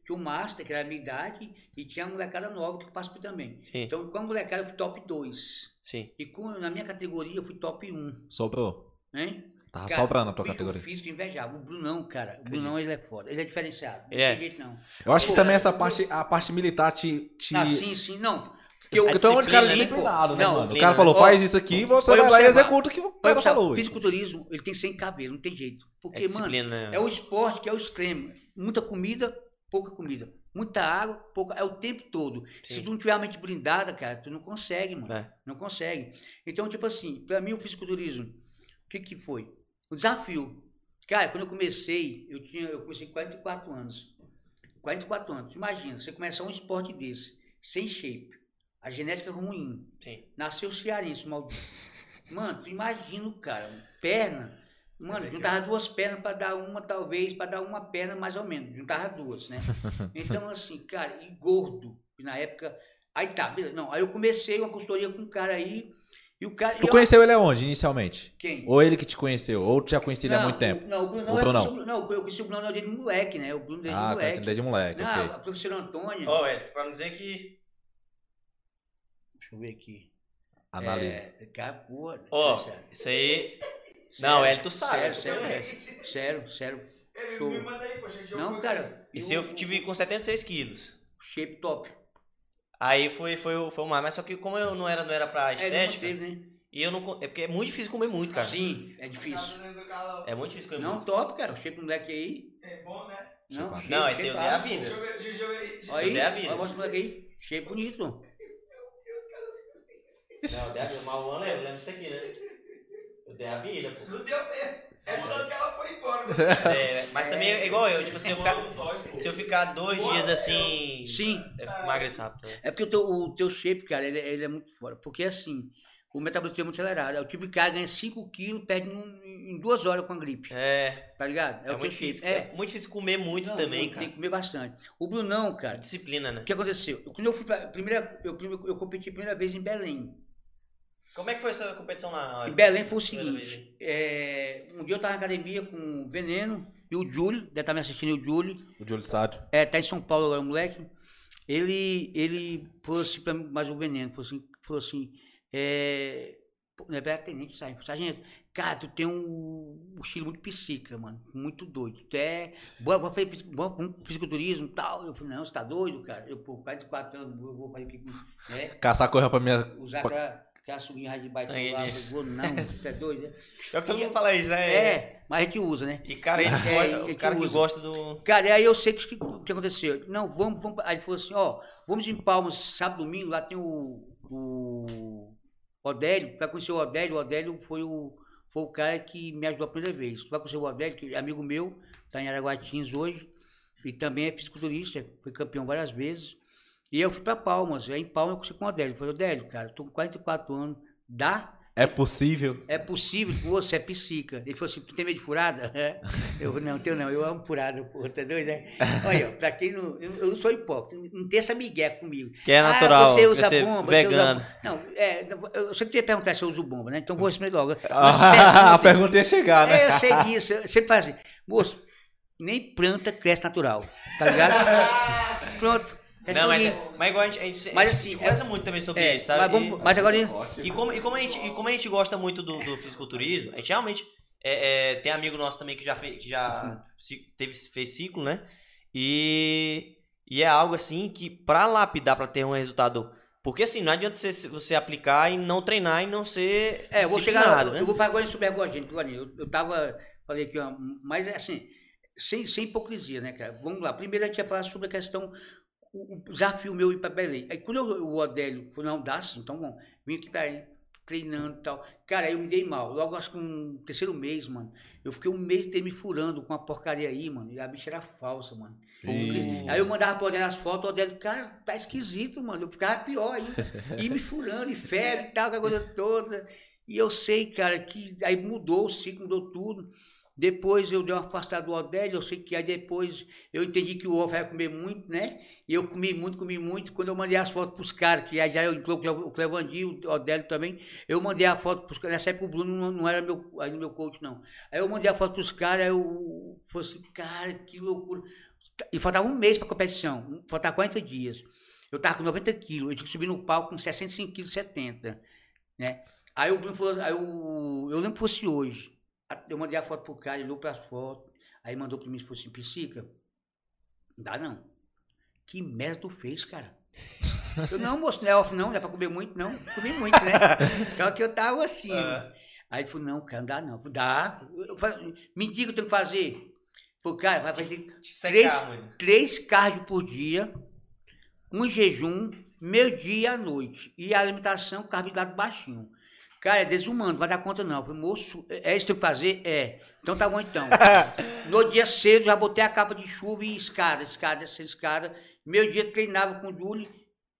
tinha um Master, que era a minha idade, e tinha a molecada nova que eu participei também. Sim, Então, com a molecada, eu fui top 2. sim. E com, na minha categoria, eu fui top 1. Sobrou. Né? Tava Cara, sobrando a tua o categoria. físico invejável. O Brunão, cara. O Brunão, ele é foda. Ele é diferenciado. Não Ele é. tem jeito, não. Eu acho que Pô, também é, essa parte, a parte militar te. te... Ah, sim, sim. Não. Porque eu, é um de cara disciplina, disciplinado, né, Não, mano? O cara falou, né? faz Ó, isso aqui, você vai lá e executa o que o cara falou. fisiculturismo, ele tem 100 cabeças, não tem jeito. Porque, É mano, disciplina, né? é o esporte que é o extremo. Muita comida, pouca comida. Muita água, pouca. É o tempo todo. Sim. Se tu não tiver a mente blindada, cara, tu não consegue, mano. É. Não consegue. Então, tipo assim, pra mim o fisiculturismo, o que que foi? O desafio. Cara, quando eu comecei, eu tinha, eu comecei com 44 anos. 44 anos. Imagina, você começar um esporte desse, sem shape, a genética é ruim, Sim. Nasceu cearense, maldito. Mano, tu imagina o cara, perna. Mano, É juntava duas pernas pra dar uma, talvez, pra dar uma perna mais ou menos. Juntava duas, né? Então, assim, cara, e gordo. E na época. Aí tá, beleza. Não, aí eu comecei uma consultoria com um cara aí. E o cara. Tu eu- conheceu ele aonde, inicialmente? Quem? Ou ele que te conheceu? Ou tu já conhecia ele há Não, muito tempo? o- Não, o Bruno O não, eu Brunão. conheci o- não, eu conheci o Bruno desde moleque, né? O Bruno desde Ah, conheci moleque. ele desde moleque, não, ok. a professora Antônia. Ó, é, pra não dizer que. Deixa eu ver aqui. Analisa. É, cara, porra. Ó, sério. isso aí. Não, ele tu sabe. Sério, sério, sério, sério. Show. me manda aí, poxa, Não, cara. Isso eu tive com 76 quilos. Shape top. Aí foi, foi, o- foi o mais. Mas só que como eu não era, não era pra É, estética, manteve, né? e eu não. É porque é muito difícil comer muito, cara. Sim, é difícil. Carlão. É muito difícil comer Não, muito. top, cara. O shape do moleque aí. É bom, né? Não, Shape Não, esse eu dei a vida. Deixa eu ver, deixa eu ver. Olha aí, dei a vida. olha o moleque aí. Shape bonito. Não, eu dei a vida. Mas o ano eu lembro disso aqui, né? Eu dei a vida, pô. Não deu mesmo. É quando que ela foi embora. É, mas também é igual eu, tipo, se eu ficar, se eu ficar dois dias assim. Sim. Eu fico emagreço rápido. né? É porque o teu, o teu shape, cara, ele, ele é muito fora. Porque assim, o metabolismo é muito acelerado. O tipo de cara ganha 5 quilos, perde em duas horas com a gripe. É, Tá ligado? é, o teu muito difícil. É. muito difícil comer muito Não, também, cara. Tem que comer bastante. O Brunão, cara, Disciplina, né? o que aconteceu? Eu- Quando eu fui pra. Primeira, eu, eu competi a primeira vez em Belém. Como é que foi essa competição lá? Em Belém foi o seguinte: é, um dia eu tava na academia com o Veneno e o Júlio, deve estar me assistindo o Júlio. O Júlio Sádio. É, tá em São Paulo agora, o moleque. Ele, ele falou assim pra mim, mas o veneno, falou assim, falou assim, é. Não é pra tenente, sargento. Sargento, cara, tu tem um, um estilo muito psica, mano. Muito doido. Tu é. Pra um fisiculturismo e tal. Eu falei, não, você tá doido, cara? Eu, pô, quase quatro anos, eu vou fazer o que. Né? Caçar correr pra minha. Usar pra- aquela suguinha de baixo Estranho lá, não, você é doido, né? Pior que todo mundo fala isso, né? É, mas a gente usa, né? E cara, a gente É, gosta- é o que cara que usa. gosta do. Cara, aí eu sei que o que, que aconteceu. Não, vamos, vamos. Aí ele falou assim, ó, vamos em Palmas, sábado, domingo, lá tem o, o Odélio, vai conhecer o Odélio, o Odélio foi o, foi o cara que me ajudou a primeira vez. Tu vai conhecer o Odélio, que é amigo meu, tá em Araguatins hoje, e também é fisiculturista, foi campeão várias vezes. E eu fui pra Palmas, aí em Palmas eu conheci com o Odélio. Eu falei, Odélio, cara, tô com 44 anos, dá? É possível. É possível você é psica. Ele falou assim, tu tem medo de furada? É. Eu não, tenho não, eu amo furada, porra, tá doido, né? Olha, pra quem não. Eu, eu não sou hipócrita, não tem essa migué comigo. Que é natural. Ah, você usa ser bomba, vegano. você usa. Não, é, eu sempre ia perguntar se eu uso bomba, né? Então vou responder logo. Ah, a pergunta- pergunta ia chegar, né? é, eu sei disso. Eu sempre falo assim, moço, nem planta cresce natural, tá ligado? Pronto. Não, mas, é- mas igual a gente, a gente, Mas a gente assim, conversa muito também sobre É, isso, sabe? mas, vamos, mas agora. E como, e como, a, gente, e como a gente gosta muito do, do fisiculturismo, a gente realmente é, é, tem amigo nosso também que já, fez, que já teve, fez ciclo, né? E, e é algo assim que pra lapidar, pra ter um resultado. Porque assim, não adianta você, você aplicar e não treinar e não ser. É, eu vou chegar. né? eu vou falar agora sobre ergogênico, Guarinho. Eu, eu tava. Falei aqui, ó, mas é assim, sem, sem hipocrisia, né, cara? Vamos lá. Primeiro a gente ia falar sobre a questão. O, o desafio meu ir para Belém. Aí quando eu, o Odélio falou, não, dá sim, então bom, vim aqui pra ir treinando e tal. Cara, aí eu me dei mal. Logo, acho que um terceiro mês, mano. Eu fiquei um mês inteiro me furando com uma porcaria aí, mano. E a bicha era falsa, mano. Ih. Aí eu mandava pra Odélio as fotos, o Odélio, cara, tá esquisito, mano. Eu ficava pior ainda. E me furando, e febre e tal, aquela coisa toda. E eu sei, cara, que aí mudou o ciclo, mudou tudo. Depois eu dei uma afastada do Odélio, eu sei que aí depois eu entendi que o ovo ia comer muito, né? E eu comi muito, comi muito. Quando eu mandei as fotos pros caras, que aí já eu o Clevandi, o Odélio também, eu mandei a foto pros caras. Nessa época o Bruno não, não era meu, aí meu coach, não. Aí eu mandei a foto pros caras, eu falei assim, cara, que loucura. E faltava um mês pra competição, faltava 40 dias. Eu tava com 90 quilos, eu tinha que subir no palco com 65 quilos, 70, né? Aí o Bruno falou, aí eu, eu lembro que fosse hoje. Eu mandei a foto pro cara, ele olhou pras fotos, aí mandou pra mim e falou assim, Psica, não dá não. Que merda tu fez, cara? Eu, não, moço, não é off não, não é pra comer muito, não. Comi muito, né? Só que eu tava assim. Ah. Aí ele falou, não, cara, não dá não. Eu falei, dá. Eu falei, me diga o que eu tenho que fazer. Ele falou, cara, vai fazer três, três cardio por dia, um jejum, meio dia à noite. E a alimentação, carboidrato baixinho. Cara, é desumano, vai dar conta não. Eu falei, moço, é isso que que fazer? É. Então tá bom então. no dia cedo, já botei a capa de chuva e escada, escada, essa escada. Meio dia treinava com o Júlio,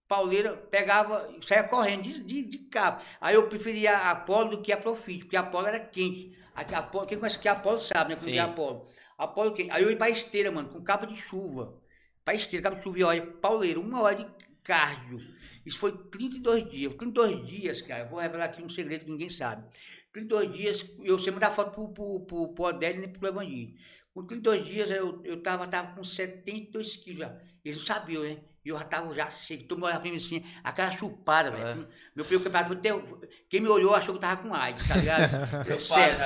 pauleira, pegava, saia correndo de, de, de capa. Aí eu preferia a Apolo do que a Profit, porque a Apolo era quente. A, Apollo, quem conhece que a Apolo sabe, né? Como é a Apolo. Apolo quente. Aí eu ia pra esteira, mano, com capa de chuva. Pra esteira, capa de chuva e olha, pauleira, uma hora de cardio. Isso foi 32 dias. 32 dias, cara, eu vou revelar aqui um segredo que ninguém sabe. 32 dias, eu sempre mandava foto pro, pro, pro, pro Odélio e pro Evangelho. Com 32 dias, eu, eu tava, tava com 72 quilos já. Eles não sabiam, né? E eu já tava já seco. Todo mundo olhava pra mim assim, a cara chupada, velho. Meu primeiro campeonato, até- quem me olhou achou que eu tava com AIDS, tá ligado? Eu.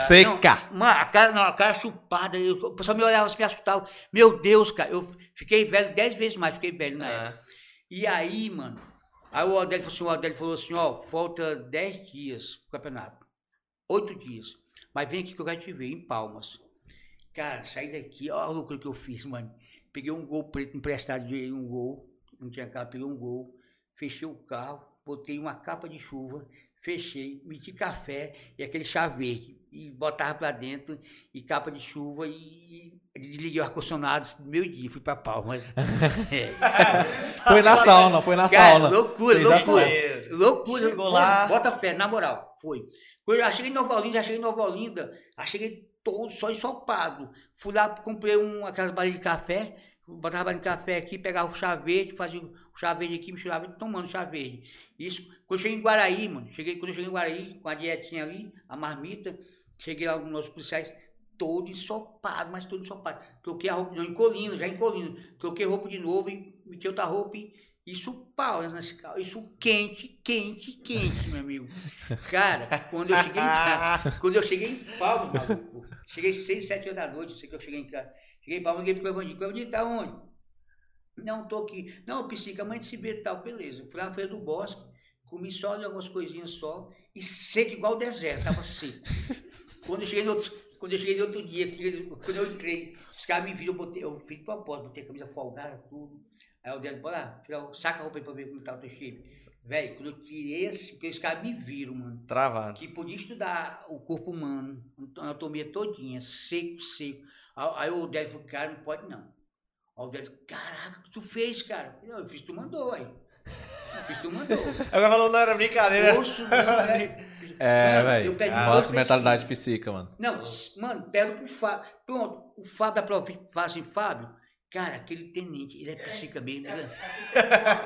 Seca. Não, mano, a cara, não, a cara chupada. Eu, o pessoal me olhava assim, me assustava. Meu Deus, cara, eu fiquei velho 10 vezes mais, fiquei velho na época. Ah, E aí, mano, aí o Odélio falou assim, o Odélio falou assim, ó, falta 10 dias pro campeonato. 8 dias. Mas vem aqui que eu quero te ver, em Palmas. Cara, saí daqui, ó a loucura que eu fiz, mano. Peguei um gol preto emprestado de um gol, não tinha carro, peguei um gol, fechei o carro, botei uma capa de chuva, fechei, meti café e aquele chá verde. E botava pra dentro, e capa de chuva, e, e desliguei o ar-condicionado, meio-dia, fui pra Palmas. É. Foi na sauna, foi na Cara, sauna. loucura, Fez a loucura. foi. Loucura. Chegou lá. Bota fé, na moral, foi. Eu já cheguei em Nova Olinda, já cheguei em Nova Olinda, já cheguei todo só ensopado. Fui lá, comprei um, aquelas barrinhas de café, botava a barrinha de café aqui, pegava o chá verde, fazia chá verde aqui, misturava tomando chá verde. Isso, quando eu cheguei em Guaraí, mano, cheguei, quando eu cheguei em Guaraí, com a dietinha ali, a marmita, cheguei lá nos nossos policiais, todo ensopado, mas todo ensopado. Troquei a roupa, não, encolhindo, já encolhindo. Troquei roupa de novo e meti outra roupa e isso pau, né, isso quente, quente, quente, meu amigo. Cara, quando eu cheguei em casa, quando eu cheguei em Palmas, maluco, cheguei seis, sete horas da noite, sei que eu cheguei em casa. Cheguei em Palmas, liguei pro Evangelho. Evangelho tá onde? Não, tô aqui. Não, Psica, gente se vê tal, beleza. Fui lá na Feira do Bosque, Comi só algumas coisinhas só. E seco igual o deserto, tava seco. quando, eu cheguei no outro, quando eu cheguei no outro dia, quando eu entrei, os caras me viram, eu, botei, eu fiz de propósito, botei a camisa folgada, tudo. Aí o Délio, bora lá, saca a roupa aí pra ver como tá o teu shape. Velho, quando eu tirei assim, que os caras me viram, mano. Travado. Que podia estudar o corpo humano, a anatomia todinha, seco, seco. Aí, aí o Délio falou, cara, não pode não. Aí o Délio, caraca, o que tu fez, cara? Eu, falei, não, eu fiz, tu mandou, aí. Eu fiz, tu mandou. Agora falou, não era brincadeira. Osso, não, né? É, Mano, velho. eu pego Nossa, mentalidade psíquica, mano. Não, mano, pego pro Fábio. Pronto, o Fábio da Provi fala assim, Fábio, cara, aquele tenente, ele é psica mesmo. ele é-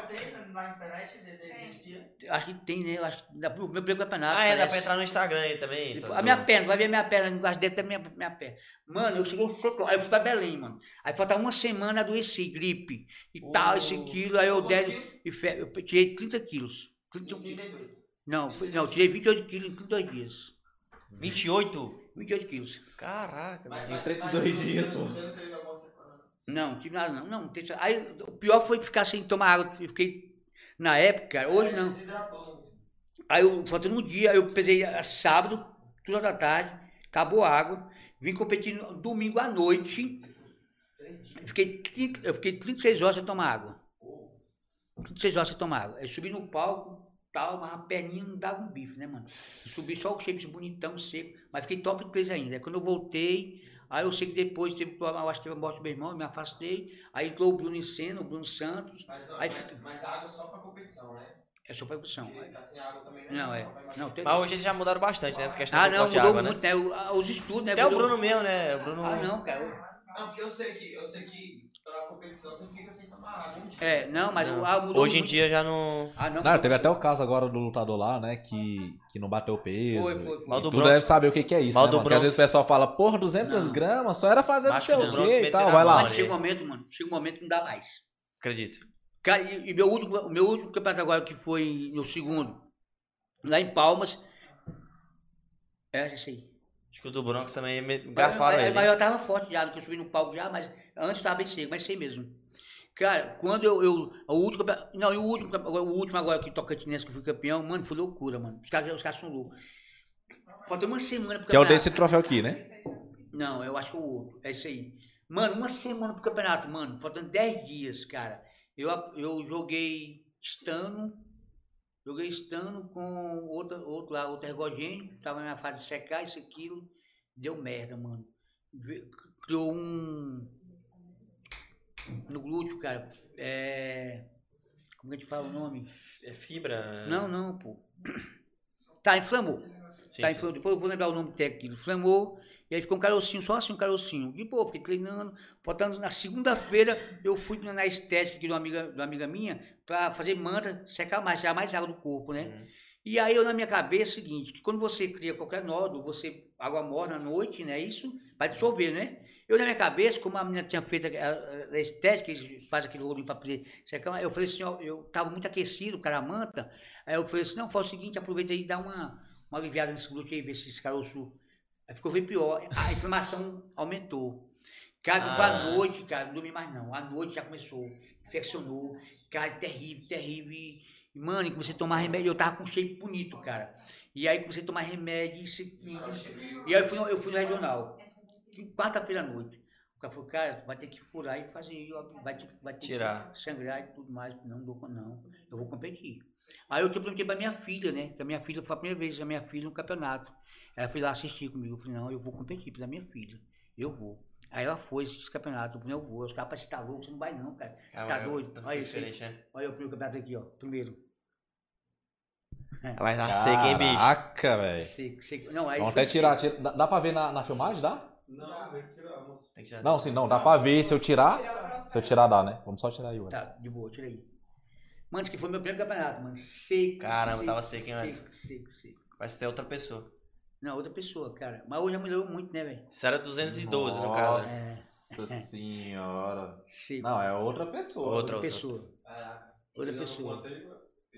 Tem na internet de, de, desse dia? acho que tem, né? Eu Acho que dá pro meu primeiro campeonato. Ah, é, dá pra entrar no Instagram aí também. Depois- A minha perna, vai ver a minha perna, embaixo dele a minha, minha perna. Mano, eu cheguei seco, aí eu fui pra Belém, mano. Aí faltava uma semana, adoeci, gripe e tal, esse Oh. quilo, aí eu dei, e fe- eu tirei 30 quilos. 31 quilos. Não, foi, não, tirei 28 quilos em 32 dias. 28? 28 quilos. Caraca, Mas, mano. mas, 32 mas você- dias, você, pô. Você não teve alguma? Não, tive nada não. Não, tem- aí o pior foi ficar sem tomar água. Eu fiquei na época, hoje Aí não. Se hidratou. Aí eu, faltando um dia, eu pesei a- sábado, tudo da tarde, acabou a água, vim competir domingo à noite. Fiquei, 30 eu fiquei 36 horas sem tomar água. 36 horas sem tomar água. Eu subi no palco, tal, mas a perninha não dava um bife, né, mano? Eu subi só o shape bonitão, seco, mas fiquei top 3 ainda. Aí quando eu voltei, aí eu sei que depois teve, eu acho que teve a morte do meu irmão, eu me afastei. Aí entrou o Bruno em cena, o Bruno Santos, Mas, não, Aí mas, fica- mas água só pra competição, né? é só percussão. Porque tá sem água também, né? Não, é. Não, tem- Mas hoje eles já mudaram bastante, né? Essa questão Ah, não, mudou água, né? muito, né? O- a- Os estudos, né? Até o mudou- Bruno mesmo, né? O Bruno. Ah, não, cara. Não, porque eu sei que, eu sei que pra competição você fica sem tomar água. É, não, mas Não. ah, mudou Hoje em muito. dia já não. Ah, não, Não, teve até o caso agora do lutador lá, né? Que, que não bateu o peso. Foi, foi, foi. Mal do Tu Bronx. deve saber o que, que é isso, Mal né, do mano? Porque às vezes o pessoal fala, porra, 200 Não. gramas, só era fazer não Macho sei do o quê e tal, vai lá. Mas chega um momento, mano, chega um momento que não dá mais. Acredito. Cara, e, e meu último, o meu último campeonato agora, que foi no segundo, lá em Palmas, é esse aí. Acho que o do Bronx também me- garfaram mas, ele. mas eu tava forte já, que eu subi no palco já, mas antes tava bem seco, mas sei mesmo. Cara, quando eu, eu o último, não, e o último, o último agora que Tocantinense que eu fui campeão, mano, foi loucura, mano. Os caras, os caras são loucos. Faltou uma semana pro Que é o campeonato. desse troféu aqui, né? Não, eu acho que é o outro. É isso aí. Mano, uma semana pro campeonato, mano. Faltando 10 dias, cara. Eu, eu joguei estano. Joguei estano com outro, outro lá, outro ergogênio. Tava na fase de secar, isso, aquilo. Deu merda, mano. Criou um. No glúteo, cara. É. Como que a gente fala o nome? É fibra? Não, não, pô. Tá, inflamou. Sim, tá, sim. inflamou. Depois eu vou lembrar o nome técnico. Inflamou. E aí ficou um carocinho, só assim um carocinho. De boa, fiquei treinando. Faltando na segunda-feira, eu fui na estética aqui de uma amiga, de uma amiga minha pra fazer manta, secar mais, tirar mais água do corpo, né? Uhum. E aí eu na minha cabeça é o seguinte, que quando você cria qualquer nódulo, você água morna à noite, né? Isso vai dissolver, né? Eu na minha cabeça, como a menina tinha feito a, a- estética, eles fazem aquele rolinho para poder secar, eu falei assim, ó, eu tava muito aquecido, o cara manta, aí eu falei assim, não, faz o seguinte, aproveita aí e dá uma, uma aliviada nesse glúteo aí, ver se esse caroço aí ficou bem pior, a inflamação aumentou. Cara, foi à Ah. noite, cara, não dormi mais não, à noite já começou, infeccionou, cara, terrível, terrível, e, e, mano, e comecei a tomar remédio, eu tava com um shape bonito, cara, e aí comecei a tomar remédio, isso aqui, e aí eu fui, no- eu fui no regional, quarta-feira à noite. O cara falou, cara, vai ter que furar e fazer, vai ter, vai ter Tirar. que sangrar e tudo mais. Não, dou, não, eu vou competir. Aí eu te perguntei pra minha filha, né? Que a minha filha foi a primeira vez a minha filha no campeonato. Ela foi lá assistir comigo. Eu falei, não, eu vou competir pela minha filha. Eu vou. Aí ela foi esse campeonato. Eu falei, eu vou. Os caras, você tá louco, você não vai não, cara. Você Ah, tá doido. é Olha diferente, né? Olha o primeiro campeonato aqui, ó. Primeiro. Vai dar seca, hein, bicho? Caraca, velho. Seco, seco. Não, aí Vamos até tirar. tira- Dá, dá pra ver na, na filmagem, dá? Não, tem que tirar, moço. Tem que tirar. Não, sim, não. Dá pra ver se eu tirar. Se eu tirar, dá, né? Vamos só tirar aí, ué. Tá, de boa, tira aí. Mano, isso que foi meu primeiro campeonato, mano. Seco. Caramba, seco, tava seco, hein, mano? Seco, seco, seco. Parece ter outra pessoa. Não, outra pessoa, cara. Mas hoje já melhorou muito, né, velho? Isso era 212, no caso. Nossa senhora. Seco. Não, é outra pessoa. Outra. outra pessoa. Caraca. Outra pessoa.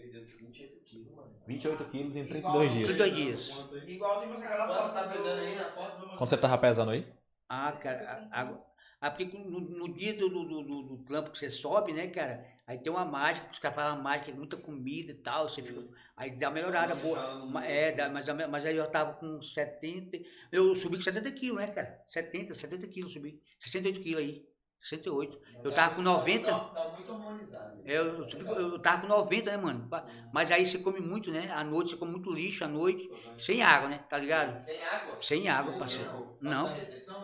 Perdeu 28 quilos, mano. 28 quilos em Igual 32 dias. 32 dias. Aí? Igualzinho você aquela Quanto foto. você tá do- pesando aí na foto? Quanto você tava pesando aí? Ah, cara, a- a- Aí porque no, no dia do, do, do, do trampo que você sobe, né, cara? Aí tem uma mágica, os caras falam mágica, é muita comida e tal, você fica, aí dá uma melhorada boa. É, dá, mas, a mas aí eu tava com 70, eu subi com 70 quilos, né, cara? 70, 70 quilos subi, 68 quilos aí, 68. Eu tava com 90. Tá, tá muito harmonizado. Eu, eu tava com 90, né, mano? Mas aí você come muito, né? À noite você come muito lixo, à noite, sem água, né? Tá ligado? Sem água? Sem água, parceiro. Não.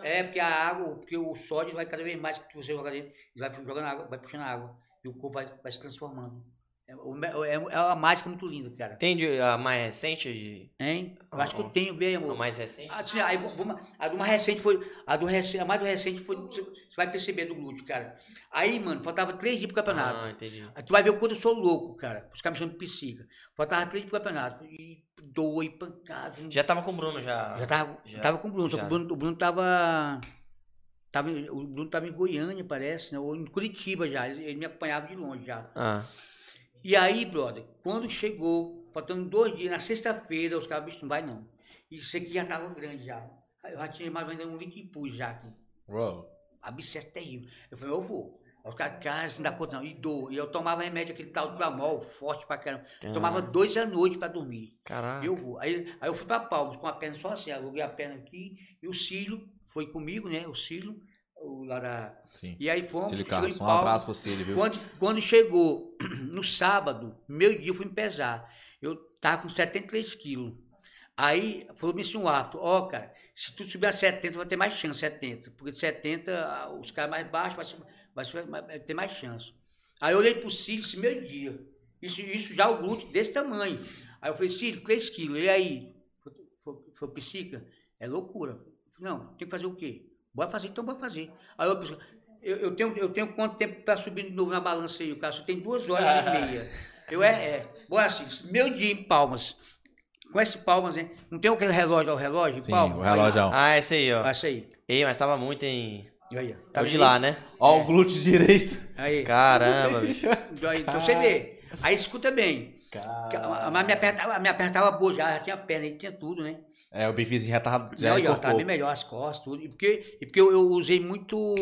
É, porque a água, porque o sódio vai cada vez mais que você joga dentro, ele vai jogando água, vai puxando água. E o corpo vai, vai se transformando. É, é, é uma mágica muito linda, cara. Tem a mais recente? de- Hein? Eu acho que eu tenho bem, A mais recente? Assim, aí, vamos- a do mais recente foi. A do recente, a mais do recente foi. Você vai perceber do glúteo, cara. Aí, mano, faltava três dias pro campeonato. Ah, entendi. Aí tu vai ver o quanto eu sou louco, cara. Os caras me chamam de psica. Faltava três dias pro campeonato. E dois, pancada. Já tava com o Bruno já. Já tava, já- tava com o Bruno, só que o Bruno, o Bruno tava, tava. O Bruno tava em Goiânia, parece, né? Ou em Curitiba já. Ele, ele me acompanhava de longe já. Ah, E aí, brother, quando chegou, faltando dois dias, na sexta-feira, os caras, bicho, não vai não. E isso aqui já tava grande já. Eu já tinha mais ou menos um litro e pus já aqui. Uou. Abscesso terrível. Eu falei, eu vou. Os caras, cara, não dá conta não. E dou. E eu tomava remédio, aquele tal do Glamol, forte pra caramba. Eu tomava dois à noite pra dormir. Caralho. Eu vou. Aí, aí eu fui pra Palmas com a perna só assim, aluguei a perna aqui e o Cílio foi comigo, né? O Cílio, o lá da... Sim. E aí fomos, Cílio Carlos, um abraço pro Cílio, viu? Quando, quando chegou no sábado, meu dia eu fui me pesar. Eu tava com 73 quilos. Aí falou-me assim um árbitro, ó, cara, se tu subir a 70, vai ter mais chance, 70. Porque de 70, ah, os caras mais baixos vai, vai, vai ter mais chance. Aí eu olhei pro Cílio esse meu dia. Isso, isso já o glúteo desse tamanho. Aí eu falei, Cílio, 3 quilos. E aí? Foi, foi psica? É loucura. Falei, não, tem que fazer o quê? Bora fazer, então bora fazer. Aí eu, eu, eu tenho, eu tenho quanto tempo para subir de novo na balança aí? O cara só tem duas horas e meia. Eu é, é. Bora assim, meu dia em Palmas. Conhece Palmas, né? Não tem aquele relógio ao relógio? em Sim, Palmas? o relógio. Ah, esse aí, ó. Olha isso aí. Ei, mas tava muito em. Aí, ó. É Tá o de lá, né? Ó, É. o glúteo direito. Aí. Caramba, bicho. Aí, Então você vê. Aí escuta bem. Cara. Mas me apertava, me apertava boa, já, já tinha perna, aí tinha tudo, né? É, o bifizinho já tava. Já Não, tava incorporou. bem melhor as costas, tudo. E porque, e porque eu, eu usei muito.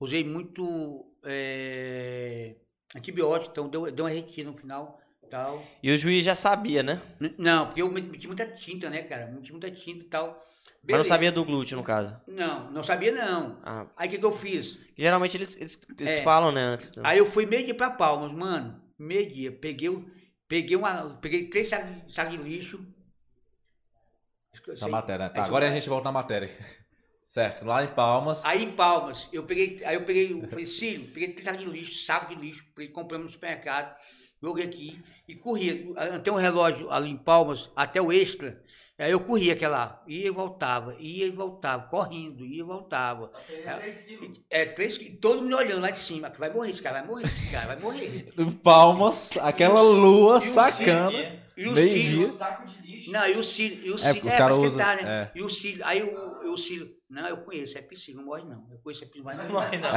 Usei muito é, antibiótico, então deu, deu uma retina no final. Tal. E o juiz já sabia, né? N- Não, porque eu meti muita tinta, né, cara? Meti muita tinta e tal. Mas não Beleza. sabia do glúteo, no caso. Não, não sabia não. Ah, Aí o que, que eu fiz? geralmente eles, eles, eles É. falam, né, antes. Aí eu fui meio dia pra Palmas, mano. Meio dia. Peguei, o- peguei, uma, peguei três sacos de, saco de lixo. Na matéria. Tá, Aí agora a gente volta na matéria. Certo, lá em Palmas. Aí em Palmas, eu peguei, aí eu peguei, eu falei, Cílio, peguei sacos de lixo, saco de lixo, compramos no supermercado, joguei aqui e corria. Tem um relógio ali em Palmas, até o extra. Aí eu corria aquela, ia e voltava, ia e voltava, correndo, ia e voltava. Perder 3 quilos. É, três, todo mundo olhando lá de cima, que vai morrer esse cara, vai morrer esse cara, vai morrer. Palmas, aquela E o lua e o sacana. E o Meio Cílio, dia. Saco de lixo. Não, e o Cílio, e o É, Cílio, é, usam. esquentar, né? é. E o Cílio, aí o, o Cílio, não, eu conheço, é piscina, não morre não. Eu conheço, é piscina, Não não morre, não.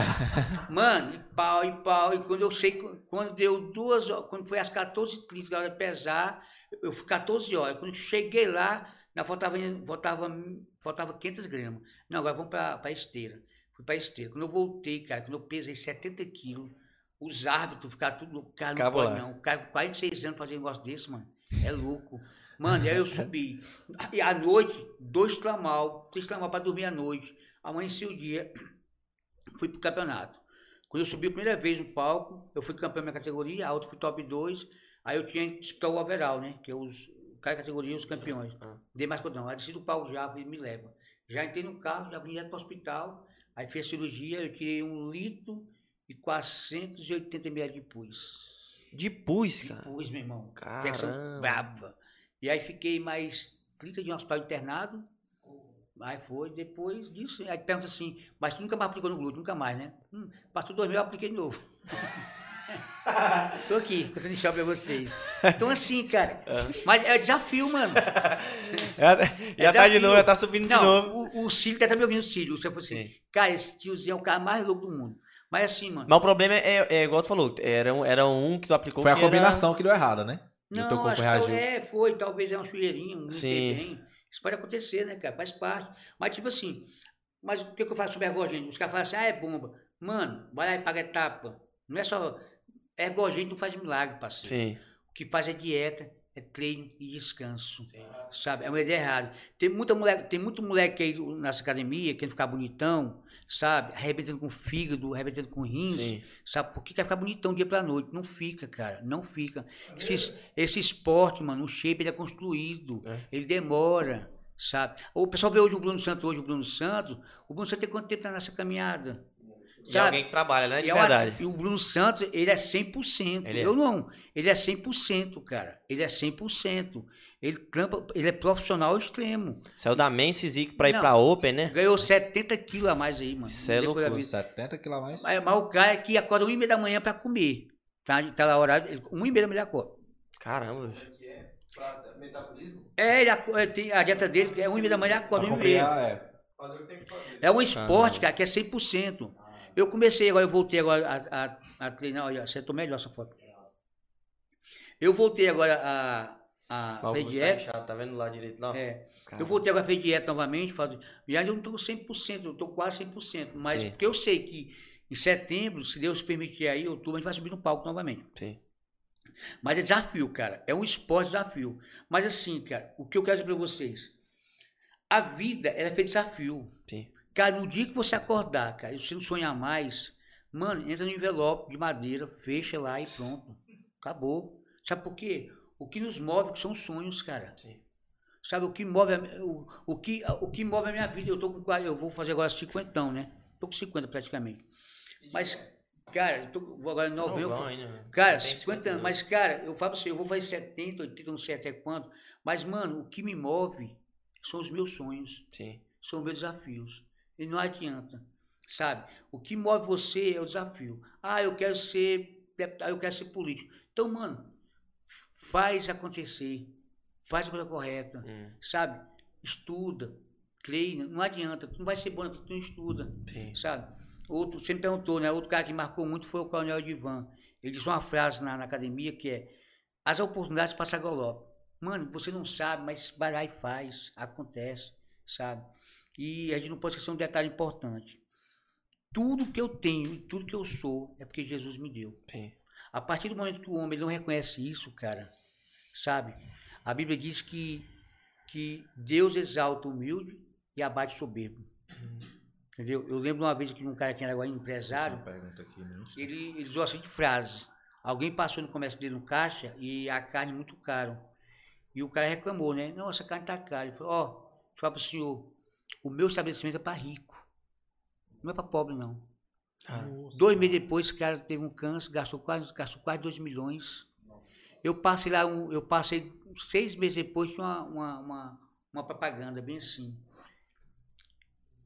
Mano, e pau, e pau, e quando eu sei, quando deu duas horas, quando foi às 14h30, na hora de pesar, eu fui 14 horas. Quando cheguei lá, não, faltava, faltava, faltava 500 gramas. Não, agora vamos pra, pra esteira. Fui pra esteira. Quando eu voltei, cara, quando eu pesei 70 quilos, os árbitros ficaram tudo louco. Cara, não pode não. O cara com 46 anos fazer um negócio desse, mano. É louco. Mano, aí eu subi. E à noite, dois tramal, três tramal pra dormir à noite. Amanheci o dia, fui pro campeonato. Quando eu subi a primeira vez no palco, eu fui campeão da minha categoria, a outra fui top 2. Aí eu tinha que disputar o overall, né? Que é os, cada categoria os campeões. Ah. Dei mais conta não. Aí desci do palco já, falei, me leva. Já entrei no carro, já vim direto pro hospital. Aí fiz a cirurgia, eu tirei um litro e 480 ml de pus. De pus, De cara. pus, meu irmão. Caramba. Braba. E aí fiquei mais 30 dias no hospital internado. Aí foi, depois disso, aí pergunta assim, mas tu nunca mais aplicou no glúteo, nunca mais, né? Hum, passou dois mil, eu apliquei de novo. Tô aqui, contando história pra vocês. Então assim, cara, mas é desafio, mano. Já, É já tá de novo, já tá subindo de novo. Não, o, o Cílio tá, me ouvindo, o Cílio. Você falou assim, Sim. cara, esse tiozinho é o cara mais louco do mundo. Mas assim, mano. Mas o problema é, é igual tu falou, era um, era um que tu aplicou Foi a que era- combinação que deu errada, né? Teu Não, corpo acho que é, foi, talvez é uma sujeirinha, um Sim. bem. Isso pode acontecer, né, cara? Faz parte. Mas, tipo assim, Mas o que, que eu faço sobre ergogênio? Os caras falam assim, ah, é bomba. Mano, vai lá e paga etapa. Não é só. Ergogênio não faz milagre, parceiro. Sim. O que faz é dieta, é treino e descanso. Sabe? É uma ideia errada. Tem, muita moleque, tem muito moleque aí nessa academia querendo ficar bonitão, sabe? Arrebentando com fígado, arrebentando com rins. Sim. Sabe? Porque quer ficar bonitão dia pra noite. Não fica, cara. Não fica. Esse, esse esporte, mano, o shape ele é construído. É. Ele demora, sabe? O pessoal vê hoje o Bruno Santos, hoje o Bruno Santos. O Bruno Santos tem quanto tempo tá nessa caminhada? E Sabe? alguém que trabalha, né? De E é uma- verdade. E o Bruno Santos, ele é 100%. Ele é. Eu não. Ele é 100%, cara. Ele é 100%. Ele trampa, ele é profissional extremo. Saiu da Men's Zic pra ir Não. pra Open, né? Ganhou 70 quilos a mais aí, mano. Isso é da loucura. vida. 70 quilos a mais. Mas, mas o cara é que acorda 1 e meia da manhã pra comer. Tá, tá lá horário. ele- 1 e meia da manhã acorda. Caramba, é? Pra metabolismo? É, ele é, tem a dieta dele, é 1 e meia da manhã ele acorda, 1 e meia. Acompanhar, é. Fazer o que tem que fazer. É um esporte, Ah. cara, que é 100%. Eu comecei agora, eu voltei agora a, a, a treinar. Olha, acertou melhor essa foto. Eu voltei agora a, a fazer tá dieta. inchado, Tá vendo lá direito lá? É, Caramba. eu voltei agora a fazer dieta novamente. Faço, e ainda eu não estou 100%, eu estou quase 100%. Mas Sim. porque eu sei que em setembro, se Deus permitir aí, outubro, a gente vai subir no palco novamente. Sim. Mas é desafio, cara. É um esporte desafio. Mas assim, cara, o que eu quero dizer pra vocês. A vida, ela é feita de desafio. Sim. Cara, no dia que você acordar, cara, e você não sonhar mais, mano, entra no envelope de madeira, fecha lá e pronto. Acabou. Sabe por quê? O que nos move são os sonhos, cara. Sim. Sabe, o que move a, o, o, que, o que move a minha vida, eu tô com eu vou fazer agora 50, né? Tô com 50 praticamente. Mas, cara, eu tô, vou agora em novembro. vou- ainda, né? Cara, Tem 50 anos. Mas, cara, eu falo você, eu vou fazer 70, 80, não sei até quando. Mas, mano, o que me move são os meus sonhos, Sim. são os meus desafios. E não adianta, sabe? O que move você é o desafio. Ah, eu quero ser deputado, eu quero ser político. Então, mano, faz acontecer. Faz a coisa correta, Hum, sabe? Estuda, treina. Não adianta, tu não vai ser bom porque tu não estuda sim. sabe? Outro, você me perguntou, né? Outro cara que marcou muito foi o Coronel Divan. Ele disse uma frase na, na academia que é: as oportunidades passam a galope. Mano, você não sabe, mas vai lá e faz, acontece, sabe? E a gente não pode esquecer um detalhe importante. Tudo que eu tenho e tudo que eu sou é porque Jesus me deu. Sim. A partir do momento que o homem não reconhece isso, cara, sabe? A Bíblia diz que, que Deus exalta o humilde e abate o soberbo. Entendeu? Eu lembro uma vez que um cara que era agora empresário, né? ele, ele usou a seguinte frase. Alguém passou no comércio dele no caixa e a carne muito caro. E o cara reclamou, né? Não, essa carne tá cara. Ele falou, ó, deixa eu falar pro senhor, o meu estabelecimento é para rico. Não é para pobre, não. Ah, Dois meses depois, esse cara teve um câncer, gastou quase, gastou quase 2 milhões. Eu passei lá, um- eu passei seis meses depois, tinha uma, uma, uma, uma propaganda bem assim.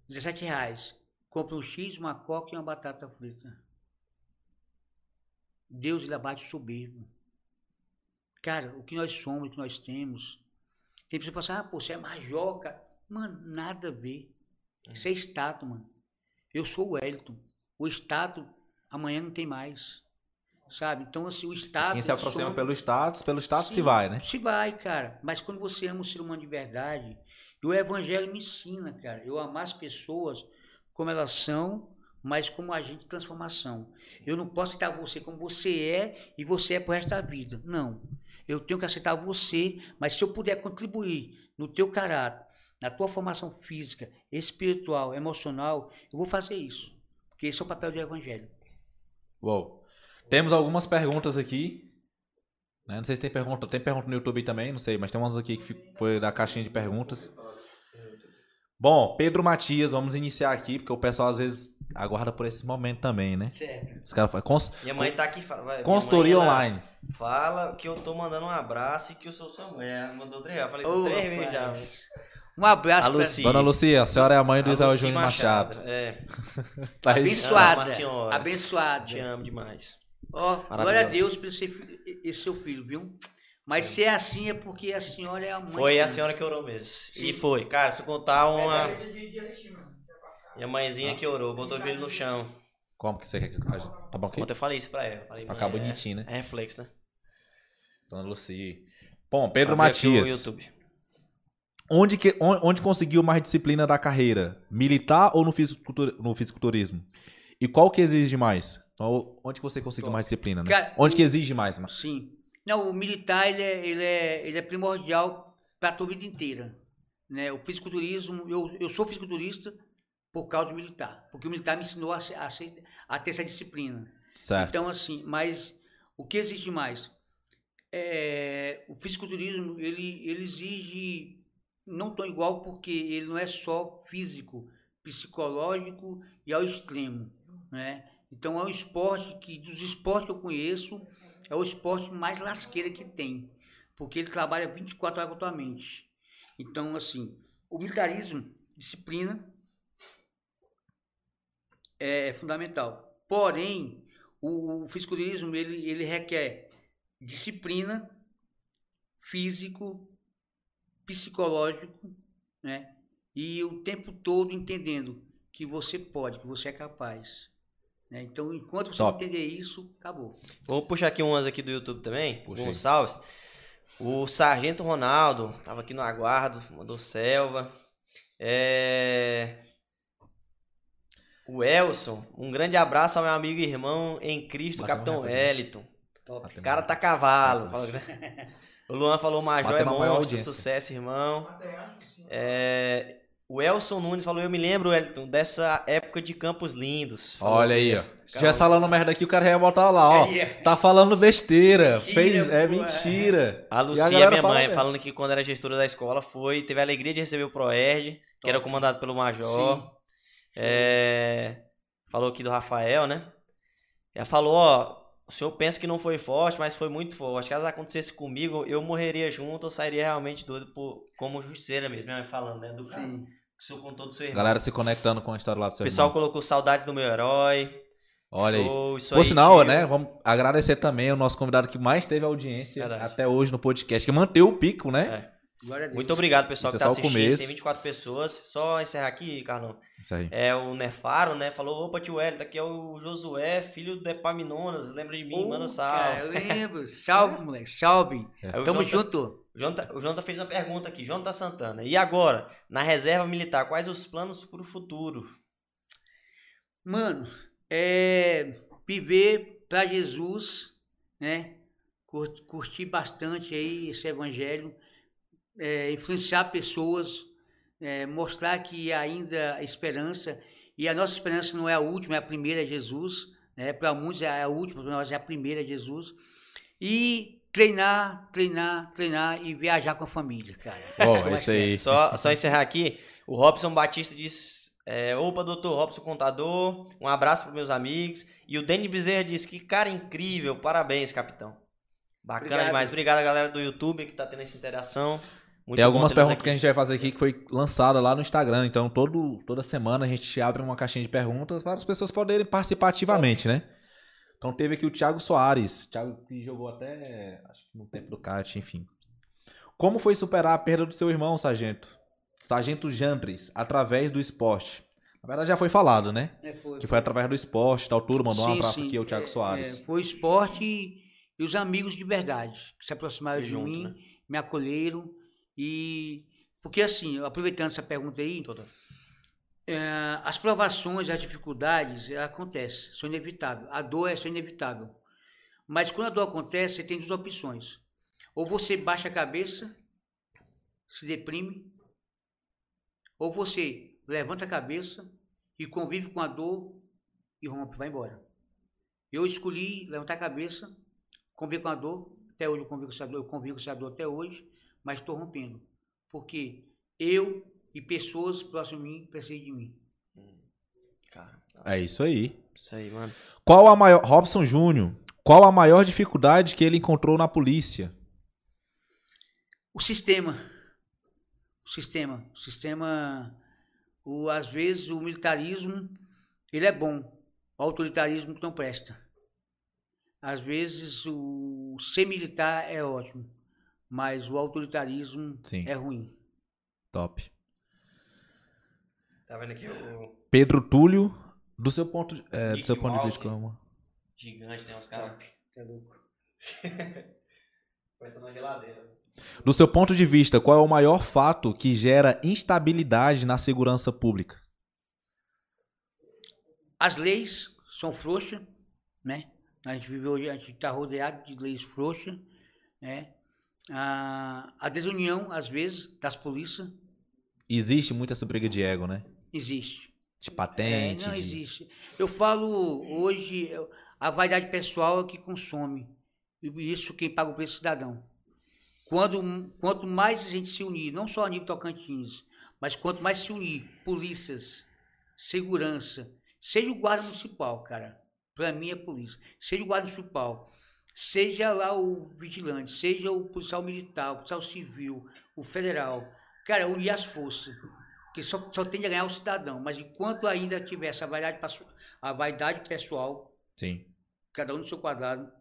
17 reais. Compra um X, uma coca e uma batata frita. Deus ele abate o soberbo. Cara, o que nós somos, o que nós temos. Tem pessoa que fala assim, ah, pô, você é major, cara. Mano, nada a ver. Isso é status, mano. Eu sou o Wellington. O status, amanhã não tem mais. Sabe? Então, assim, o status. Quem se aproxima some- pelo status, pelo status se Sim, vai, né? Se vai, cara. Mas quando você ama o ser humano de verdade, e o evangelho me ensina, cara, eu amar as pessoas como elas são, mas como agente de transformação. Eu não posso aceitar você como você é e você é pro resto da vida. Não. Eu tenho que aceitar você, mas se eu puder contribuir no teu caráter, na tua formação física, espiritual, emocional, eu vou fazer isso. Porque esse é o papel do evangelho. Uou. Temos algumas perguntas aqui. né? Não sei se tem pergunta. Tem pergunta no YouTube também, não sei, mas tem umas aqui que foi da caixinha de perguntas. Bom, Pedro Matias, vamos iniciar aqui, porque o pessoal às vezes aguarda por esse momento também, né? Certo. Os caras falam, cons- Minha mãe tá aqui. Fala, vai, consultoria online. Fala que eu tô mandando um abraço e que eu sou sua mãe. Ela mandou três. Eu falei Ô, três vezes já. Um abraço A pra- Lucy. Dona Lucia, a senhora é a mãe do Isael Lucy Júnior Machado. É, Tá Abençoada. Senhora. Abençoada. te amo demais. Ó, glória a. Deus por esse, esse seu filho, viu? Mas se é assim é porque a senhora é a mãe. Foi a senhora que orou mesmo. E foi. Cara, se eu contar uma. Direitinho, mano. Minha mãezinha que orou, botou o filho no chão. Como que você quer que gente... Tá bom aqui? Ontem eu falei isso pra ela. Falei, Pra é- bonitinho, né? É reflexo, né? Dona Lucia. Bom, Pedro Abri aqui o Matias. YouTube. Onde, que, on- onde conseguiu mais disciplina da carreira? Militar ou no, fisicultur, no fisiculturismo? E qual que exige mais? Então, onde que você conseguiu mais disciplina, né? Cara, onde que exige mais, mano? Sim. Não, o militar ele é, ele é, ele é primordial para a tua vida inteira. Né? O fisiculturismo, eu, eu sou fisiculturista por causa do militar, porque o militar me ensinou a, a, a ter essa disciplina. Certo. Então, assim, mas o que exige mais? É, o fisiculturismo, ele, ele exige, não tão igual, porque ele não é só físico, psicológico e ao extremo, né? Então, é um esporte que, dos esportes que eu conheço, é o esporte mais lasqueira que tem, porque ele trabalha 24 horas com a tua mente. Então, assim, o militarismo, disciplina, é fundamental. Porém, o, o fisiculturismo ele, ele requer disciplina, físico, psicológico, né? E o tempo todo entendendo que você pode, que você é capaz. né? Então, enquanto você Top. entender isso, acabou. Vou puxar aqui umas aqui do YouTube também. Puxa aí. Gonçalves. O Sargento Ronaldo, tava aqui no aguardo, mandou selva. É... O Elson, um grande abraço ao meu amigo e irmão em Cristo, Bateu Capitão recorde. Wellington. Top. O cara tá cavalo. O Luan falou, Major é monstro, sucesso, irmão. É, O Elson Nunes falou, eu me lembro, Wellington, dessa época de Campos Lindos. Falou Olha aí, ó. Se Calma. tivesse falando merda aqui, o cara ia botar lá, ó. É. Tá falando besteira. Mentira, Fez, é é. mentira. A Lucia, galera minha fala mãe, mesmo. falando que quando era gestora da escola, foi, teve a alegria de receber o Proerd, que era comandado pelo Major. Sim. É, falou aqui do Rafael, né? Ela falou, ó, o senhor pensa que não foi forte, mas foi muito forte. Caso acontecesse comigo, eu morreria junto, eu sairia realmente doido por, como justiceira mesmo. Minha mãe falando, né? Do caso. Sim. que O senhor contou do seu irmão. Galera se conectando com a história lá do o seu pessoal irmão. colocou saudades do meu herói. Olha aí. Show, isso Por aí, sinal, tio. né? Vamos agradecer também o nosso convidado que mais teve audiência Verdade. até hoje no podcast, que manteve o pico, né? Deus. Muito obrigado, pessoal, Isso que é tá só o assistindo. começo. Tem 24 pessoas. Só encerrar aqui, Carlão. Isso aí. É o Nefaro, né? Falou, opa, tio Hélio, aqui é o Josué, filho do Epaminondas, lembra de mim, Ô, manda Cara, eu salve. lembro. Salve, moleque. Salve. O Tamo Jonathan- junto. O Jonathan, o Jonathan fez uma pergunta aqui, Jonathan Santana. E agora, na reserva militar, quais os planos pro futuro? Mano, é viver para Jesus, né? Cur- Curtir bastante aí esse evangelho, é, influenciar pessoas, é, mostrar que ainda há esperança e a nossa esperança não é a última, é a primeira, é Jesus, né? Para muitos é a última, para nós é a primeira, é Jesus. E treinar, treinar, treinar e viajar com a família, cara. Ó, Isso aí. Só, só encerrar aqui, o Robson Batista diz, é, opa, doutor Robson Contador, um abraço para meus amigos. E o Denis Bezerra diz que cara incrível, parabéns, capitão. Bacana Obrigado. demais. Obrigado a galera do YouTube que tá tendo essa interação. Muito Tem algumas perguntas aqui. que a gente vai fazer aqui que foi lançada lá no Instagram. Então, todo, toda semana a gente abre uma caixinha de perguntas para as pessoas poderem participar ativamente, né? Então, teve aqui o Thiago Soares. Thiago que jogou até, acho que no tempo do kart, enfim. Como foi superar a perda do seu irmão, Sargento? Sargento Jandres, através do esporte. Na verdade, já foi falado, né? É, foi, Que foi através do esporte, tal, tudo. Mandou um Sim, abraço sim. aqui ao Thiago É, Soares. é, foi o esporte e, e os amigos de verdade que se aproximaram de Junto, mim, né? me acolheram e porque assim, aproveitando essa pergunta aí, é, as provações, as dificuldades ela acontecem, são inevitáveis. A dor é só inevitável. Mas quando a dor acontece, você tem duas opções. Ou você baixa a cabeça, se deprime, ou você levanta a cabeça e convive com a dor e rompe, vai embora. Eu escolhi levantar a cabeça, conviver com a dor, até hoje eu convivo com essa dor, eu convivo com essa dor até hoje, mas estou rompendo. Porque eu e pessoas próximas de mim precisam de mim. Cara, É isso aí. isso aí, mano. Qual a maior. Robson Júnior. Qual a maior dificuldade que ele encontrou na polícia? O sistema. O sistema. O sistema. O, às vezes o militarismo ele é bom. O autoritarismo não presta. Às vezes o ser militar é ótimo. Mas o autoritarismo Sim. é ruim. Top. Tá vendo aqui o Pedro Túlio, do seu ponto, de- é, do seu ponto de vista, como. gigante, né? Os caras É louco. pensando na geladeira. Do seu ponto de vista, qual é o maior fato que gera instabilidade na segurança pública? As leis são frouxas, né? A gente vive hoje, a gente está rodeado de leis frouxas, né? A, a desunião, às vezes, das polícias Existe muito essa briga de ego, né? existe. De patente. É, não de- existe. Eu falo hoje, a vaidade pessoal é que consome. E isso quem paga o preço é o cidadão. Quando, quanto mais a gente se unir, não só a nível Tocantins, mas quanto mais se unir, polícias, segurança, seja o guarda municipal, cara, para mim é polícia, seja o guarda municipal, seja lá o vigilante, seja o policial militar, o policial civil, o federal, cara, unir as forças, que só, só tende a ganhar o cidadão, mas enquanto ainda tiver essa vaidade, a vaidade pessoal, Sim. cada um no seu quadrado,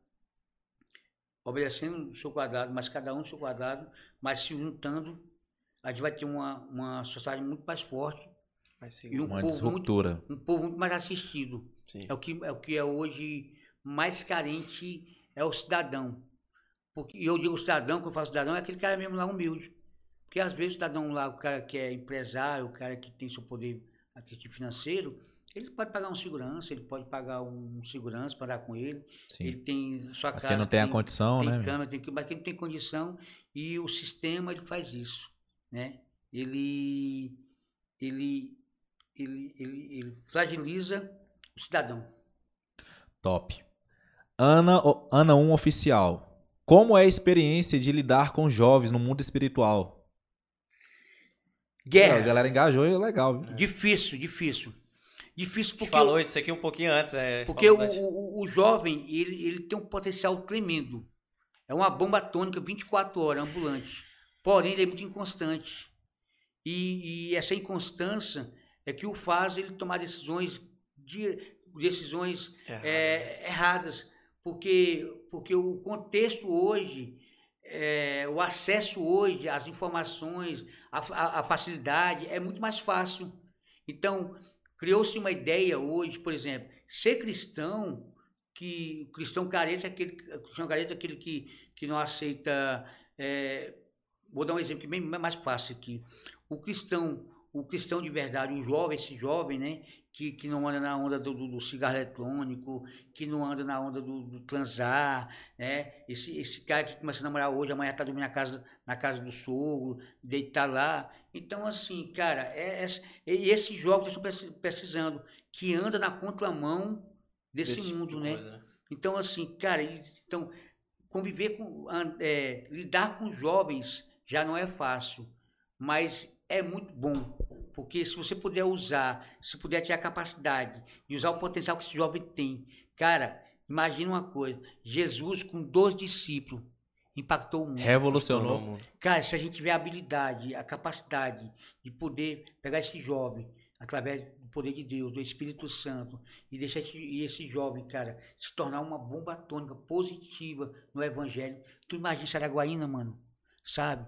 obedecendo no seu quadrado, mas cada um no seu quadrado, mas se juntando, a gente vai ter uma, uma sociedade muito mais forte e um Uma povo, muito, disruptura. um povo muito mais assistido. Sim. É o que é, o que é hoje mais carente é o cidadão. Porque, eu digo cidadão, quando eu falo cidadão, é aquele cara mesmo lá humilde. Porque às vezes o cidadão lá, o cara que é empresário, o cara que tem seu poder financeiro, ele pode pagar um segurança, ele pode pagar um segurança para andar com ele, ele Sim. tem sua Mas casa. quem não tem a tem- condição, tem né? câmera, tem que, mas quem não tem condição e o sistema ele faz isso, né? Ele ele ele, ele, ele fragiliza o cidadão. Top. Ana, Ana 1 Oficial. Como é a experiência de lidar com jovens no mundo espiritual? É, a Guerra, galera engajou e é legal, viu? difícil, difícil. Difícil porque Falou o, isso aqui um pouquinho antes. É, porque o, o, o jovem ele, ele tem um potencial tremendo. É uma bomba atômica 24 horas, ambulante. Porém, ele é muito inconstante. E, e essa inconstância é que o faz ele tomar decisões, de, decisões Errado. é, erradas, porque, porque o contexto hoje, é, o acesso hoje às informações, a, a- a facilidade é muito mais fácil. Então, criou-se uma ideia hoje, por exemplo, ser cristão, que o cristão careta é aquele, cristão careta é aquele que, que não aceita. é, vou dar um exemplo que é bem mais fácil aqui. O cristão, o cristão de verdade, o jovem, esse jovem, né? Que, que não anda na onda do, do- do cigarro eletrônico, que não anda na onda do, do transar, né? Esse, esse cara que começa a namorar hoje, amanhã está dormindo na casa, na casa do sogro, deitar lá. Então, assim, cara, é, é- e esses jovens estão preci- precisando, que anda na contramão desse, Desse tipo mundo, de né? coisa, né? Então, assim, cara, então, conviver com, é, lidar com jovens já não é fácil, mas é muito bom, porque se você puder usar, se puder ter a capacidade de usar o potencial que esse jovem tem, cara, imagina uma coisa, Jesus com dois discípulos impactou o mundo. Revolucionou. O mundo. Cara, se a gente tiver a habilidade, a capacidade de poder pegar esse jovem através do poder de Deus, do Espírito Santo, e deixar esse, e esse jovem, cara, se tornar uma bomba atômica positiva no Evangelho. Tu imagina Saraguaína, mano, sabe?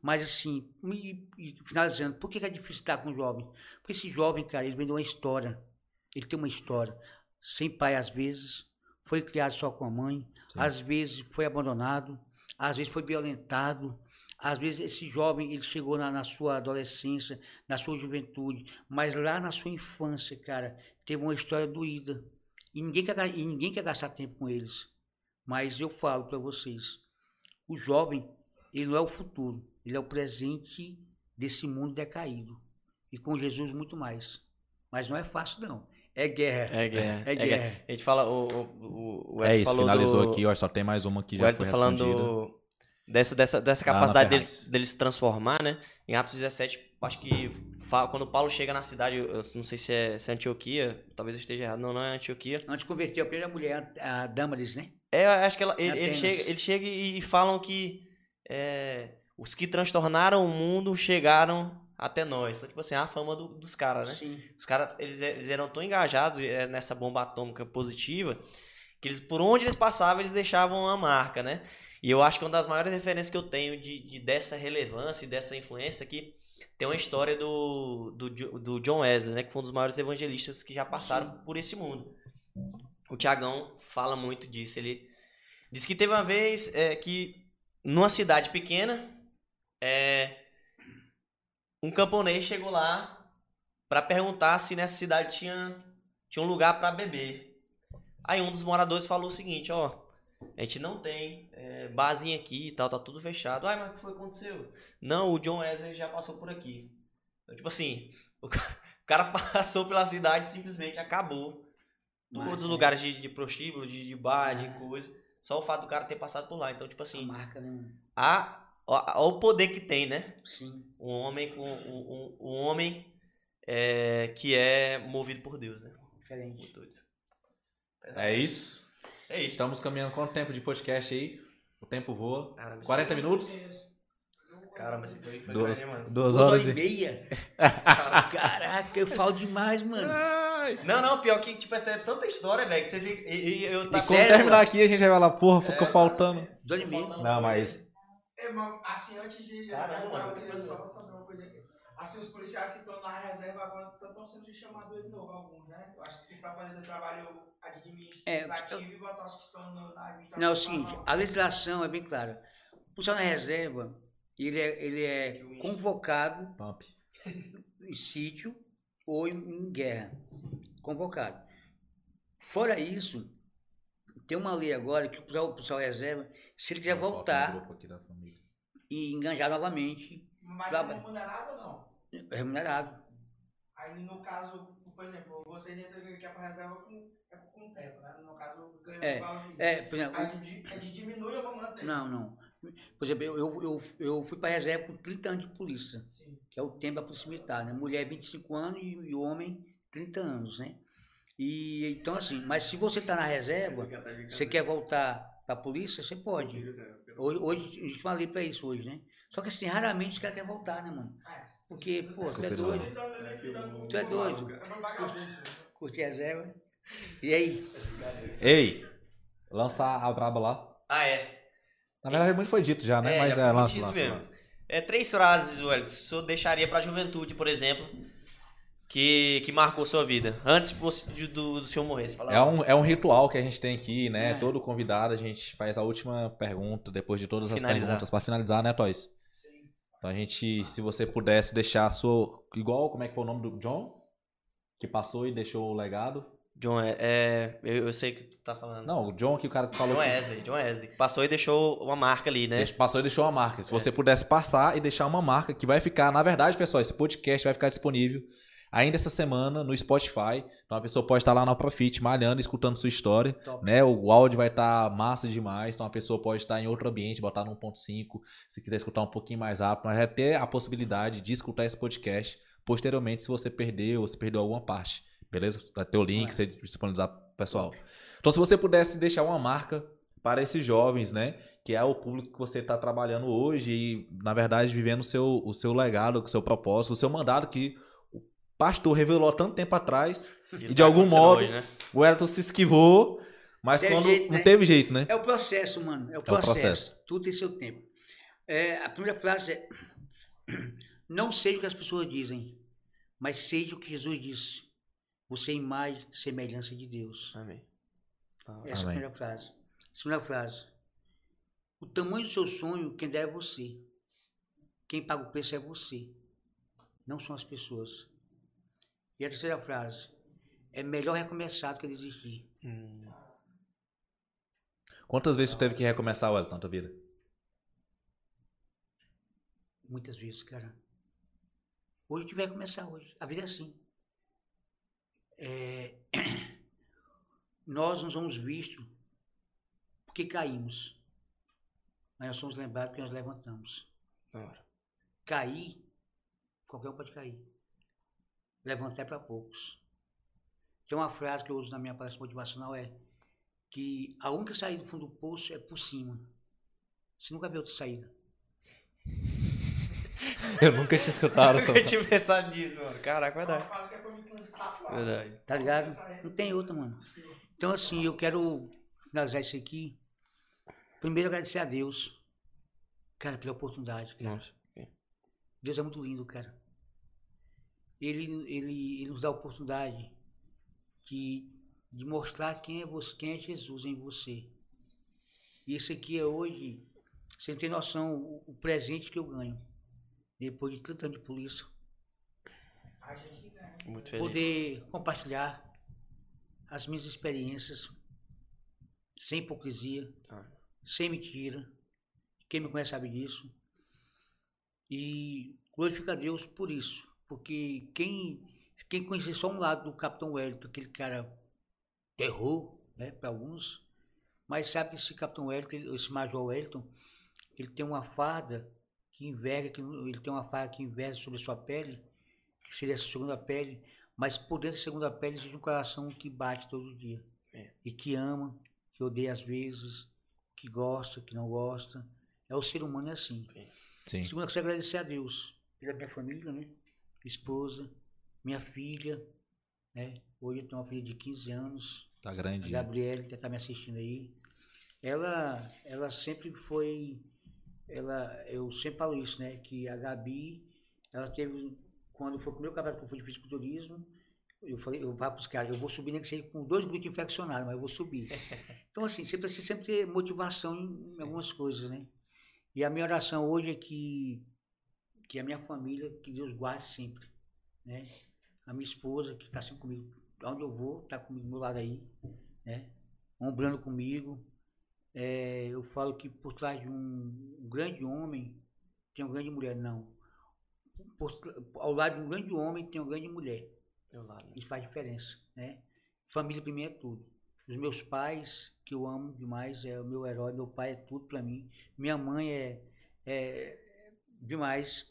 Mas assim, e, e finalizando, por que é difícil estar com o jovem? Porque esse jovem, cara, ele vem de uma história. Ele tem uma história. Sem pai, às vezes, foi criado só com a mãe, Sim. às vezes foi abandonado, às vezes foi violentado, às vezes esse jovem ele chegou na, na sua adolescência, na sua juventude, mas lá na sua infância, cara, teve uma história doída. E ninguém quer, e ninguém quer gastar tempo com eles. Mas eu falo para vocês, o jovem, ele não é o futuro, ele é o presente desse mundo decaído. E com Jesus muito mais. Mas não é fácil não. É guerra. É guerra. É guerra. A gente fala, o, o, o É isso, falou finalizou do, aqui, ó. Só tem mais uma que O já Ed foi tá falando respondida. do- dessa, dessa, dessa Ana capacidade Ferraz. deles, deles se transformar, né? Em Atos 17, acho que fa- quando Paulo chega na cidade, eu não sei se é, se é Antioquia, talvez eu esteja errado, não, não é Antioquia. Antes de converter a primeira mulher, a Damaris, né? É, acho que ela, ele, ele Atenas. chega, ele chega e, e falam que é, os que transtornaram o mundo chegaram até nós. Então, tipo assim, a fama do- dos caras, né? Sim. Os caras, eles, eles eram tão engajados eh, nessa bomba atômica positiva que eles, por onde eles passavam, eles deixavam uma marca, né? E eu acho que uma das maiores referências que eu tenho de, de- dessa relevância e dessa influência aqui tem uma história do, do, do John Wesley, né? Que foi um dos maiores evangelistas que já passaram por esse mundo. O Tiagão fala muito disso. Ele diz que teve uma vez eh, que numa cidade pequena, é, um camponês chegou lá para perguntar se nessa cidade tinha, tinha um lugar para beber. Aí um dos moradores falou o seguinte, ó, a gente não tem é, barzinho aqui e tal, tá tudo fechado. Ai, mas o que foi que aconteceu? Não, o John Wesley já passou por aqui. Então, tipo assim, o ca- o cara passou pela cidade e simplesmente acabou. Todos os né? lugares de, de prostíbulo, de, de bar, Ah. de coisa. Só o fato do cara ter passado por lá. Então, tipo A assim, marca, né? mano? a, a- a- o poder que tem, né? Sim. Um homem com um, um, um homem é, que é movido por Deus, né? Diferente. É isso. É isso. Estamos caminhando quanto tempo de podcast aí? O tempo voa. Caramba, isso 40 foi- minutos? Caramba, esse foi, foi Duas, grande, mano. duas Duas horas horas e e... meia. Caraca, eu falo demais, mano. Não, não, pior que, tipo, essa é tanta história, velho, que você fica. E, e eu E tava. quando Sério, terminar mano? aqui, a gente vai lá, porra, ficou É, faltando. Duas horas e meia. Não, mas É, assim, antes de. Caramba, mano, eu que queria só saber uma coisa aqui. Assim, os policiais que estão na reserva agora estão sendo chamados de novo, alguns, né? Eu acho que para fazer o trabalho administrativo e botar os que estão na administração. Não, é o seguinte, a legislação é bem clara. O policial na reserva, ele é, ele é convocado pump. em sítio ou em guerra. Convocado. Fora isso, tem uma lei agora que o policial, o policial reserva, se ele quiser voltar e enganjar novamente, Mas é remunerado ou não? é remunerado. Aí, no caso, por exemplo, vocês entram aqui para reserva com, é com tempo, né? No caso, ganha É. É, por exemplo, Aí de, é de diminui ou pra manter? não, não. Por exemplo, eu, eu, eu, eu fui para reserva com 30 anos de polícia. Sim. que é o tempo da polícia militar, né? Mulher 25 anos e, e homem 30 anos, né? E então assim, mas se você está na reserva, você quer voltar para a polícia, você pode. Hoje, hoje existe uma lei para isso hoje, né? Só que assim, raramente os caras querem voltar, né, mano? É. Porque, pô, tu é doido, Então, fica no- Tu é doido. É um vagabundo. curte reserva. E aí? Ei, lança a braba lá. Ah, é. Na verdade, muito foi dito já, né? É, Mas já é, lança, lança, lança. É três frases, Wellington, que o senhor deixaria pra juventude, por exemplo, que, que marcou sua vida. Antes de- do, do senhor morrer. É um, é um ritual que a gente tem aqui, né? É. Todo convidado, a gente faz a última pergunta depois de todas as Finalizar. perguntas para finalizar, né, Toys? Então a gente, se você pudesse deixar a sua. Igual, como é que foi o nome do John? Que passou e deixou o legado. John, é, é- eu, eu sei que tu tá falando. Não, o John, que o cara que falou. John que Wesley, John Wesley. Passou e deixou uma marca ali, né? Deixa- Passou e deixou uma marca. É. Se você pudesse passar e deixar uma marca que vai ficar, na verdade, pessoal, esse podcast vai ficar disponível ainda essa semana no Spotify. Então a pessoa pode estar lá na Profit, malhando, escutando sua história. Top. né? O áudio vai estar massa demais, então a pessoa pode estar em outro ambiente, botar no 1.5, se quiser escutar um pouquinho mais rápido, mas vai ter a possibilidade de escutar esse podcast posteriormente se você perdeu ou se perdeu alguma parte, beleza? Vai ter o link, Ué. você disponibilizar pro pessoal. Então se você pudesse deixar uma marca para esses jovens, né? Que é o público que você está trabalhando hoje e, na verdade, vivendo o seu, o seu legado, o seu propósito, o seu mandado que pastor revelou há tanto tempo atrás. E de algum acontecendo modo- hoje, né? O Elton se esquivou, mas Teve quando jeito, não né? teve jeito, né? É o processo, mano. É o processo. processo. Tudo tem seu tempo. É, a primeira frase é: Não seja o que as pessoas dizem, mas seja o que Jesus disse. Você é imagem e semelhança de Deus. Amém. Ah, Essa é a Amém. primeira frase. Segunda frase. O tamanho do seu sonho, quem dá é você. Quem paga o preço é você. Não são as pessoas. E a terceira frase. É melhor recomeçar do que desistir. hum, Quantas vezes tu teve que recomeçar, Elton, na tua vida? Muitas vezes, cara. Hoje tiver que começar hoje. A vida é assim. É, Nós não somos vistos porque caímos. Mas nós somos lembrados porque nós levantamos. hora. Cair, qualquer um pode cair. Levantar é para poucos. Tem uma frase que eu uso na minha palestra motivacional é que a única saída do fundo do poço é por cima. Você nunca vê outra saída. Eu nunca tinha escutado essa. Nunca tinha pensado nisso, mano. Caraca, É uma verdade. frase que é pra. Verdade. Tá ligado? Não tem outra, mano. Então, assim, eu quero finalizar isso aqui. Primeiro, agradecer a Deus, cara, pela oportunidade. Cara. Nossa. Deus é muito lindo, cara. Ele, ele, ele nos dá a oportunidade de, de mostrar quem é você, quem é Jesus em você. E esse aqui é hoje Você tem noção o, o presente que eu ganho. Depois de tanto de polícia. A gente que ganha. Muito feliz. Poder compartilhar as minhas experiências sem hipocrisia, Ah. sem mentira. Quem me conhece sabe disso. E glorifica a Deus por isso. Porque quem, quem conhecer só um lado do Capitão Wellington, aquele cara terror, né, para alguns, mas sabe que esse Capitão Wellington, esse Major Wellington, ele tem uma farda que enverga, que ele tem uma farda que enverga sobre a sua pele, que seria essa segunda pele, mas por dentro da segunda pele existe um coração que bate todo dia. É. E que ama, que odeia às vezes, que gosta, que não gosta. É o ser humano é assim. Sim. Segundo, eu quero agradecer a Deus pela minha família, né? Esposa, minha filha, né? Hoje eu tenho uma filha de 15 anos, Tá a grande. Gabriele, que está me assistindo aí. Ela, ela sempre foi, ela, eu sempre falo isso, né? Que a Gabi, ela teve, quando foi o primeiro campeonato que eu fui de fisiculturismo, eu falei, eu vou para os caras, eu vou subir nem que seja com dois glúteos infeccionados, mas eu vou subir. Então, assim, você precisa sempre ter motivação em algumas coisas, né? E a minha oração hoje é que, que a minha família, que Deus guarde sempre, né? A minha esposa, que está sempre comigo, onde eu vou, está comigo do meu lado aí, né? Ombrando comigo. É, eu falo que por trás de um, um grande homem tem uma grande mulher, não. Por ao lado de um grande homem tem uma grande mulher. Meu lado. Isso faz diferença, né? Família para mim é tudo. Os meus pais, que eu amo demais, é o meu herói, meu pai é tudo para mim. Minha mãe é, é demais.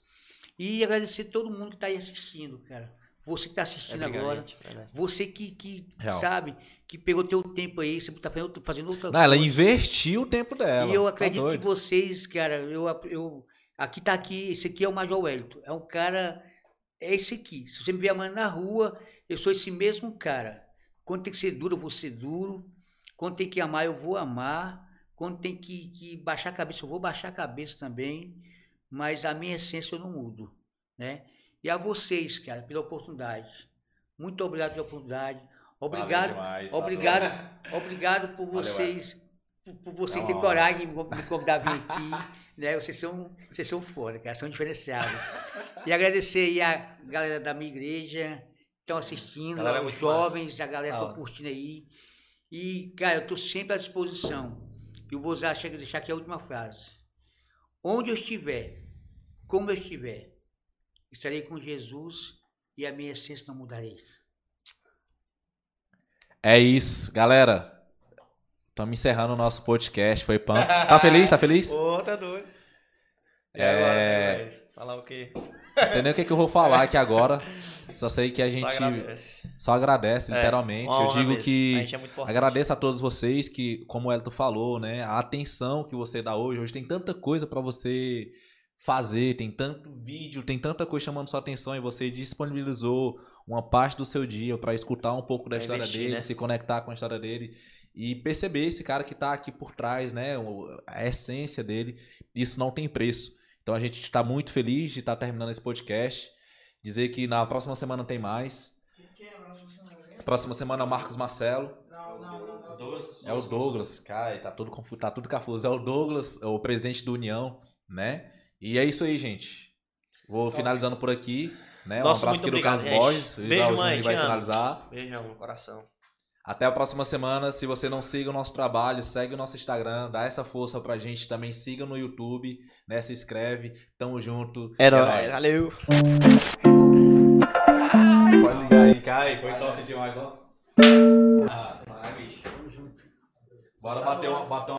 E agradecer todo mundo que está aí assistindo, cara. Você que está assistindo agora. Você que, que Real. sabe, que pegou teu tempo aí, você está fazendo, fazendo outra Não, ela coisa. investiu o tempo dela. E eu Tá acredito que doido. vocês, cara, eu, eu aqui tá aqui, esse aqui é o Major Wellington. É um cara, é esse aqui. Se você me ver amanhã na rua, eu sou esse mesmo cara. Quando tem que ser duro, eu vou ser duro. Quando tem que amar, eu vou amar. Quando tem que, que baixar a cabeça, eu vou baixar a cabeça também. Mas a minha essência eu não mudo, né? E a vocês, cara, pela oportunidade. Muito obrigado pela oportunidade. Obrigado, demais, tá obrigado, obrigado por Valeu, vocês, por, por vocês É uma terem coragem de me convidar a vir aqui, né? Vocês são, vocês são fora, cara, são diferenciados. E agradecer a galera da minha igreja, que estão assistindo, Galera os jovens, a galera que Da estão hora. curtindo aí. E, cara, eu estou sempre à disposição. E eu vou usar, chega- deixar aqui a última frase. Onde eu estiver, como eu estiver, estarei com Jesus e a minha essência não mudarei. É isso, galera. Estamos encerrando o nosso podcast. Foi pão. Tá feliz? Tá feliz? Ô, tá doido. E É. agora, né? Falar o quê? Não sei nem o que, que eu vou falar aqui agora. Só sei que a Só gente agradece. só agradece, É, literalmente. uma eu digo mesmo. que A é agradeço a todos vocês que, como o Elton falou, né, a atenção que você dá hoje. Hoje tem tanta coisa para você fazer, tem tanto vídeo, tem tanta coisa chamando sua atenção e você disponibilizou uma parte do seu dia para escutar um pouco da história investir, dele, né? se conectar com a história dele e perceber esse cara que tá aqui por trás, né, a essência dele. Isso não tem preço. Então a gente está muito feliz de estar terminando esse podcast. Dizer que na próxima semana tem mais. É? Próxima semana é o Marcos Marcelo. Não, não, não. Douglas. É o Douglas, cara, tá tudo, tá tudo confuso. É o Douglas, o presidente do União, né? E é isso aí, gente. Vou finalizando por aqui, né? Um Nossa, abraço muito aqui do obrigado, Carlos gente. Borges. Beijo, mãe, vai amo. finalizar. Beijão coração. Até a próxima semana. Se você não siga o nosso trabalho, segue o nosso Instagram, dá essa força pra gente também. Siga no YouTube, né? Se inscreve. Tamo junto. É nóis. nóis. Valeu. Pode ligar aí, Kai. Foi top demais, ó. Ah, bicho. Tamo junto. Bora bater uma, bater uma